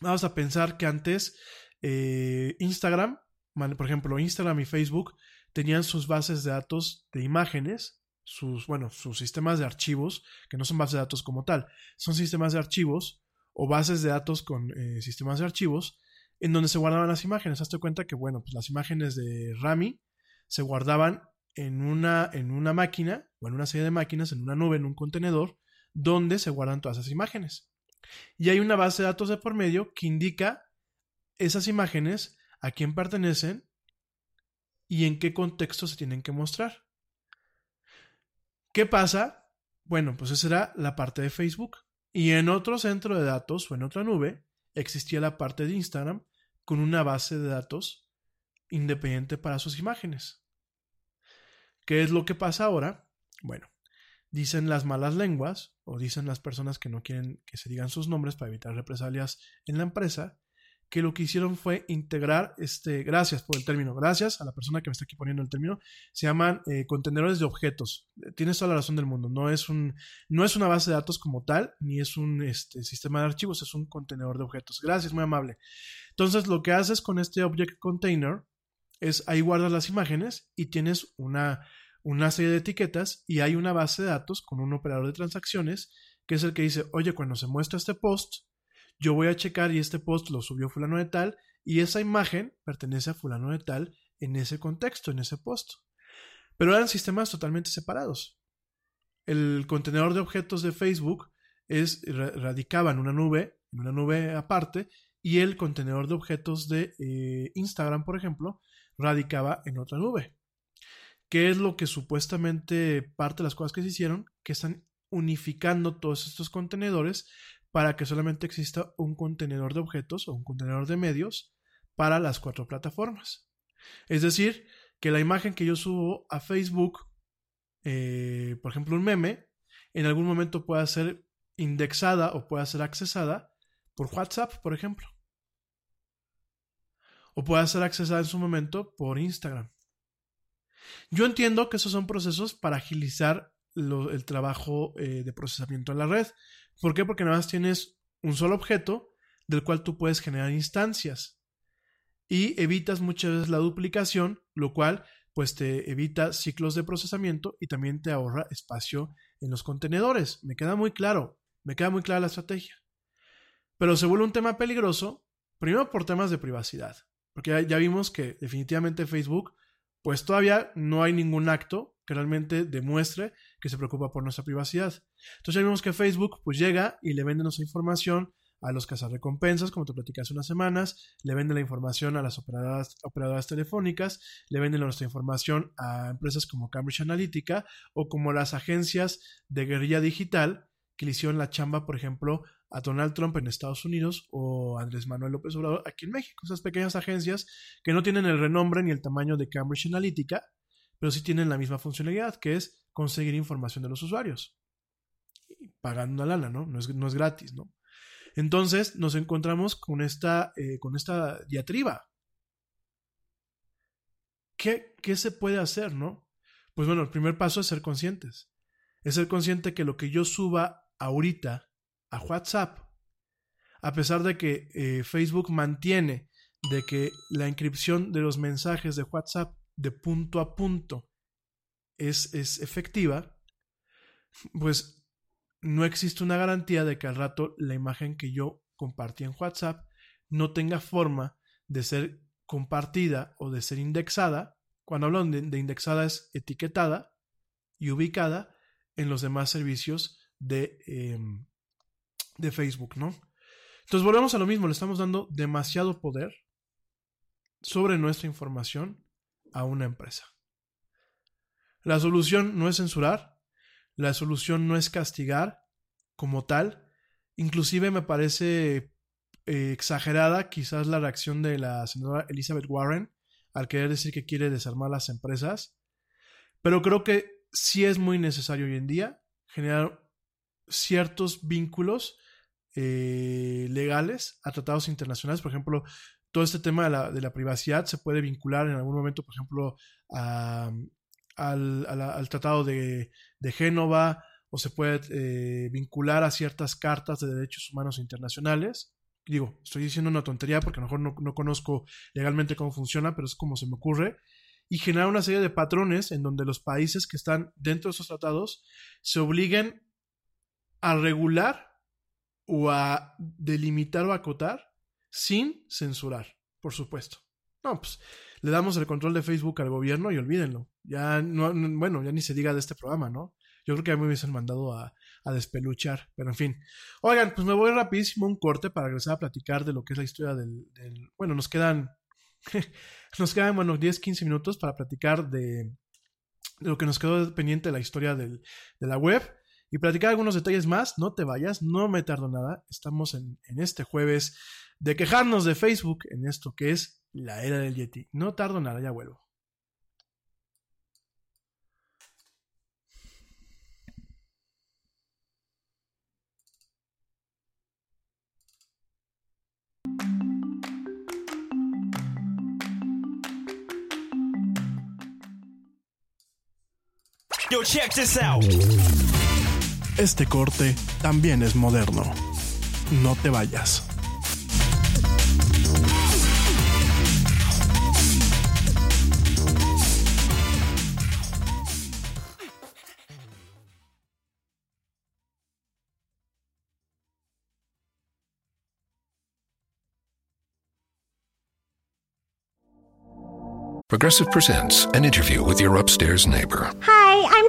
Vamos a pensar que antes eh, Instagram, por ejemplo, Instagram y Facebook tenían sus bases de datos de imágenes, sus, bueno, sus sistemas de archivos, que no son bases de datos como tal, son sistemas de archivos o bases de datos con eh, sistemas de archivos en donde se guardaban las imágenes. Hazte cuenta que, bueno, pues las imágenes de Rami se guardaban en una, en una máquina o en una serie de máquinas, en una nube, en un contenedor, donde se guardan todas esas imágenes. Y hay una base de datos de por medio que indica esas imágenes, a quién pertenecen y en qué contexto se tienen que mostrar. ¿Qué pasa? Bueno, pues esa era la parte de Facebook. Y en otro centro de datos o en otra nube existía la parte de Instagram con una base de datos independiente para sus imágenes. ¿Qué es lo que pasa ahora? Bueno, dicen las malas lenguas o dicen las personas que no quieren que se digan sus nombres para evitar represalias en la empresa, que lo que hicieron fue integrar, este, gracias por el término, gracias a la persona que me está aquí poniendo el término, se llaman eh, contenedores de objetos. Tienes toda la razón del mundo, no es, un, no es una base de datos como tal, ni es un este, sistema de archivos, es un contenedor de objetos. Gracias, muy amable. Entonces, lo que haces con este Object Container es ahí guardas las imágenes y tienes una, una serie de etiquetas y hay una base de datos con un operador de transacciones que es el que dice, oye, cuando se muestra este post, yo voy a checar y este post lo subió fulano de tal y esa imagen pertenece a fulano de tal en ese contexto, en ese post. Pero eran sistemas totalmente separados. El contenedor de objetos de Facebook es, radicaba en una nube, en una nube aparte, y el contenedor de objetos de eh, Instagram, por ejemplo, radicaba en otra nube. ¿Qué es lo que supuestamente parte de las cosas que se hicieron? Que están unificando todos estos contenedores para que solamente exista un contenedor de objetos o un contenedor de medios para las cuatro plataformas. Es decir, que la imagen que yo subo a Facebook, eh, por ejemplo un meme, en algún momento pueda ser indexada o pueda ser accesada por WhatsApp, por ejemplo. O pueda ser accesada en su momento por Instagram. Yo entiendo que esos son procesos para agilizar el trabajo eh, de procesamiento en la red. ¿Por qué? Porque nada más tienes un solo objeto del cual tú puedes generar instancias y evitas muchas veces la duplicación, lo cual pues te evita ciclos de procesamiento y también te ahorra espacio en los contenedores. Me queda muy claro, me queda muy clara la estrategia. Pero se vuelve un tema peligroso, primero por temas de privacidad, porque ya, ya vimos que definitivamente Facebook pues todavía no hay ningún acto que realmente demuestre que se preocupa por nuestra privacidad. Entonces ya vimos que Facebook pues llega y le vende nuestra información a los cazarrecompensas, como te platicé hace unas semanas, le vende la información a las operadoras, telefónicas, le venden nuestra información a empresas como Cambridge Analytica o como las agencias de guerrilla digital que le hicieron la chamba, por ejemplo, a Donald Trump en Estados Unidos o Andrés Manuel López Obrador aquí en México. Esas pequeñas agencias que no tienen el renombre ni el tamaño de Cambridge Analytica, pero sí tienen la misma funcionalidad, que es conseguir información de los usuarios. pagando la lana, ¿no? No es, no es gratis, ¿no? Entonces nos encontramos con esta, eh, con esta diatriba. ¿Qué, ¿Qué se puede hacer, no? Pues bueno, el primer paso es ser conscientes. Es ser consciente que lo que yo suba ahorita a WhatsApp, a pesar de que eh, Facebook mantiene de que la inscripción de los mensajes de WhatsApp de punto a punto es, es efectiva, pues no existe una garantía de que al rato la imagen que yo compartí en WhatsApp no tenga forma de ser compartida o de ser indexada. Cuando hablo de, indexada es etiquetada y ubicada en los demás servicios de, em, de Facebook, ¿no? Entonces volvemos a lo mismo, le estamos dando demasiado poder sobre nuestra información a una empresa. La solución no es censurar, la solución no es castigar como tal, inclusive me parece eh, exagerada quizás la reacción de la senadora Elizabeth Warren al querer decir que quiere desarmar las empresas, pero creo que sí es muy necesario hoy en día generar ciertos vínculos eh, legales a tratados internacionales, por ejemplo, todo este tema de la, privacidad se puede vincular en algún momento, por ejemplo, al, al, Tratado de, de, Génova o se puede eh, vincular a ciertas cartas de derechos humanos internacionales. Digo, estoy diciendo una tontería porque a lo mejor no, no conozco legalmente cómo funciona, pero es como se me ocurre. Y generar una serie de patrones en donde los países que están dentro de esos tratados se obliguen a regular o a delimitar o acotar sin censurar, por supuesto. No, pues le damos el control de Facebook al gobierno y olvídenlo. Ya no, bueno, ya ni se diga de este programa, ¿no? Yo creo que a mí me hubiesen mandado a, a despeluchar, pero en fin. Oigan, pues me voy rapidísimo un corte para regresar a platicar de lo que es la historia del, del bueno, nos quedan, nos quedan, bueno, 10, 15 minutos para platicar de, de lo que nos quedó pendiente de la historia del, de la web y platicar algunos detalles más. No te vayas, no me tardo nada. Estamos en, en este jueves de quejarnos de Facebook en esto que es la era del Yeti. No tardo nada, ya vuelvo. Yo, check this out. Este corte también es moderno. No te vayas. Progressive presents an interview with your upstairs neighbor. Hi,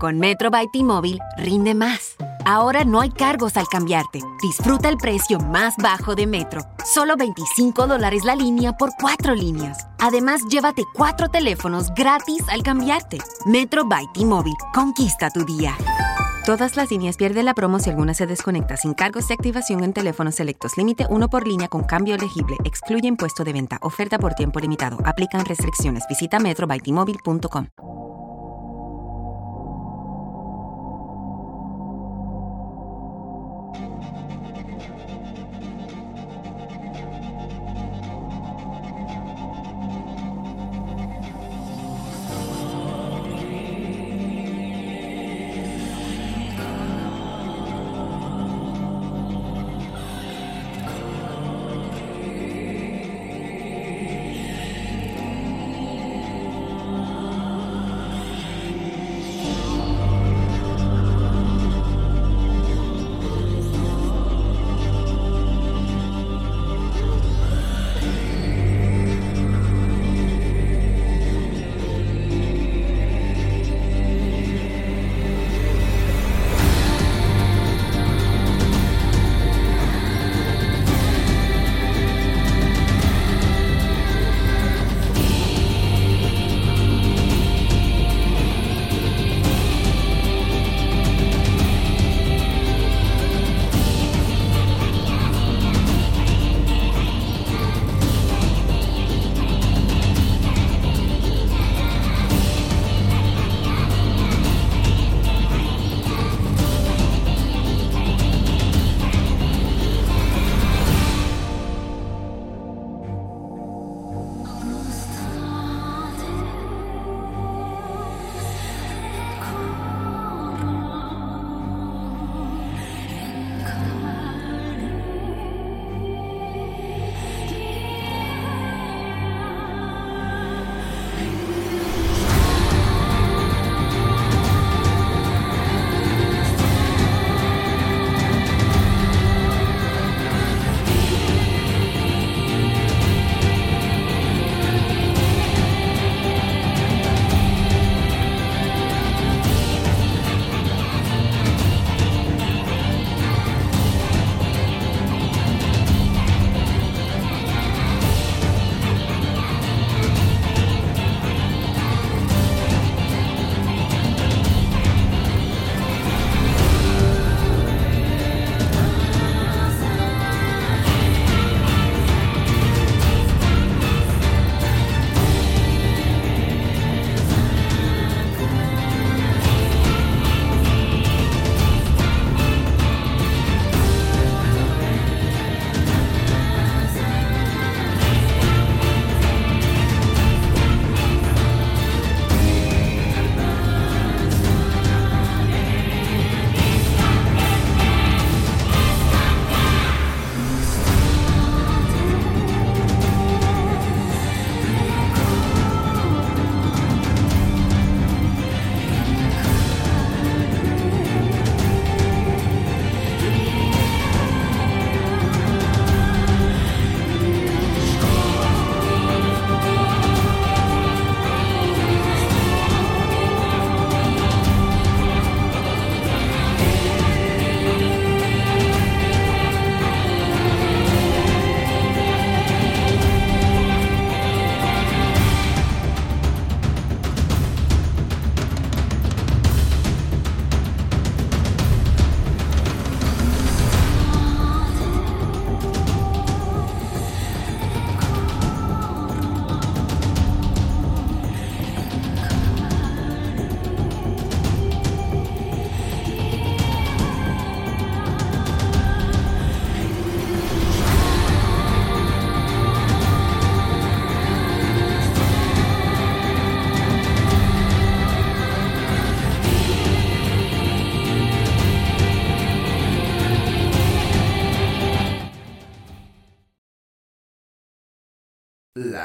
Con Metro by T-Mobile, rinde más. Ahora no hay cargos al cambiarte. Disfruta el precio más bajo de Metro. Solo 25 dólares la línea por cuatro líneas. Además, llévate cuatro teléfonos gratis al cambiarte. Metro by T-Mobile. Conquista tu día. Todas las líneas pierden la promo si alguna se desconecta sin cargos de activación en teléfonos selectos. Límite uno por línea con cambio elegible. Excluye impuesto de venta. Oferta por tiempo limitado. Aplican restricciones. Visita metrobytimóvil.com.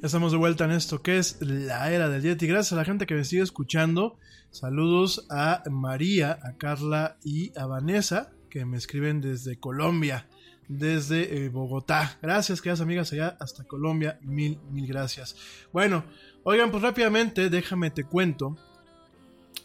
Estamos de vuelta en esto que es la era del Yeti. Gracias a la gente que me sigue escuchando. Saludos a María, a Carla y a Vanessa que me escriben desde Colombia, desde eh, Bogotá. Gracias, queridas amigas, allá hasta Colombia. Mil, mil gracias. Bueno, oigan, pues rápidamente déjame te cuento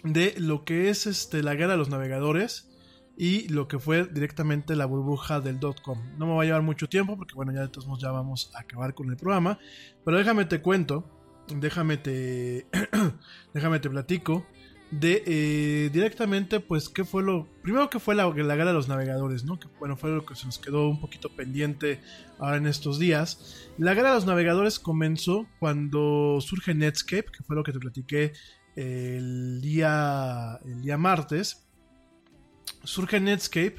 de lo que es este, la guerra de los navegadores y lo que fue directamente la burbuja del .com. No me va a llevar mucho tiempo porque bueno, ya de todos modos ya vamos a acabar con el programa, pero déjame te cuento, déjame te déjame te platico de eh, directamente pues qué fue lo primero que fue la, la guerra de los navegadores, ¿no? Que bueno, fue lo que se nos quedó un poquito pendiente ahora en estos días. La guerra de los navegadores comenzó cuando surge Netscape, que fue lo que te platiqué el día el día martes surge Netscape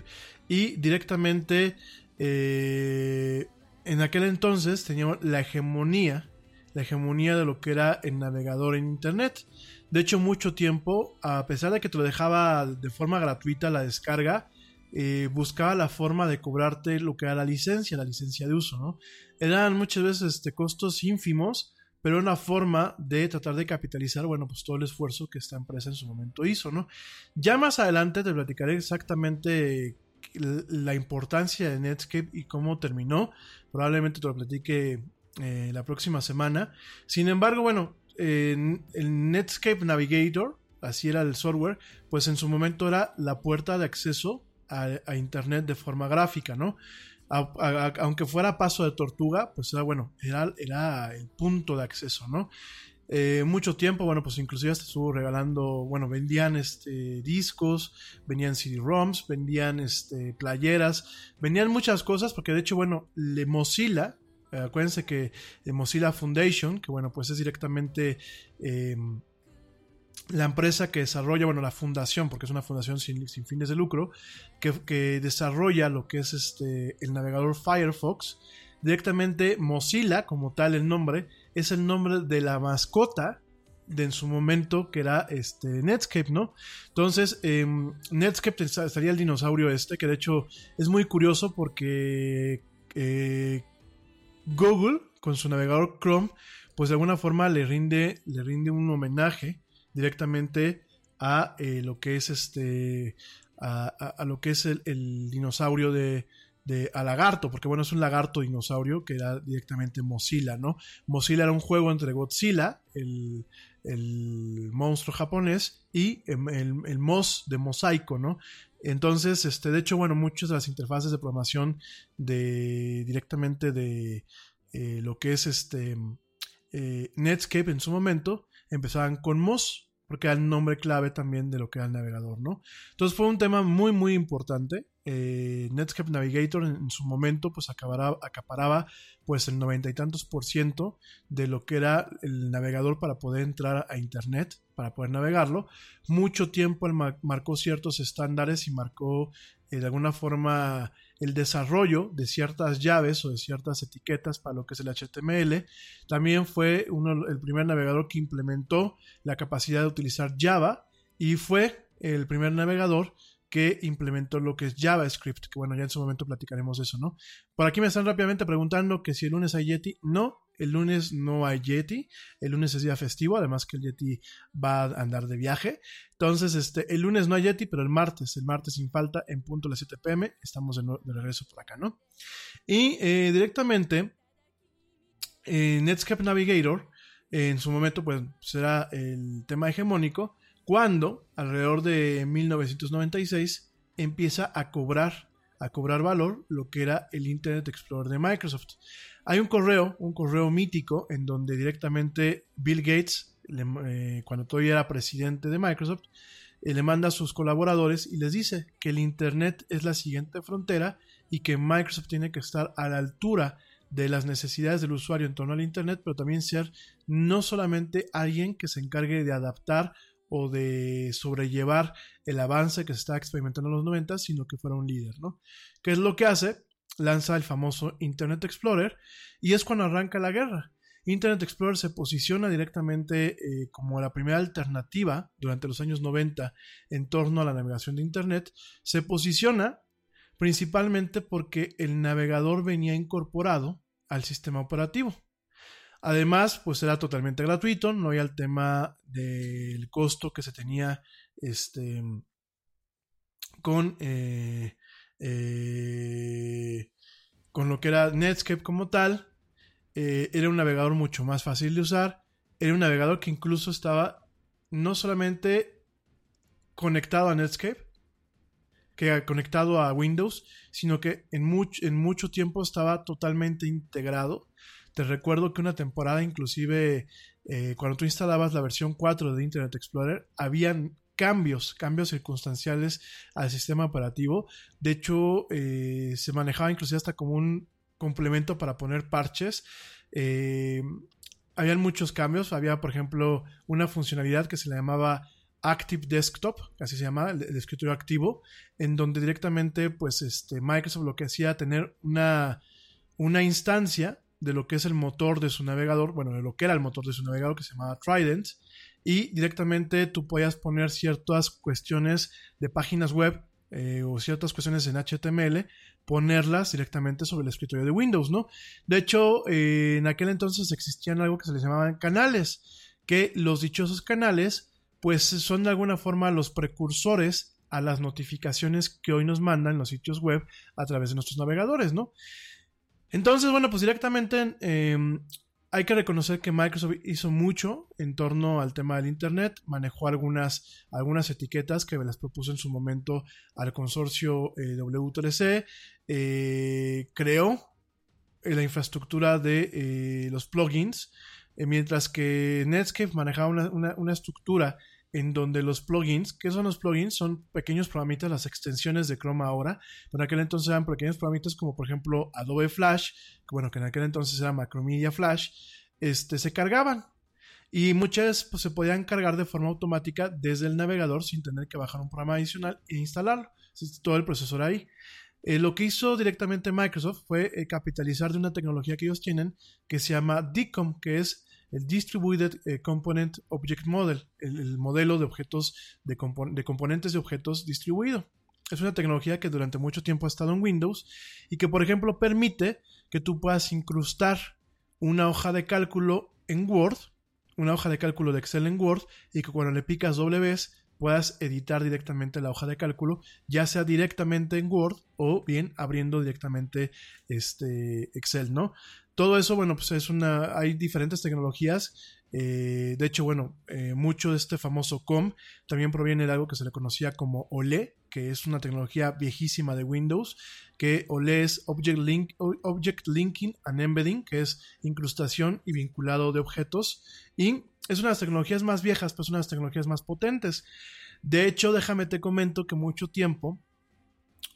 y directamente eh, en aquel entonces teníamos la hegemonía, la hegemonía de lo que era el navegador en Internet. De hecho, mucho tiempo, a pesar de que te lo dejaba de forma gratuita la descarga, eh, buscaba la forma de cobrarte lo que era la licencia, la licencia de uso, ¿no? Eran muchas veces este, costos ínfimos, pero una forma de tratar de capitalizar, bueno, pues todo el esfuerzo que esta empresa en su momento hizo, ¿no? Ya más adelante te platicaré exactamente la importancia de Netscape y cómo terminó. Probablemente te lo platique eh, la próxima semana. Sin embargo, bueno, el Netscape Navigator, así era el software, pues en su momento era la puerta de acceso a, a Internet de forma gráfica, ¿no? Aunque fuera paso de tortuga, pues era bueno, era, era el punto de acceso, ¿no? Eh, mucho tiempo, bueno, pues inclusive hasta estuvo regalando, bueno, vendían este, discos, vendían CD-ROMs, vendían este, playeras, vendían muchas cosas, porque de hecho, bueno, le Mozilla, eh, acuérdense que Mozilla Foundation, que bueno, pues es directamente... Em, la empresa que desarrolla, bueno, la fundación, porque es una fundación sin, fines de lucro, que, desarrolla lo que es este, el navegador Firefox, directamente Mozilla, como tal el nombre, es el nombre de la mascota de en su momento que era este Netscape, ¿no? Entonces, em, Netscape estaría el dinosaurio este, que de hecho es muy curioso porque eh, Google, con su navegador Chrome, pues de alguna forma le rinde, le rinde un homenaje directamente a eh, lo que es este a, lo que es el, dinosaurio de, de lagarto, porque bueno, es un lagarto dinosaurio que era directamente Mozilla, ¿no? Mozilla era un juego entre Godzilla, el, el monstruo japonés, y em, el, el, Moz de mosaico, ¿no? Entonces, este, de hecho, bueno, muchas de las interfaces de programación de directamente de eh, lo que es este eh, Netscape en su momento empezaban con Moz, porque era el nombre clave también de lo que era el navegador, ¿no? Entonces fue un tema muy, muy importante. Eh, Netscape Navigator en, su momento pues acaparaba pues el noventa y tantos por ciento de lo que era el navegador para poder entrar a internet, para poder navegarlo. Mucho tiempo él marcó ciertos estándares y marcó eh, de alguna forma el desarrollo de ciertas llaves o de ciertas etiquetas para lo que es el HTML. También fue uno, el primer navegador que implementó la capacidad de utilizar Java y fue el primer navegador que implementó lo que es JavaScript, que bueno, ya en su momento platicaremos eso, ¿no? Por aquí me están rápidamente preguntando que si el lunes hay Yeti, no, el lunes no hay Yeti, el lunes es día festivo, además que el Yeti va a andar de viaje. Entonces, este, el lunes no hay Yeti, pero el martes, el martes sin falta, en punto las 7 pm, estamos de, de regreso por acá, ¿no? Y eh, directamente, en Netscape Navigator, en su momento, pues será el tema hegemónico, cuando alrededor de 1996 empieza a cobrar a cobrar valor lo que era el Internet Explorer de Microsoft. Hay un correo, un correo mítico, en donde directamente Bill Gates, eh, cuando todavía era presidente de Microsoft, eh, le manda a sus colaboradores y les dice que el Internet es la siguiente frontera y que Microsoft tiene que estar a la altura de las necesidades del usuario en torno al Internet, pero también ser no solamente alguien que se encargue de adaptar o de sobrellevar el avance que se está experimentando en los 90, sino que fuera un líder, ¿no? ¿Qué es lo que hace? Lanza el famoso Internet Explorer y es cuando arranca la guerra. Internet Explorer se posiciona directamente eh, como la primera alternativa durante los años 90 en torno a la navegación de Internet. Se posiciona principalmente porque el navegador venía incorporado al sistema operativo. Además, pues era totalmente gratuito, no había el tema del costo que se tenía este, con, eh, eh, con lo que era Netscape como tal. Eh, era un navegador mucho más fácil de usar. Era un navegador que incluso estaba no solamente conectado a Netscape, que conectado a Windows, sino que en, en mucho tiempo estaba totalmente integrado te recuerdo que una temporada, inclusive eh, cuando tú instalabas la versión 4 de Internet Explorer, habían cambios, cambios circunstanciales al sistema operativo. De hecho, eh, se manejaba inclusive hasta como un complemento para poner parches. Eh, habían muchos cambios. Había, por ejemplo, una funcionalidad que se le llamaba Active Desktop, así se llama, el, escritorio activo, en donde directamente, pues, este, Microsoft lo que hacía tener una, una instancia de lo que es el motor de su navegador, bueno, de lo que era el motor de su navegador que se llamaba Trident, y directamente tú podías poner ciertas cuestiones de páginas web eh, o ciertas cuestiones en HTML, ponerlas directamente sobre el escritorio de Windows, ¿no? De hecho, eh, en aquel entonces existían algo que se les llamaban canales, que los dichosos canales, pues son de alguna forma los precursores a las notificaciones que hoy nos mandan los sitios web a través de nuestros navegadores, ¿no? Entonces, bueno, pues directamente em, hay que reconocer que Microsoft hizo mucho en torno al tema del Internet, manejó algunas, algunas etiquetas que las propuso en su momento al consorcio eh, W3C, eh, creó eh, la infraestructura de los plugins, mientras que Netscape manejaba una, una estructura en donde los plugins, ¿qué son los plugins? Son pequeños programitas, las extensiones de Chrome ahora, pero en aquel entonces eran pequeños programitas como por ejemplo Adobe Flash, bueno, que en aquel entonces era Macromedia Flash, este, se cargaban. Y muchas pues, se podían cargar de forma automática desde el navegador sin tener que bajar un programa adicional e instalarlo. todo el procesor ahí. Eh, lo que hizo directamente Microsoft fue eh, capitalizar de una tecnología que ellos tienen que se llama DCOM, que es el Distributed eh, Component Object Model, el, modelo de objetos de, componentes de objetos distribuido. Es una tecnología que durante mucho tiempo ha estado en Windows y que, por ejemplo, permite que tú puedas incrustar una hoja de cálculo en Word, una hoja de cálculo de Excel en Word, y que cuando le picas doble vez puedas editar directamente la hoja de cálculo, ya sea directamente en Word o bien abriendo directamente este Excel, ¿no? Todo eso, bueno, pues es una, hay diferentes tecnologías. Eh, de hecho, bueno, eh, mucho de este famoso COM también proviene de algo que se le conocía como OLE, que es una tecnología viejísima de Windows, que OLE es Object, Link, Object Linking and Embedding, que es incrustación y vinculado de objetos. Y es una de las tecnologías más viejas, pues una de las tecnologías más potentes. De hecho, déjame te comento que mucho tiempo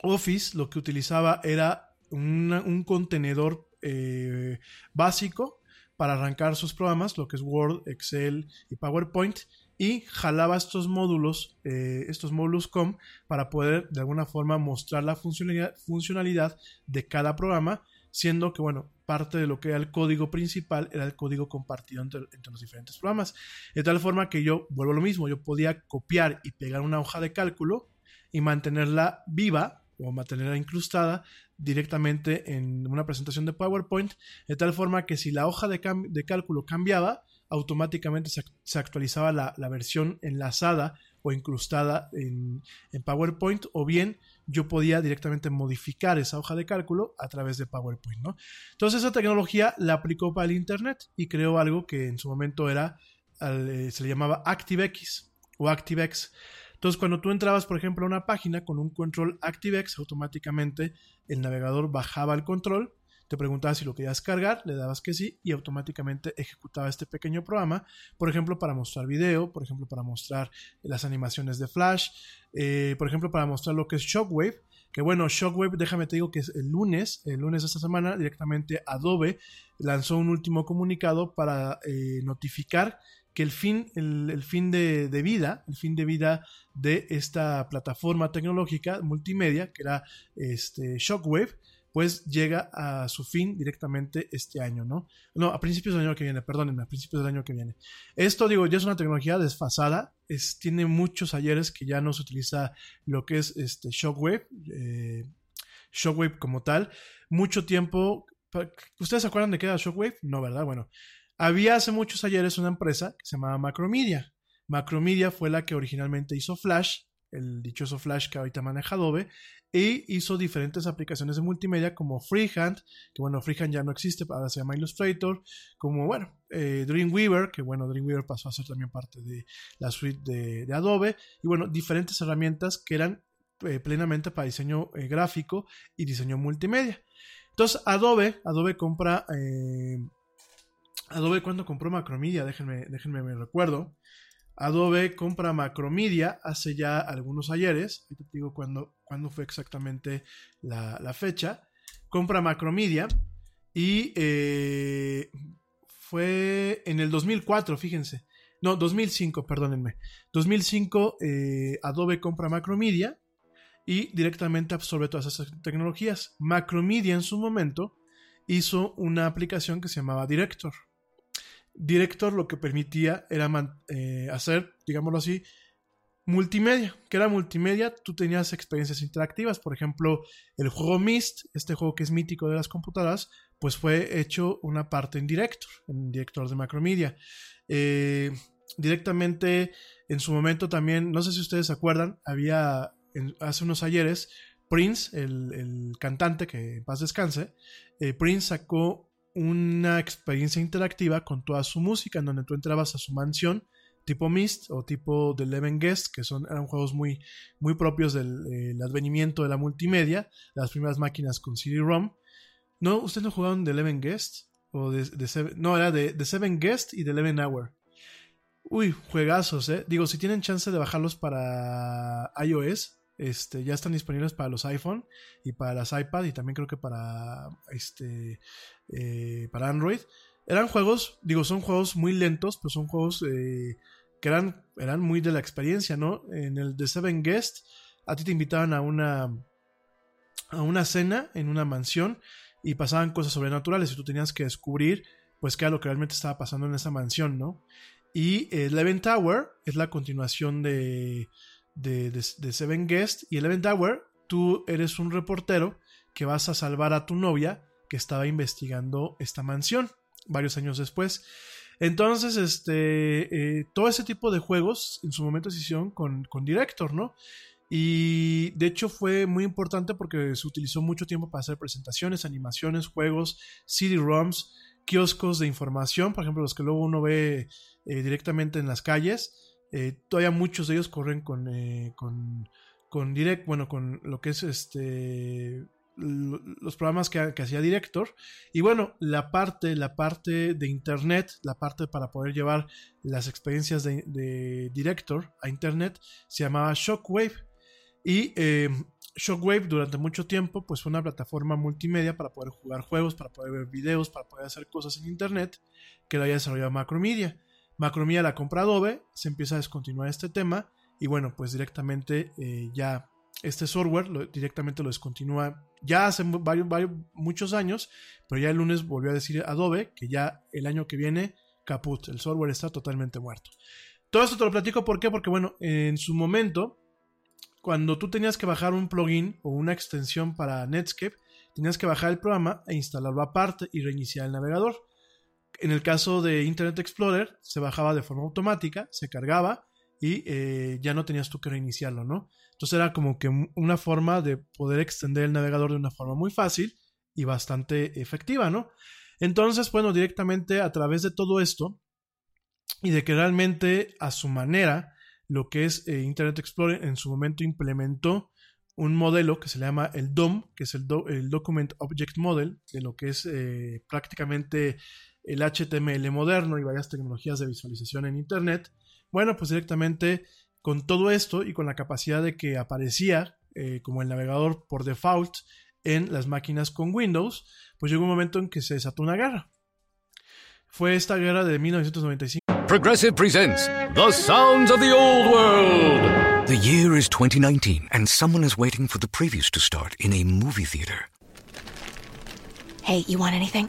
Office lo que utilizaba era un contenedor eh, básico para arrancar sus programas, lo que es Word, Excel y PowerPoint, y jalaba estos módulos, eh, estos módulos COM, para poder de alguna forma mostrar la funcionalidad, de cada programa, siendo que, bueno, parte de lo que era el código principal era el código compartido entre, entre, los diferentes programas. De tal forma que yo, vuelvo a lo mismo, yo podía copiar y pegar una hoja de cálculo y mantenerla viva o mantenerla incrustada directamente en una presentación de PowerPoint, de tal forma que si la hoja de, cálculo cambiaba, automáticamente se, actualizaba la, la, versión enlazada o incrustada en, en, PowerPoint, o bien yo podía directamente modificar esa hoja de cálculo a través de PowerPoint. ¿no? Entonces esa tecnología la aplicó para el Internet y creó algo que en su momento era, eh, se le llamaba ActiveX o ActiveX. Entonces, cuando tú entrabas, por ejemplo, a una página con un control ActiveX, automáticamente el navegador bajaba el control, te preguntaba si lo querías cargar, le dabas que sí y automáticamente ejecutaba este pequeño programa, por ejemplo, para mostrar video, por ejemplo, para mostrar las animaciones de Flash, eh, por ejemplo, para mostrar lo que es Shockwave. Que bueno, Shockwave, déjame te digo que es el lunes, el lunes de esta semana, directamente Adobe lanzó un último comunicado para eh, notificar que el fin, el, fin de, vida, el fin de vida de esta plataforma tecnológica multimedia, que era este, Shockwave, pues llega a su fin directamente este año, ¿no? No, a principios del año que viene, perdónenme, a principios del año que viene. Esto, digo, ya es una tecnología desfasada, es, tiene muchos ayeres que ya no se utiliza lo que es este Shockwave, eh, Shockwave como tal. Mucho tiempo, ¿ustedes se acuerdan de qué era Shockwave? No, ¿verdad? Bueno, había hace muchos ayeres una empresa que se llamaba Macromedia. Macromedia fue la que originalmente hizo Flash, el dichoso Flash que ahorita maneja Adobe, e hizo diferentes aplicaciones de multimedia como Freehand, que bueno, Freehand ya no existe, ahora se llama Illustrator, como bueno, eh, Dreamweaver, que bueno, Dreamweaver pasó a ser también parte de la suite de, Adobe, y bueno, diferentes herramientas que eran eh, plenamente para diseño eh, gráfico y diseño multimedia. Entonces, Adobe, Adobe compra Adobe cuando compró Macromedia, déjenme, déjenme me recuerdo. Adobe compra Macromedia hace ya algunos ayeres, te digo cuándo, fue exactamente la, fecha. Compra Macromedia y eh, fue en el 2004, fíjense. No, 2005, perdónenme. 2005 eh, Adobe compra Macromedia y directamente absorbe todas esas tecnologías. Macromedia en su momento hizo una aplicación que se llamaba Director. Director lo que permitía era eh, hacer, digámoslo así, multimedia. que era multimedia? Tú tenías experiencias interactivas. Por ejemplo, el juego Mist, este juego que es mítico de las computadoras, pues fue hecho una parte en Director, en Director de Macromedia. Eh, directamente, en su momento también, no sé si ustedes se acuerdan, había hace unos ayeres, Prince, el, cantante que en paz descanse, eh, Prince sacó una experiencia interactiva con toda su música, en donde tú entrabas a su mansión, tipo Mist o tipo The Eleven Guest, que son, eran juegos muy, muy propios del advenimiento de la multimedia, las primeras máquinas con CD-ROM. ¿No? ¿Ustedes no jugaron The Eleven Guest? O de, no, era de The Seven Guest y The Eleven Hour. Uy, juegazos, ¿eh? Digo, si tienen chance de bajarlos para iOS, este, ya están disponibles para los iPhone y para las iPad y también creo que para, este, eh, para Android. Eran juegos, digo, son juegos muy lentos, pero son juegos eh, que eran, eran muy de la experiencia, ¿no? En el The Seven Guest, a ti te invitaban a una, a una cena en una mansión y pasaban cosas sobrenaturales y tú tenías que descubrir, pues, qué era lo que realmente estaba pasando en esa mansión, ¿no? Y Eleven Tower es la continuación de, de, Seven Guest y Eleven Tower, tú eres un reportero que vas a salvar a tu novia que estaba investigando esta mansión varios años después. Entonces, este, eh, todo ese tipo de juegos en su momento se hicieron con, con Director, ¿no? Y de hecho fue muy importante porque se utilizó mucho tiempo para hacer presentaciones, animaciones, juegos, CD-ROMs, kioscos de información, por ejemplo, los que luego uno ve eh, directamente en las calles. Eh, todavía muchos de ellos corren con, eh, con, con, Direct, bueno, con lo que es este los programas que, hacía Director. Y bueno la parte la parte de internet la parte para poder llevar las experiencias de, Director a internet se llamaba Shockwave. Y eh, Shockwave durante mucho tiempo pues fue una plataforma multimedia para poder jugar juegos para poder ver videos para poder hacer cosas en internet que lo había desarrollado Macromedia Macromedia la compra Adobe, se empieza a descontinuar este tema y bueno, pues directamente eh, ya este software directamente lo descontinúa ya hace varios, varios, muchos años, pero ya el lunes volvió a decir Adobe que ya el año que viene, caput, el software está totalmente muerto. Todo esto te lo platico ¿por qué? porque bueno, en su momento, cuando tú tenías que bajar un plugin o una extensión para Netscape, tenías que bajar el programa e instalarlo aparte y reiniciar el navegador. En el caso de Internet Explorer, se bajaba de forma automática, se cargaba y eh, ya no tenías tú que reiniciarlo, ¿no? Entonces era como que una forma de poder extender el navegador de una forma muy fácil y bastante efectiva, ¿no? Entonces, bueno, directamente a través de todo esto y de que realmente a su manera lo que es eh, Internet Explorer en su momento implementó un modelo que se llama el DOM, que es el, el Document Object Model, de lo que es eh, prácticamente el HTML moderno y varias tecnologías de visualización en Internet. Bueno, pues directamente con todo esto y con la capacidad de que aparecía eh, como el navegador por default en las máquinas con Windows, pues llegó un momento en que se desató una guerra. Fue esta guerra de 1995. Progressive presents The Sounds of the Old World. The year is 2019, and someone is waiting for the previews to start in a movie theater. Hey, you want anything?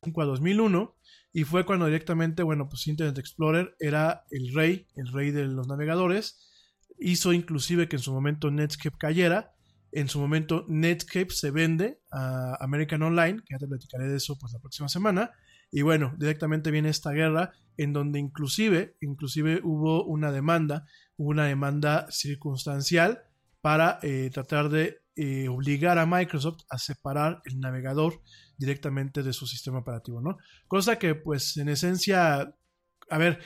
2005 a 2001 y fue cuando directamente, bueno, pues Internet Explorer era el rey, el rey de los navegadores, hizo inclusive que en su momento Netscape cayera, en su momento Netscape se vende a American Online, que ya te platicaré de eso pues la próxima semana, y bueno, directamente viene esta guerra en donde inclusive, inclusive hubo una demanda, una demanda circunstancial para eh, tratar de eh, obligar a Microsoft a separar el navegador directamente de su sistema operativo, ¿no? Cosa que, pues, en esencia, a ver,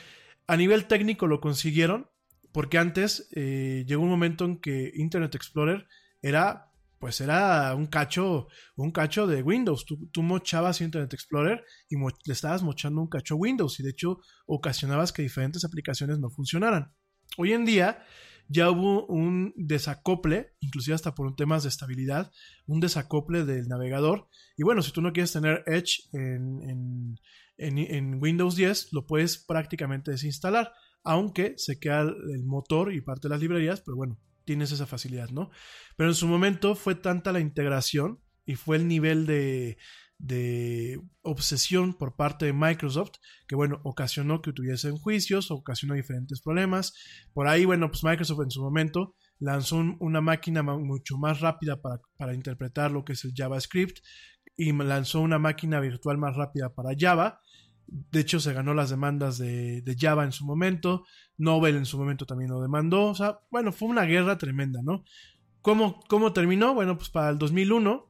a nivel técnico lo consiguieron, porque antes eh, llegó un momento en que Internet Explorer era, pues, era un cacho, un cacho de Windows. Tú, mochabas Internet Explorer y le estabas mochando un cacho Windows y de hecho ocasionabas que diferentes aplicaciones no funcionaran. Hoy en día, ya hubo un desacople, inclusive hasta por temas de estabilidad, un desacople del navegador. Y bueno, si tú no quieres tener Edge en, Windows 10, lo puedes prácticamente desinstalar, aunque se queda el motor y parte de las librerías, pero bueno, tienes esa facilidad, ¿no? Pero en su momento fue tanta la integración y fue el nivel de, de obsesión por parte de Microsoft, que bueno, ocasionó que tuviesen juicios, ocasionó diferentes problemas. Por ahí, bueno, pues Microsoft en su momento lanzó una máquina mucho más rápida para, interpretar lo que es el JavaScript y lanzó una máquina virtual más rápida para Java. De hecho, se ganó las demandas de, Java en su momento. Nobel en su momento también lo demandó. O sea, bueno, fue una guerra tremenda, ¿no? ¿Cómo, cómo terminó? Bueno, pues para el 2001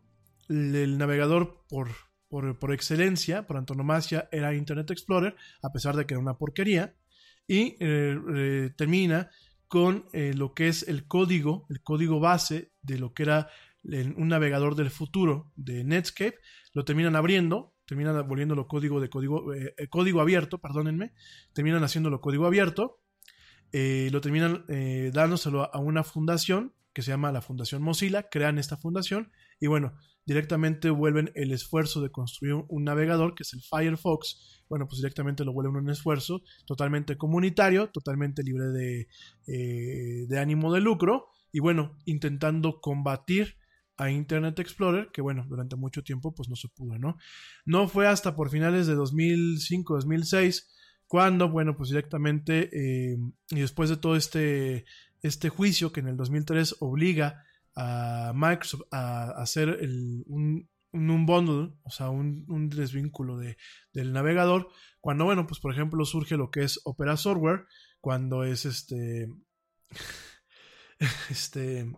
el navegador por, por, excelencia, por antonomasia, era Internet Explorer, a pesar de que era una porquería, y eh, eh, termina con eh, lo que es el código, el código base de lo que era un navegador del futuro de Netscape, lo terminan abriendo, terminan volviéndolo código de código, código abierto, perdónenme, terminan haciéndolo código abierto, lo terminan dándoselo a una fundación que se llama la Fundación Mozilla, crean esta fundación y bueno, directamente vuelven el esfuerzo de construir un navegador, que es el Firefox, bueno, pues directamente lo vuelven un esfuerzo totalmente comunitario, totalmente libre de, eh, de ánimo de lucro, y bueno, intentando combatir a Internet Explorer, que bueno, durante mucho tiempo pues no se pudo, ¿no? No fue hasta por finales de 2005-2006 cuando, bueno, pues directamente, eh, y después de todo este, este juicio que en el 2003 obliga a Microsoft a, hacer un, un, bundle, o sea, un, desvínculo de, del navegador, cuando, bueno, pues por ejemplo surge lo que es Opera Software, cuando es este, este,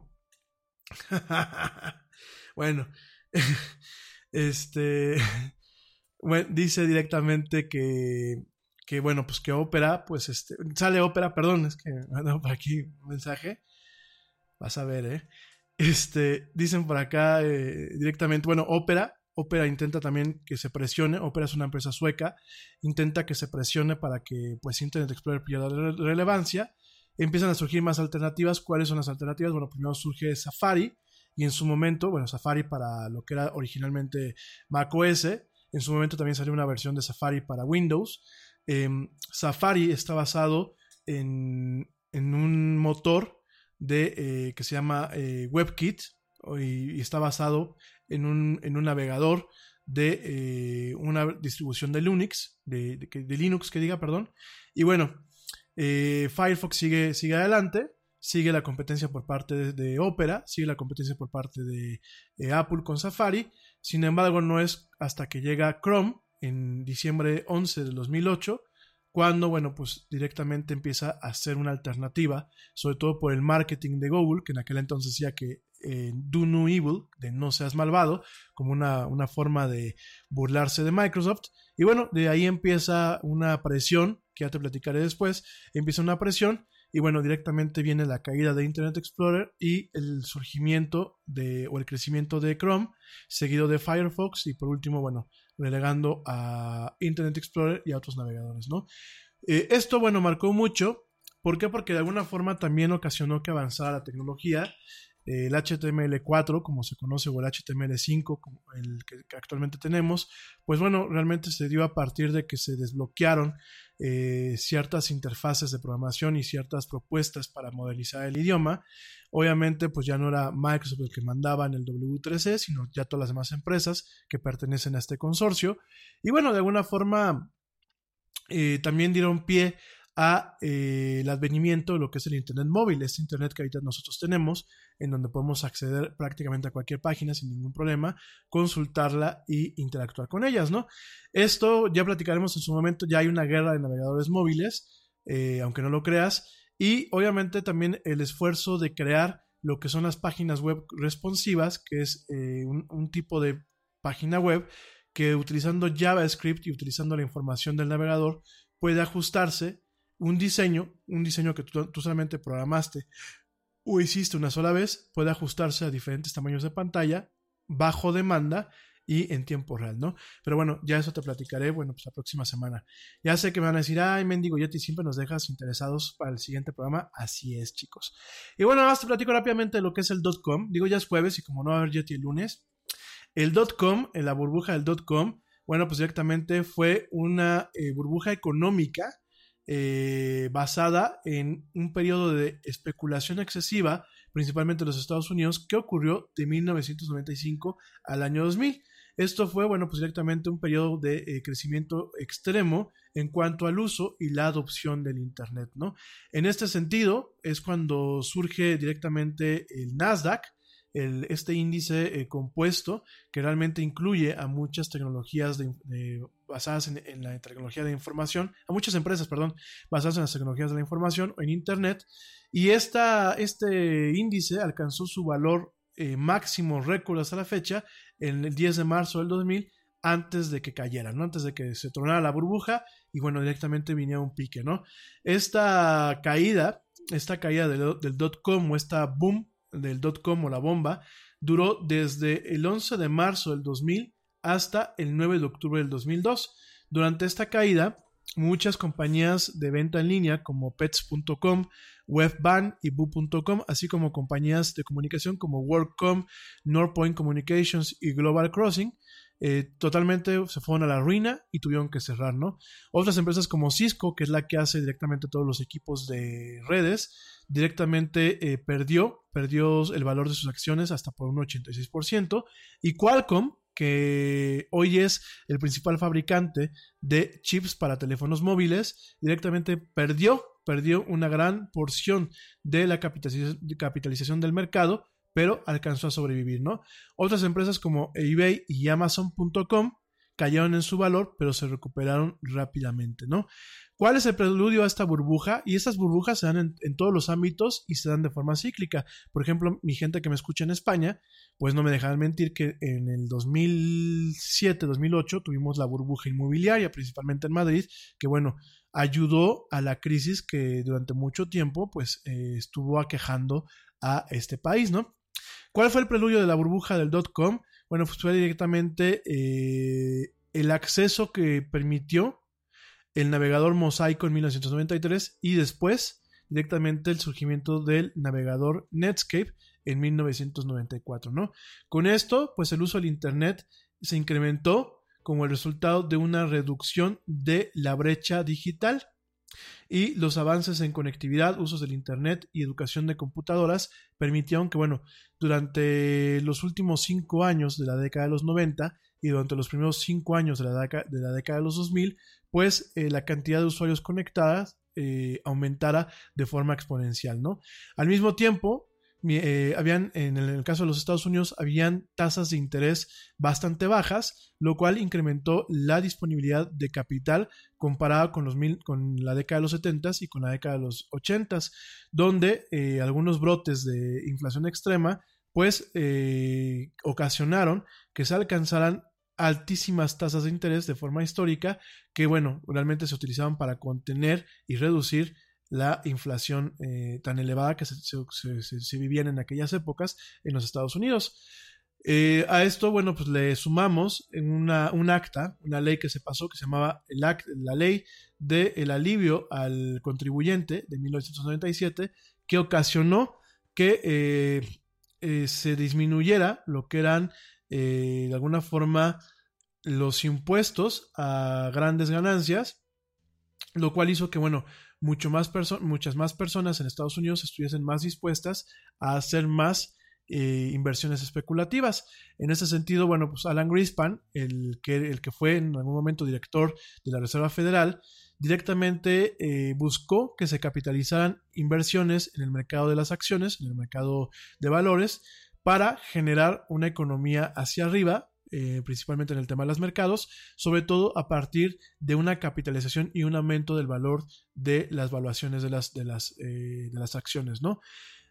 bueno, este, bueno, dice directamente que, que bueno, pues que Opera, pues este, sale Opera, perdón, es que me por aquí un mensaje, Vas a ver, ¿eh? Este, dicen por acá eh, directamente, bueno, Opera, Opera intenta también que se presione, Opera es una empresa sueca, intenta que se presione para que pues Internet Explorer pierda relevancia. Empiezan a surgir más alternativas. ¿Cuáles son las alternativas? Bueno, primero surge Safari y en su momento, bueno, Safari para lo que era originalmente macOS, en su momento también salió una versión de Safari para Windows. Em, Safari está basado en, un motor de, eh, que se llama eh, WebKit y, está basado en un, navegador de eh, una distribución de Linux, de, Linux que diga, perdón. Y bueno, Firefox sigue, sigue adelante, sigue la competencia por parte de, Opera, sigue la competencia por parte de Apple con Safari. Sin embargo, no es hasta que llega Chrome en diciembre 11 de 2008 cuando, bueno, pues directamente empieza a ser una alternativa, sobre todo por el marketing de Google, que en aquel entonces decía que eh, do no evil, de no seas malvado, como una, una forma de burlarse de Microsoft. Y bueno, de ahí empieza una presión, que ya te platicaré después, empieza una presión y bueno, directamente viene la caída de Internet Explorer y el surgimiento de, o el crecimiento de Chrome, seguido de Firefox y por último, bueno, relegando a Internet Explorer y a otros navegadores, ¿no? Eh, esto, bueno, marcó mucho. ¿Por qué? Porque de alguna forma también ocasionó que avanzara la tecnología el HTML4, como se conoce, o el HTML5, como el que, actualmente tenemos, pues bueno, realmente se dio a partir de que se desbloquearon eh, ciertas interfaces de programación y ciertas propuestas para modelizar el idioma. Obviamente, pues ya no era Microsoft el que mandaba en el W3C, sino ya todas las demás empresas que pertenecen a este consorcio. Y bueno, de alguna forma eh, también dieron pie a eh, el advenimiento de lo que es el Internet móvil, este Internet que ahorita nosotros tenemos, en donde podemos acceder prácticamente a cualquier página sin ningún problema, consultarla y interactuar con ellas, ¿no? Esto ya platicaremos en su momento, ya hay una guerra de navegadores móviles, eh, aunque no lo creas, y obviamente también el esfuerzo de crear lo que son las páginas web responsivas, que es eh, un tipo de página web que utilizando JavaScript y utilizando la información del navegador puede ajustarse un diseño, un diseño que tú, solamente programaste o hiciste una sola vez, puede ajustarse a diferentes tamaños de pantalla, bajo demanda y en tiempo real, ¿no? Pero bueno, ya eso te platicaré, bueno, pues la próxima semana. Ya sé que me van a decir, ay, mendigo Yeti, siempre nos dejas interesados para el siguiente programa. Así es, chicos. Y bueno, más te platico rápidamente de lo que es el .com. Digo, ya es jueves y como no va a haber Yeti el lunes, el .com, en la burbuja del .com, bueno, pues directamente fue una eh, burbuja económica eh, basada en un periodo de especulación excesiva, principalmente en los Estados Unidos, que ocurrió de 1995 al año 2000. Esto fue, bueno, pues directamente un periodo de eh, crecimiento extremo en cuanto al uso y la adopción del Internet, ¿no? En este sentido, es cuando surge directamente el Nasdaq, este índice eh, compuesto que realmente incluye a muchas tecnologías basadas en, la tecnología de información, a muchas empresas, perdón, basadas en las tecnologías de la información o en Internet. Y esta, este índice alcanzó su valor eh, máximo récord hasta la fecha, en el 10 de marzo del 2000, antes de que cayera, ¿no? Antes de que se tronara la burbuja y bueno, directamente viniera un pique, ¿no? Esta caída, esta caída del, del dot com o esta boom del dot-com o la bomba duró desde el 11 de marzo del 2000 hasta el 9 de octubre del 2002. Durante esta caída, muchas compañías de venta en línea como pets.com, webban y boo.com, así como compañías de comunicación como WorkCom, Northpoint Communications y Global Crossing, eh, totalmente se fueron a la ruina y tuvieron que cerrar, ¿no? Otras empresas como Cisco, que es la que hace directamente todos los equipos de redes, directamente eh, perdió, perdió el valor de sus acciones hasta por un 86%, y Qualcomm, que hoy es el principal fabricante de chips para teléfonos móviles, directamente perdió, perdió una gran porción de la capitalización del mercado pero alcanzó a sobrevivir, ¿no? Otras empresas como eBay y Amazon.com cayeron en su valor, pero se recuperaron rápidamente, ¿no? ¿Cuál es el preludio a esta burbuja? Y estas burbujas se dan en, todos los ámbitos y se dan de forma cíclica. Por ejemplo, mi gente que me escucha en España, pues no me dejarán mentir que en el 2007-2008 tuvimos la burbuja inmobiliaria, principalmente en Madrid, que bueno, ayudó a la crisis que durante mucho tiempo pues eh, estuvo aquejando a este país, ¿no? ¿Cuál fue el preludio de la burbuja del dot-com? Bueno, pues fue directamente eh, el acceso que permitió el navegador Mosaico en 1993 y después directamente el surgimiento del navegador Netscape en 1994, ¿no? Con esto, pues el uso del Internet se incrementó como el resultado de una reducción de la brecha digital y los avances en conectividad, usos del Internet y educación de computadoras permitieron que, bueno, durante los últimos cinco años de la década de los 90 y durante los primeros cinco años de la, década de, la década de los 2000, pues eh, la cantidad de usuarios conectadas eh, aumentara de forma exponencial, ¿no? Al mismo tiempo, eh, habían, en el, caso de los Estados Unidos, habían tasas de interés bastante bajas, lo cual incrementó la disponibilidad de capital comparada con, los mil, con la década de los 70 y con la década de los 80, donde eh, algunos brotes de inflación extrema pues eh, ocasionaron que se alcanzaran altísimas tasas de interés de forma histórica que bueno, realmente se utilizaban para contener y reducir la inflación eh, tan elevada que se, vivían en aquellas épocas en los Estados Unidos. Eh, a esto, bueno, pues le sumamos una, un acta, una ley que se pasó que se llamaba el act, la ley del alivio al contribuyente de 1997, que ocasionó que eh, se disminuyera lo que eran de alguna forma los impuestos a grandes ganancias, lo cual hizo que, bueno, mucho más muchas más personas en Estados Unidos estuviesen más dispuestas a hacer más eh, inversiones especulativas. En ese sentido, bueno, pues Alan Greenspan, el que, el que fue en algún momento director de la Reserva Federal, directamente eh, buscó que se capitalizaran inversiones en el mercado de las acciones, en el mercado de valores, para generar una economía hacia arriba eh, principalmente en el tema de los mercados, sobre todo a partir de una capitalización y un aumento del valor de las valuaciones de las, de las, eh, acciones, ¿no?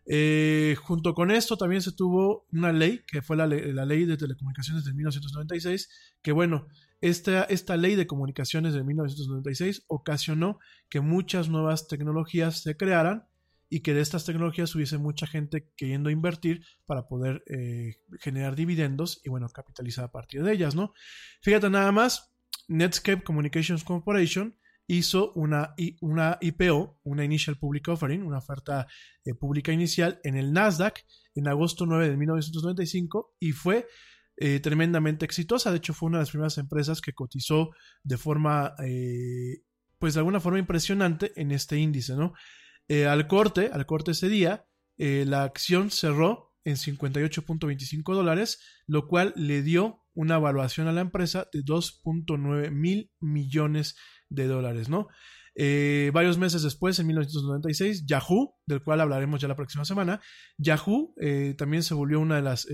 Eh, junto con esto también se tuvo una ley, que fue la, ley de telecomunicaciones de 1996, que bueno, esta, esta ley de comunicaciones de 1996 ocasionó que muchas nuevas tecnologías se crearan y que de estas tecnologías hubiese mucha gente queriendo invertir para poder eh, generar dividendos y bueno, capitalizar a partir de ellas, ¿no? Fíjate nada más, Netscape Communications Corporation hizo una, una IPO, una Initial Public Offering, una oferta eh, pública inicial en el Nasdaq en agosto 9 de 1995 y fue eh, tremendamente exitosa. De hecho, fue una de las primeras empresas que cotizó de forma, pues de alguna forma impresionante en este índice, ¿no? Eh, al corte, al corte ese día, eh, la acción cerró en 58.25 dólares, lo cual le dio una evaluación a la empresa de 2.9 mil millones de dólares, ¿no? Eh, varios meses después, en 1996, Yahoo, del cual hablaremos ya la próxima semana, Yahoo también se volvió una de las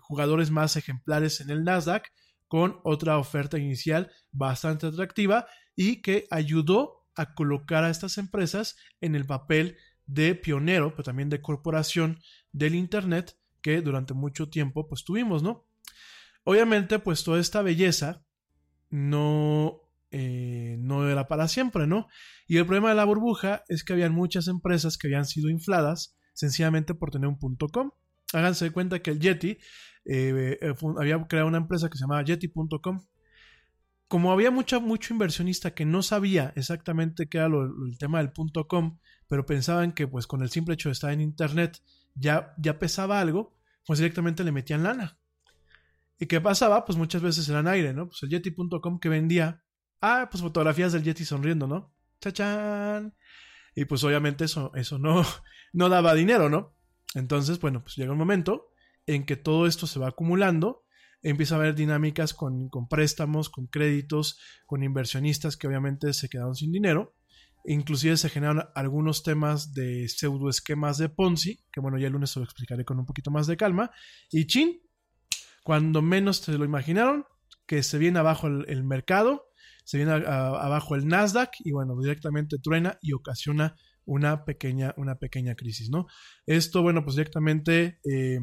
jugadores más ejemplares en el Nasdaq, con otra oferta inicial bastante atractiva y que ayudó a colocar a estas empresas en el papel de pionero, pero también de corporación del Internet que durante mucho tiempo pues tuvimos, ¿no? Obviamente pues toda esta belleza no, eh, no era para siempre, ¿no? Y el problema de la burbuja es que habían muchas empresas que habían sido infladas sencillamente por tener un punto .com. Háganse cuenta que el Yeti eh, eh, había creado una empresa que se llamaba Yeti.com como había mucho inversionista que no sabía exactamente qué era el tema del punto com, pero pensaban que pues con el simple hecho de estar en internet ya, ya pesaba algo, pues directamente le metían lana. ¿Y qué pasaba? Pues muchas veces eran aire, ¿no? Pues el Yeti.com que vendía, ah, pues fotografías del Yeti sonriendo, ¿no? ¡Chachán! Y pues obviamente eso, eso no, no daba dinero, ¿no? Entonces, bueno, pues llega un momento en que todo esto se va acumulando empieza a haber dinámicas con, préstamos, con créditos, con inversionistas que obviamente se quedaron sin dinero. Inclusive se generaron algunos temas de pseudo esquemas de Ponzi, que bueno, ya el lunes se lo explicaré con un poquito más de calma. Y chin, cuando menos se lo imaginaron, que se viene abajo el, mercado, se viene abajo el Nasdaq y bueno, directamente truena y ocasiona una pequeña, una pequeña crisis, ¿no? Esto, bueno, pues directamente eh,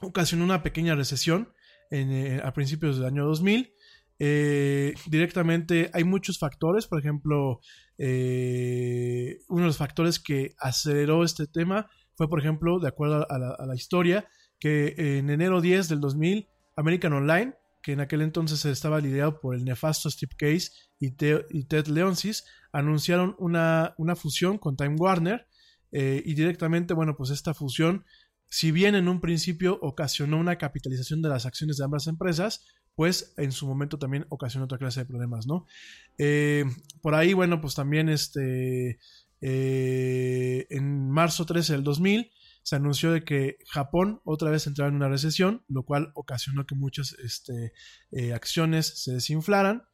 ocasionó una pequeña recesión eh, a principios del año 2000. Eh, directamente hay muchos factores, por ejemplo, eh, uno de los factores que aceleró este tema fue, por ejemplo, de acuerdo a la, historia, que en enero 10 del 2000, American Online, que en aquel entonces estaba liderado por el nefasto Steve Case y, y Ted Leonsis, anunciaron una, una fusión con Time Warner y directamente, bueno, pues esta fusión, si bien en un principio ocasionó una capitalización de las acciones de ambas empresas, pues en su momento también ocasionó otra clase de problemas, ¿no? Eh, por ahí, bueno, pues también este, eh, en marzo 13 del 2000 se anunció de que Japón otra vez entraba en una recesión, lo cual ocasionó que muchas este, eh, acciones se desinflaran.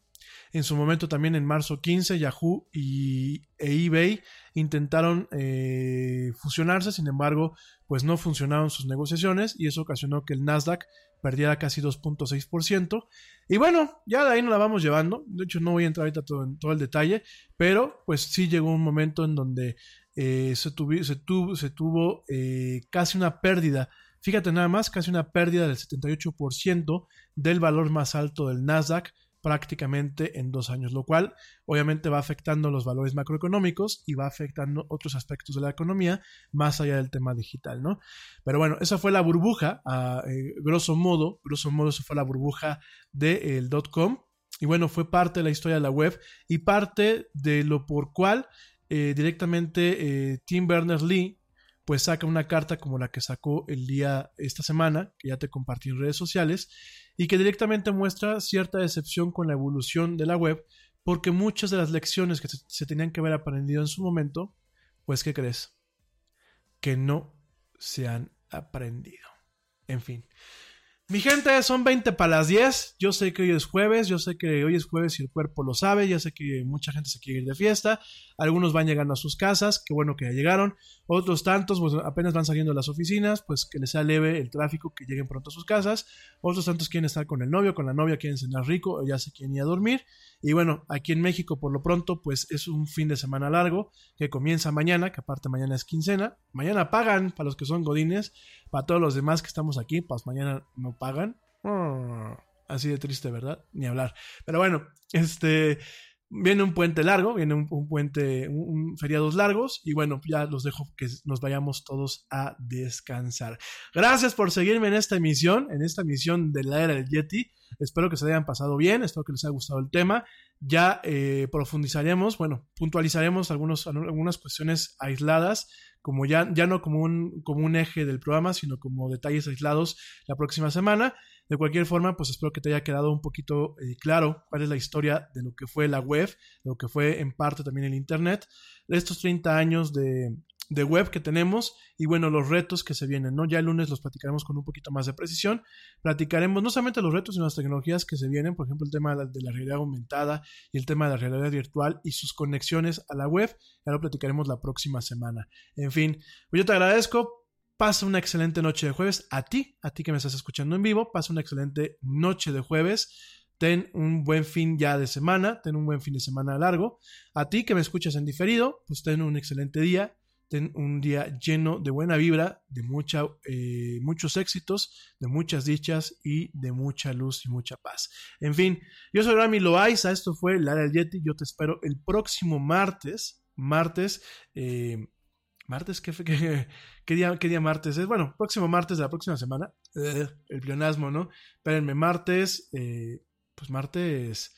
En su momento también en marzo 15 Yahoo y, e eBay intentaron eh, fusionarse, sin embargo pues no funcionaron sus negociaciones y eso ocasionó que el Nasdaq perdiera casi 2.6%. Y bueno, ya de ahí nos la vamos llevando. De hecho no voy a entrar ahorita en todo el detalle, pero pues sí llegó un momento en donde eh, se tuvo eh, casi una pérdida. Fíjate nada más, casi una pérdida del 78% del valor más alto del Nasdaq prácticamente en dos años, lo cual obviamente va afectando los valores macroeconómicos y va afectando otros aspectos de la economía más allá del tema digital, ¿no? Pero bueno, esa fue la burbuja, a eh, grosso modo, grosso modo, esa fue la burbuja del dot com y bueno, fue parte de la historia de la web y parte de lo por cual eh, directamente eh, Tim Berners-Lee pues saca una carta como la que sacó el día esta semana, que ya te compartí en redes sociales, y que directamente muestra cierta decepción con la evolución de la web, porque muchas de las lecciones que se, tenían que haber aprendido en su momento, pues ¿qué crees? Que no se han aprendido. En fin. Mi gente, son 20 para las 10. Yo sé que hoy es jueves, yo sé que hoy es jueves y el cuerpo lo sabe, ya sé que mucha gente se quiere ir de fiesta, algunos van llegando a sus casas, qué bueno que ya llegaron, otros tantos pues apenas van saliendo de las oficinas, pues que les sea leve el tráfico, que lleguen pronto a sus casas, otros tantos quieren estar con el novio, con la novia, quieren cenar rico, ya se quieren ir a dormir, y bueno, aquí en México por lo pronto pues es un fin de semana largo que comienza mañana, que aparte mañana es quincena, mañana pagan para los que son godines, para todos los demás que estamos aquí, pues mañana no pagan. Mm, Así de triste, ¿verdad? Ni hablar. Pero bueno, este viene un puente largo, viene un, un puente, un, un feriados largos y bueno, ya los dejo que nos vayamos todos a descansar. Gracias por seguirme en esta emisión, en esta emisión de la era del Yeti. Espero que se hayan pasado bien, espero que les haya gustado el tema. Ya eh, profundizaremos, bueno, puntualizaremos algunos, algunas cuestiones aisladas, como ya, ya no como un, como un eje del programa, sino como detalles aislados la próxima semana. De cualquier forma, pues espero que te haya quedado un poquito eh, claro cuál es la historia de lo que fue la web, de lo que fue en parte también el Internet, de estos 30 años de, de web que tenemos y bueno, los retos que se vienen, ¿no? Ya el lunes los platicaremos con un poquito más de precisión. Platicaremos no solamente los retos, sino las tecnologías que se vienen, por ejemplo, el tema de la, realidad aumentada y el tema de la realidad virtual y sus conexiones a la web. Ya lo platicaremos la próxima semana. En fin, pues yo te agradezco. Pasa una excelente noche de jueves. A ti, a ti que me estás escuchando en vivo, pasa una excelente noche de jueves. Ten un buen fin ya de semana, ten un buen fin de semana largo. A ti que me escuchas en diferido, pues ten un excelente día, ten un día lleno de buena vibra, de mucha, eh, muchos éxitos, de muchas dichas y de mucha luz y mucha paz. En fin, yo soy Rami Loaiza, esto fue Lara del Yeti, yo te espero el próximo martes, martes, eh, martes, ¿qué, qué, qué, día, ¿qué día martes es? Bueno, próximo martes de la próxima semana, el pleonasmo, ¿no? Espérenme, martes, eh, pues martes,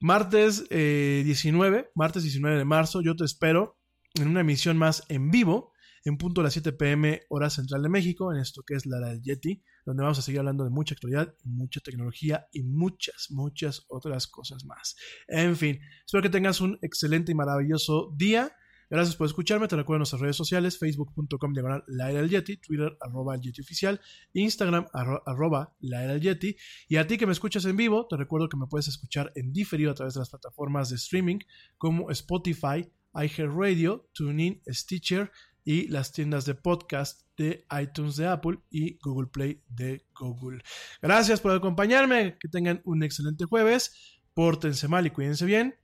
martes 19, martes 19 de marzo, yo te espero en una emisión más en vivo, en punto a las 7 pm hora central de México, en esto que es la del Yeti, donde vamos a seguir hablando de mucha actualidad, mucha tecnología y muchas, muchas otras cosas más. En fin, espero que tengas un excelente y maravilloso día. Gracias por escucharme. Te recuerdo en nuestras redes sociales, facebook.com diagonal la era del Yeti, Twitter arroba el Yeti oficial, Instagram arro, arroba la del Yeti. Y a ti que me escuchas en vivo, te recuerdo que me puedes escuchar en diferido a través de las plataformas de streaming como Spotify, iHeartRadio, TuneIn, Stitcher y las tiendas de podcast de iTunes de Apple y Google Play de Google. Gracias por acompañarme, que tengan un excelente jueves, pórtense mal y cuídense bien.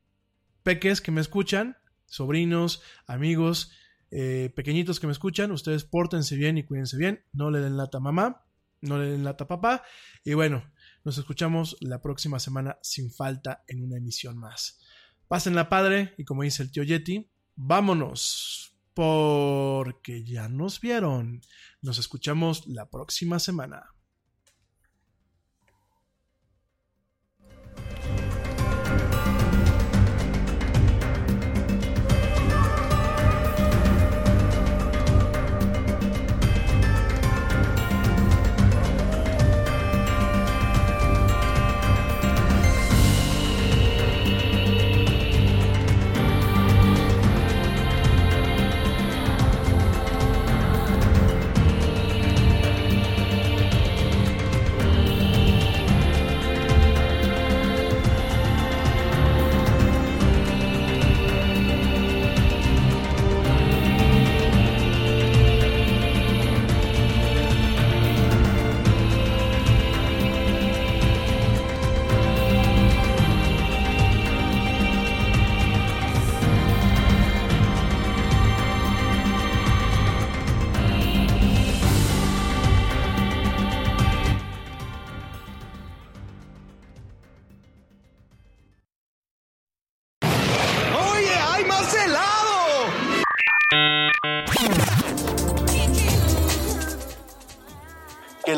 Peques que me escuchan, sobrinos, amigos, eh, pequeñitos que me escuchan, ustedes pórtense bien y cuídense bien, no le den lata a mamá, no le den lata a papá y bueno, nos escuchamos la próxima semana sin falta en una emisión más. Pásenla padre y como dice el tío Yeti, vámonos porque ya nos vieron. Nos escuchamos la próxima semana.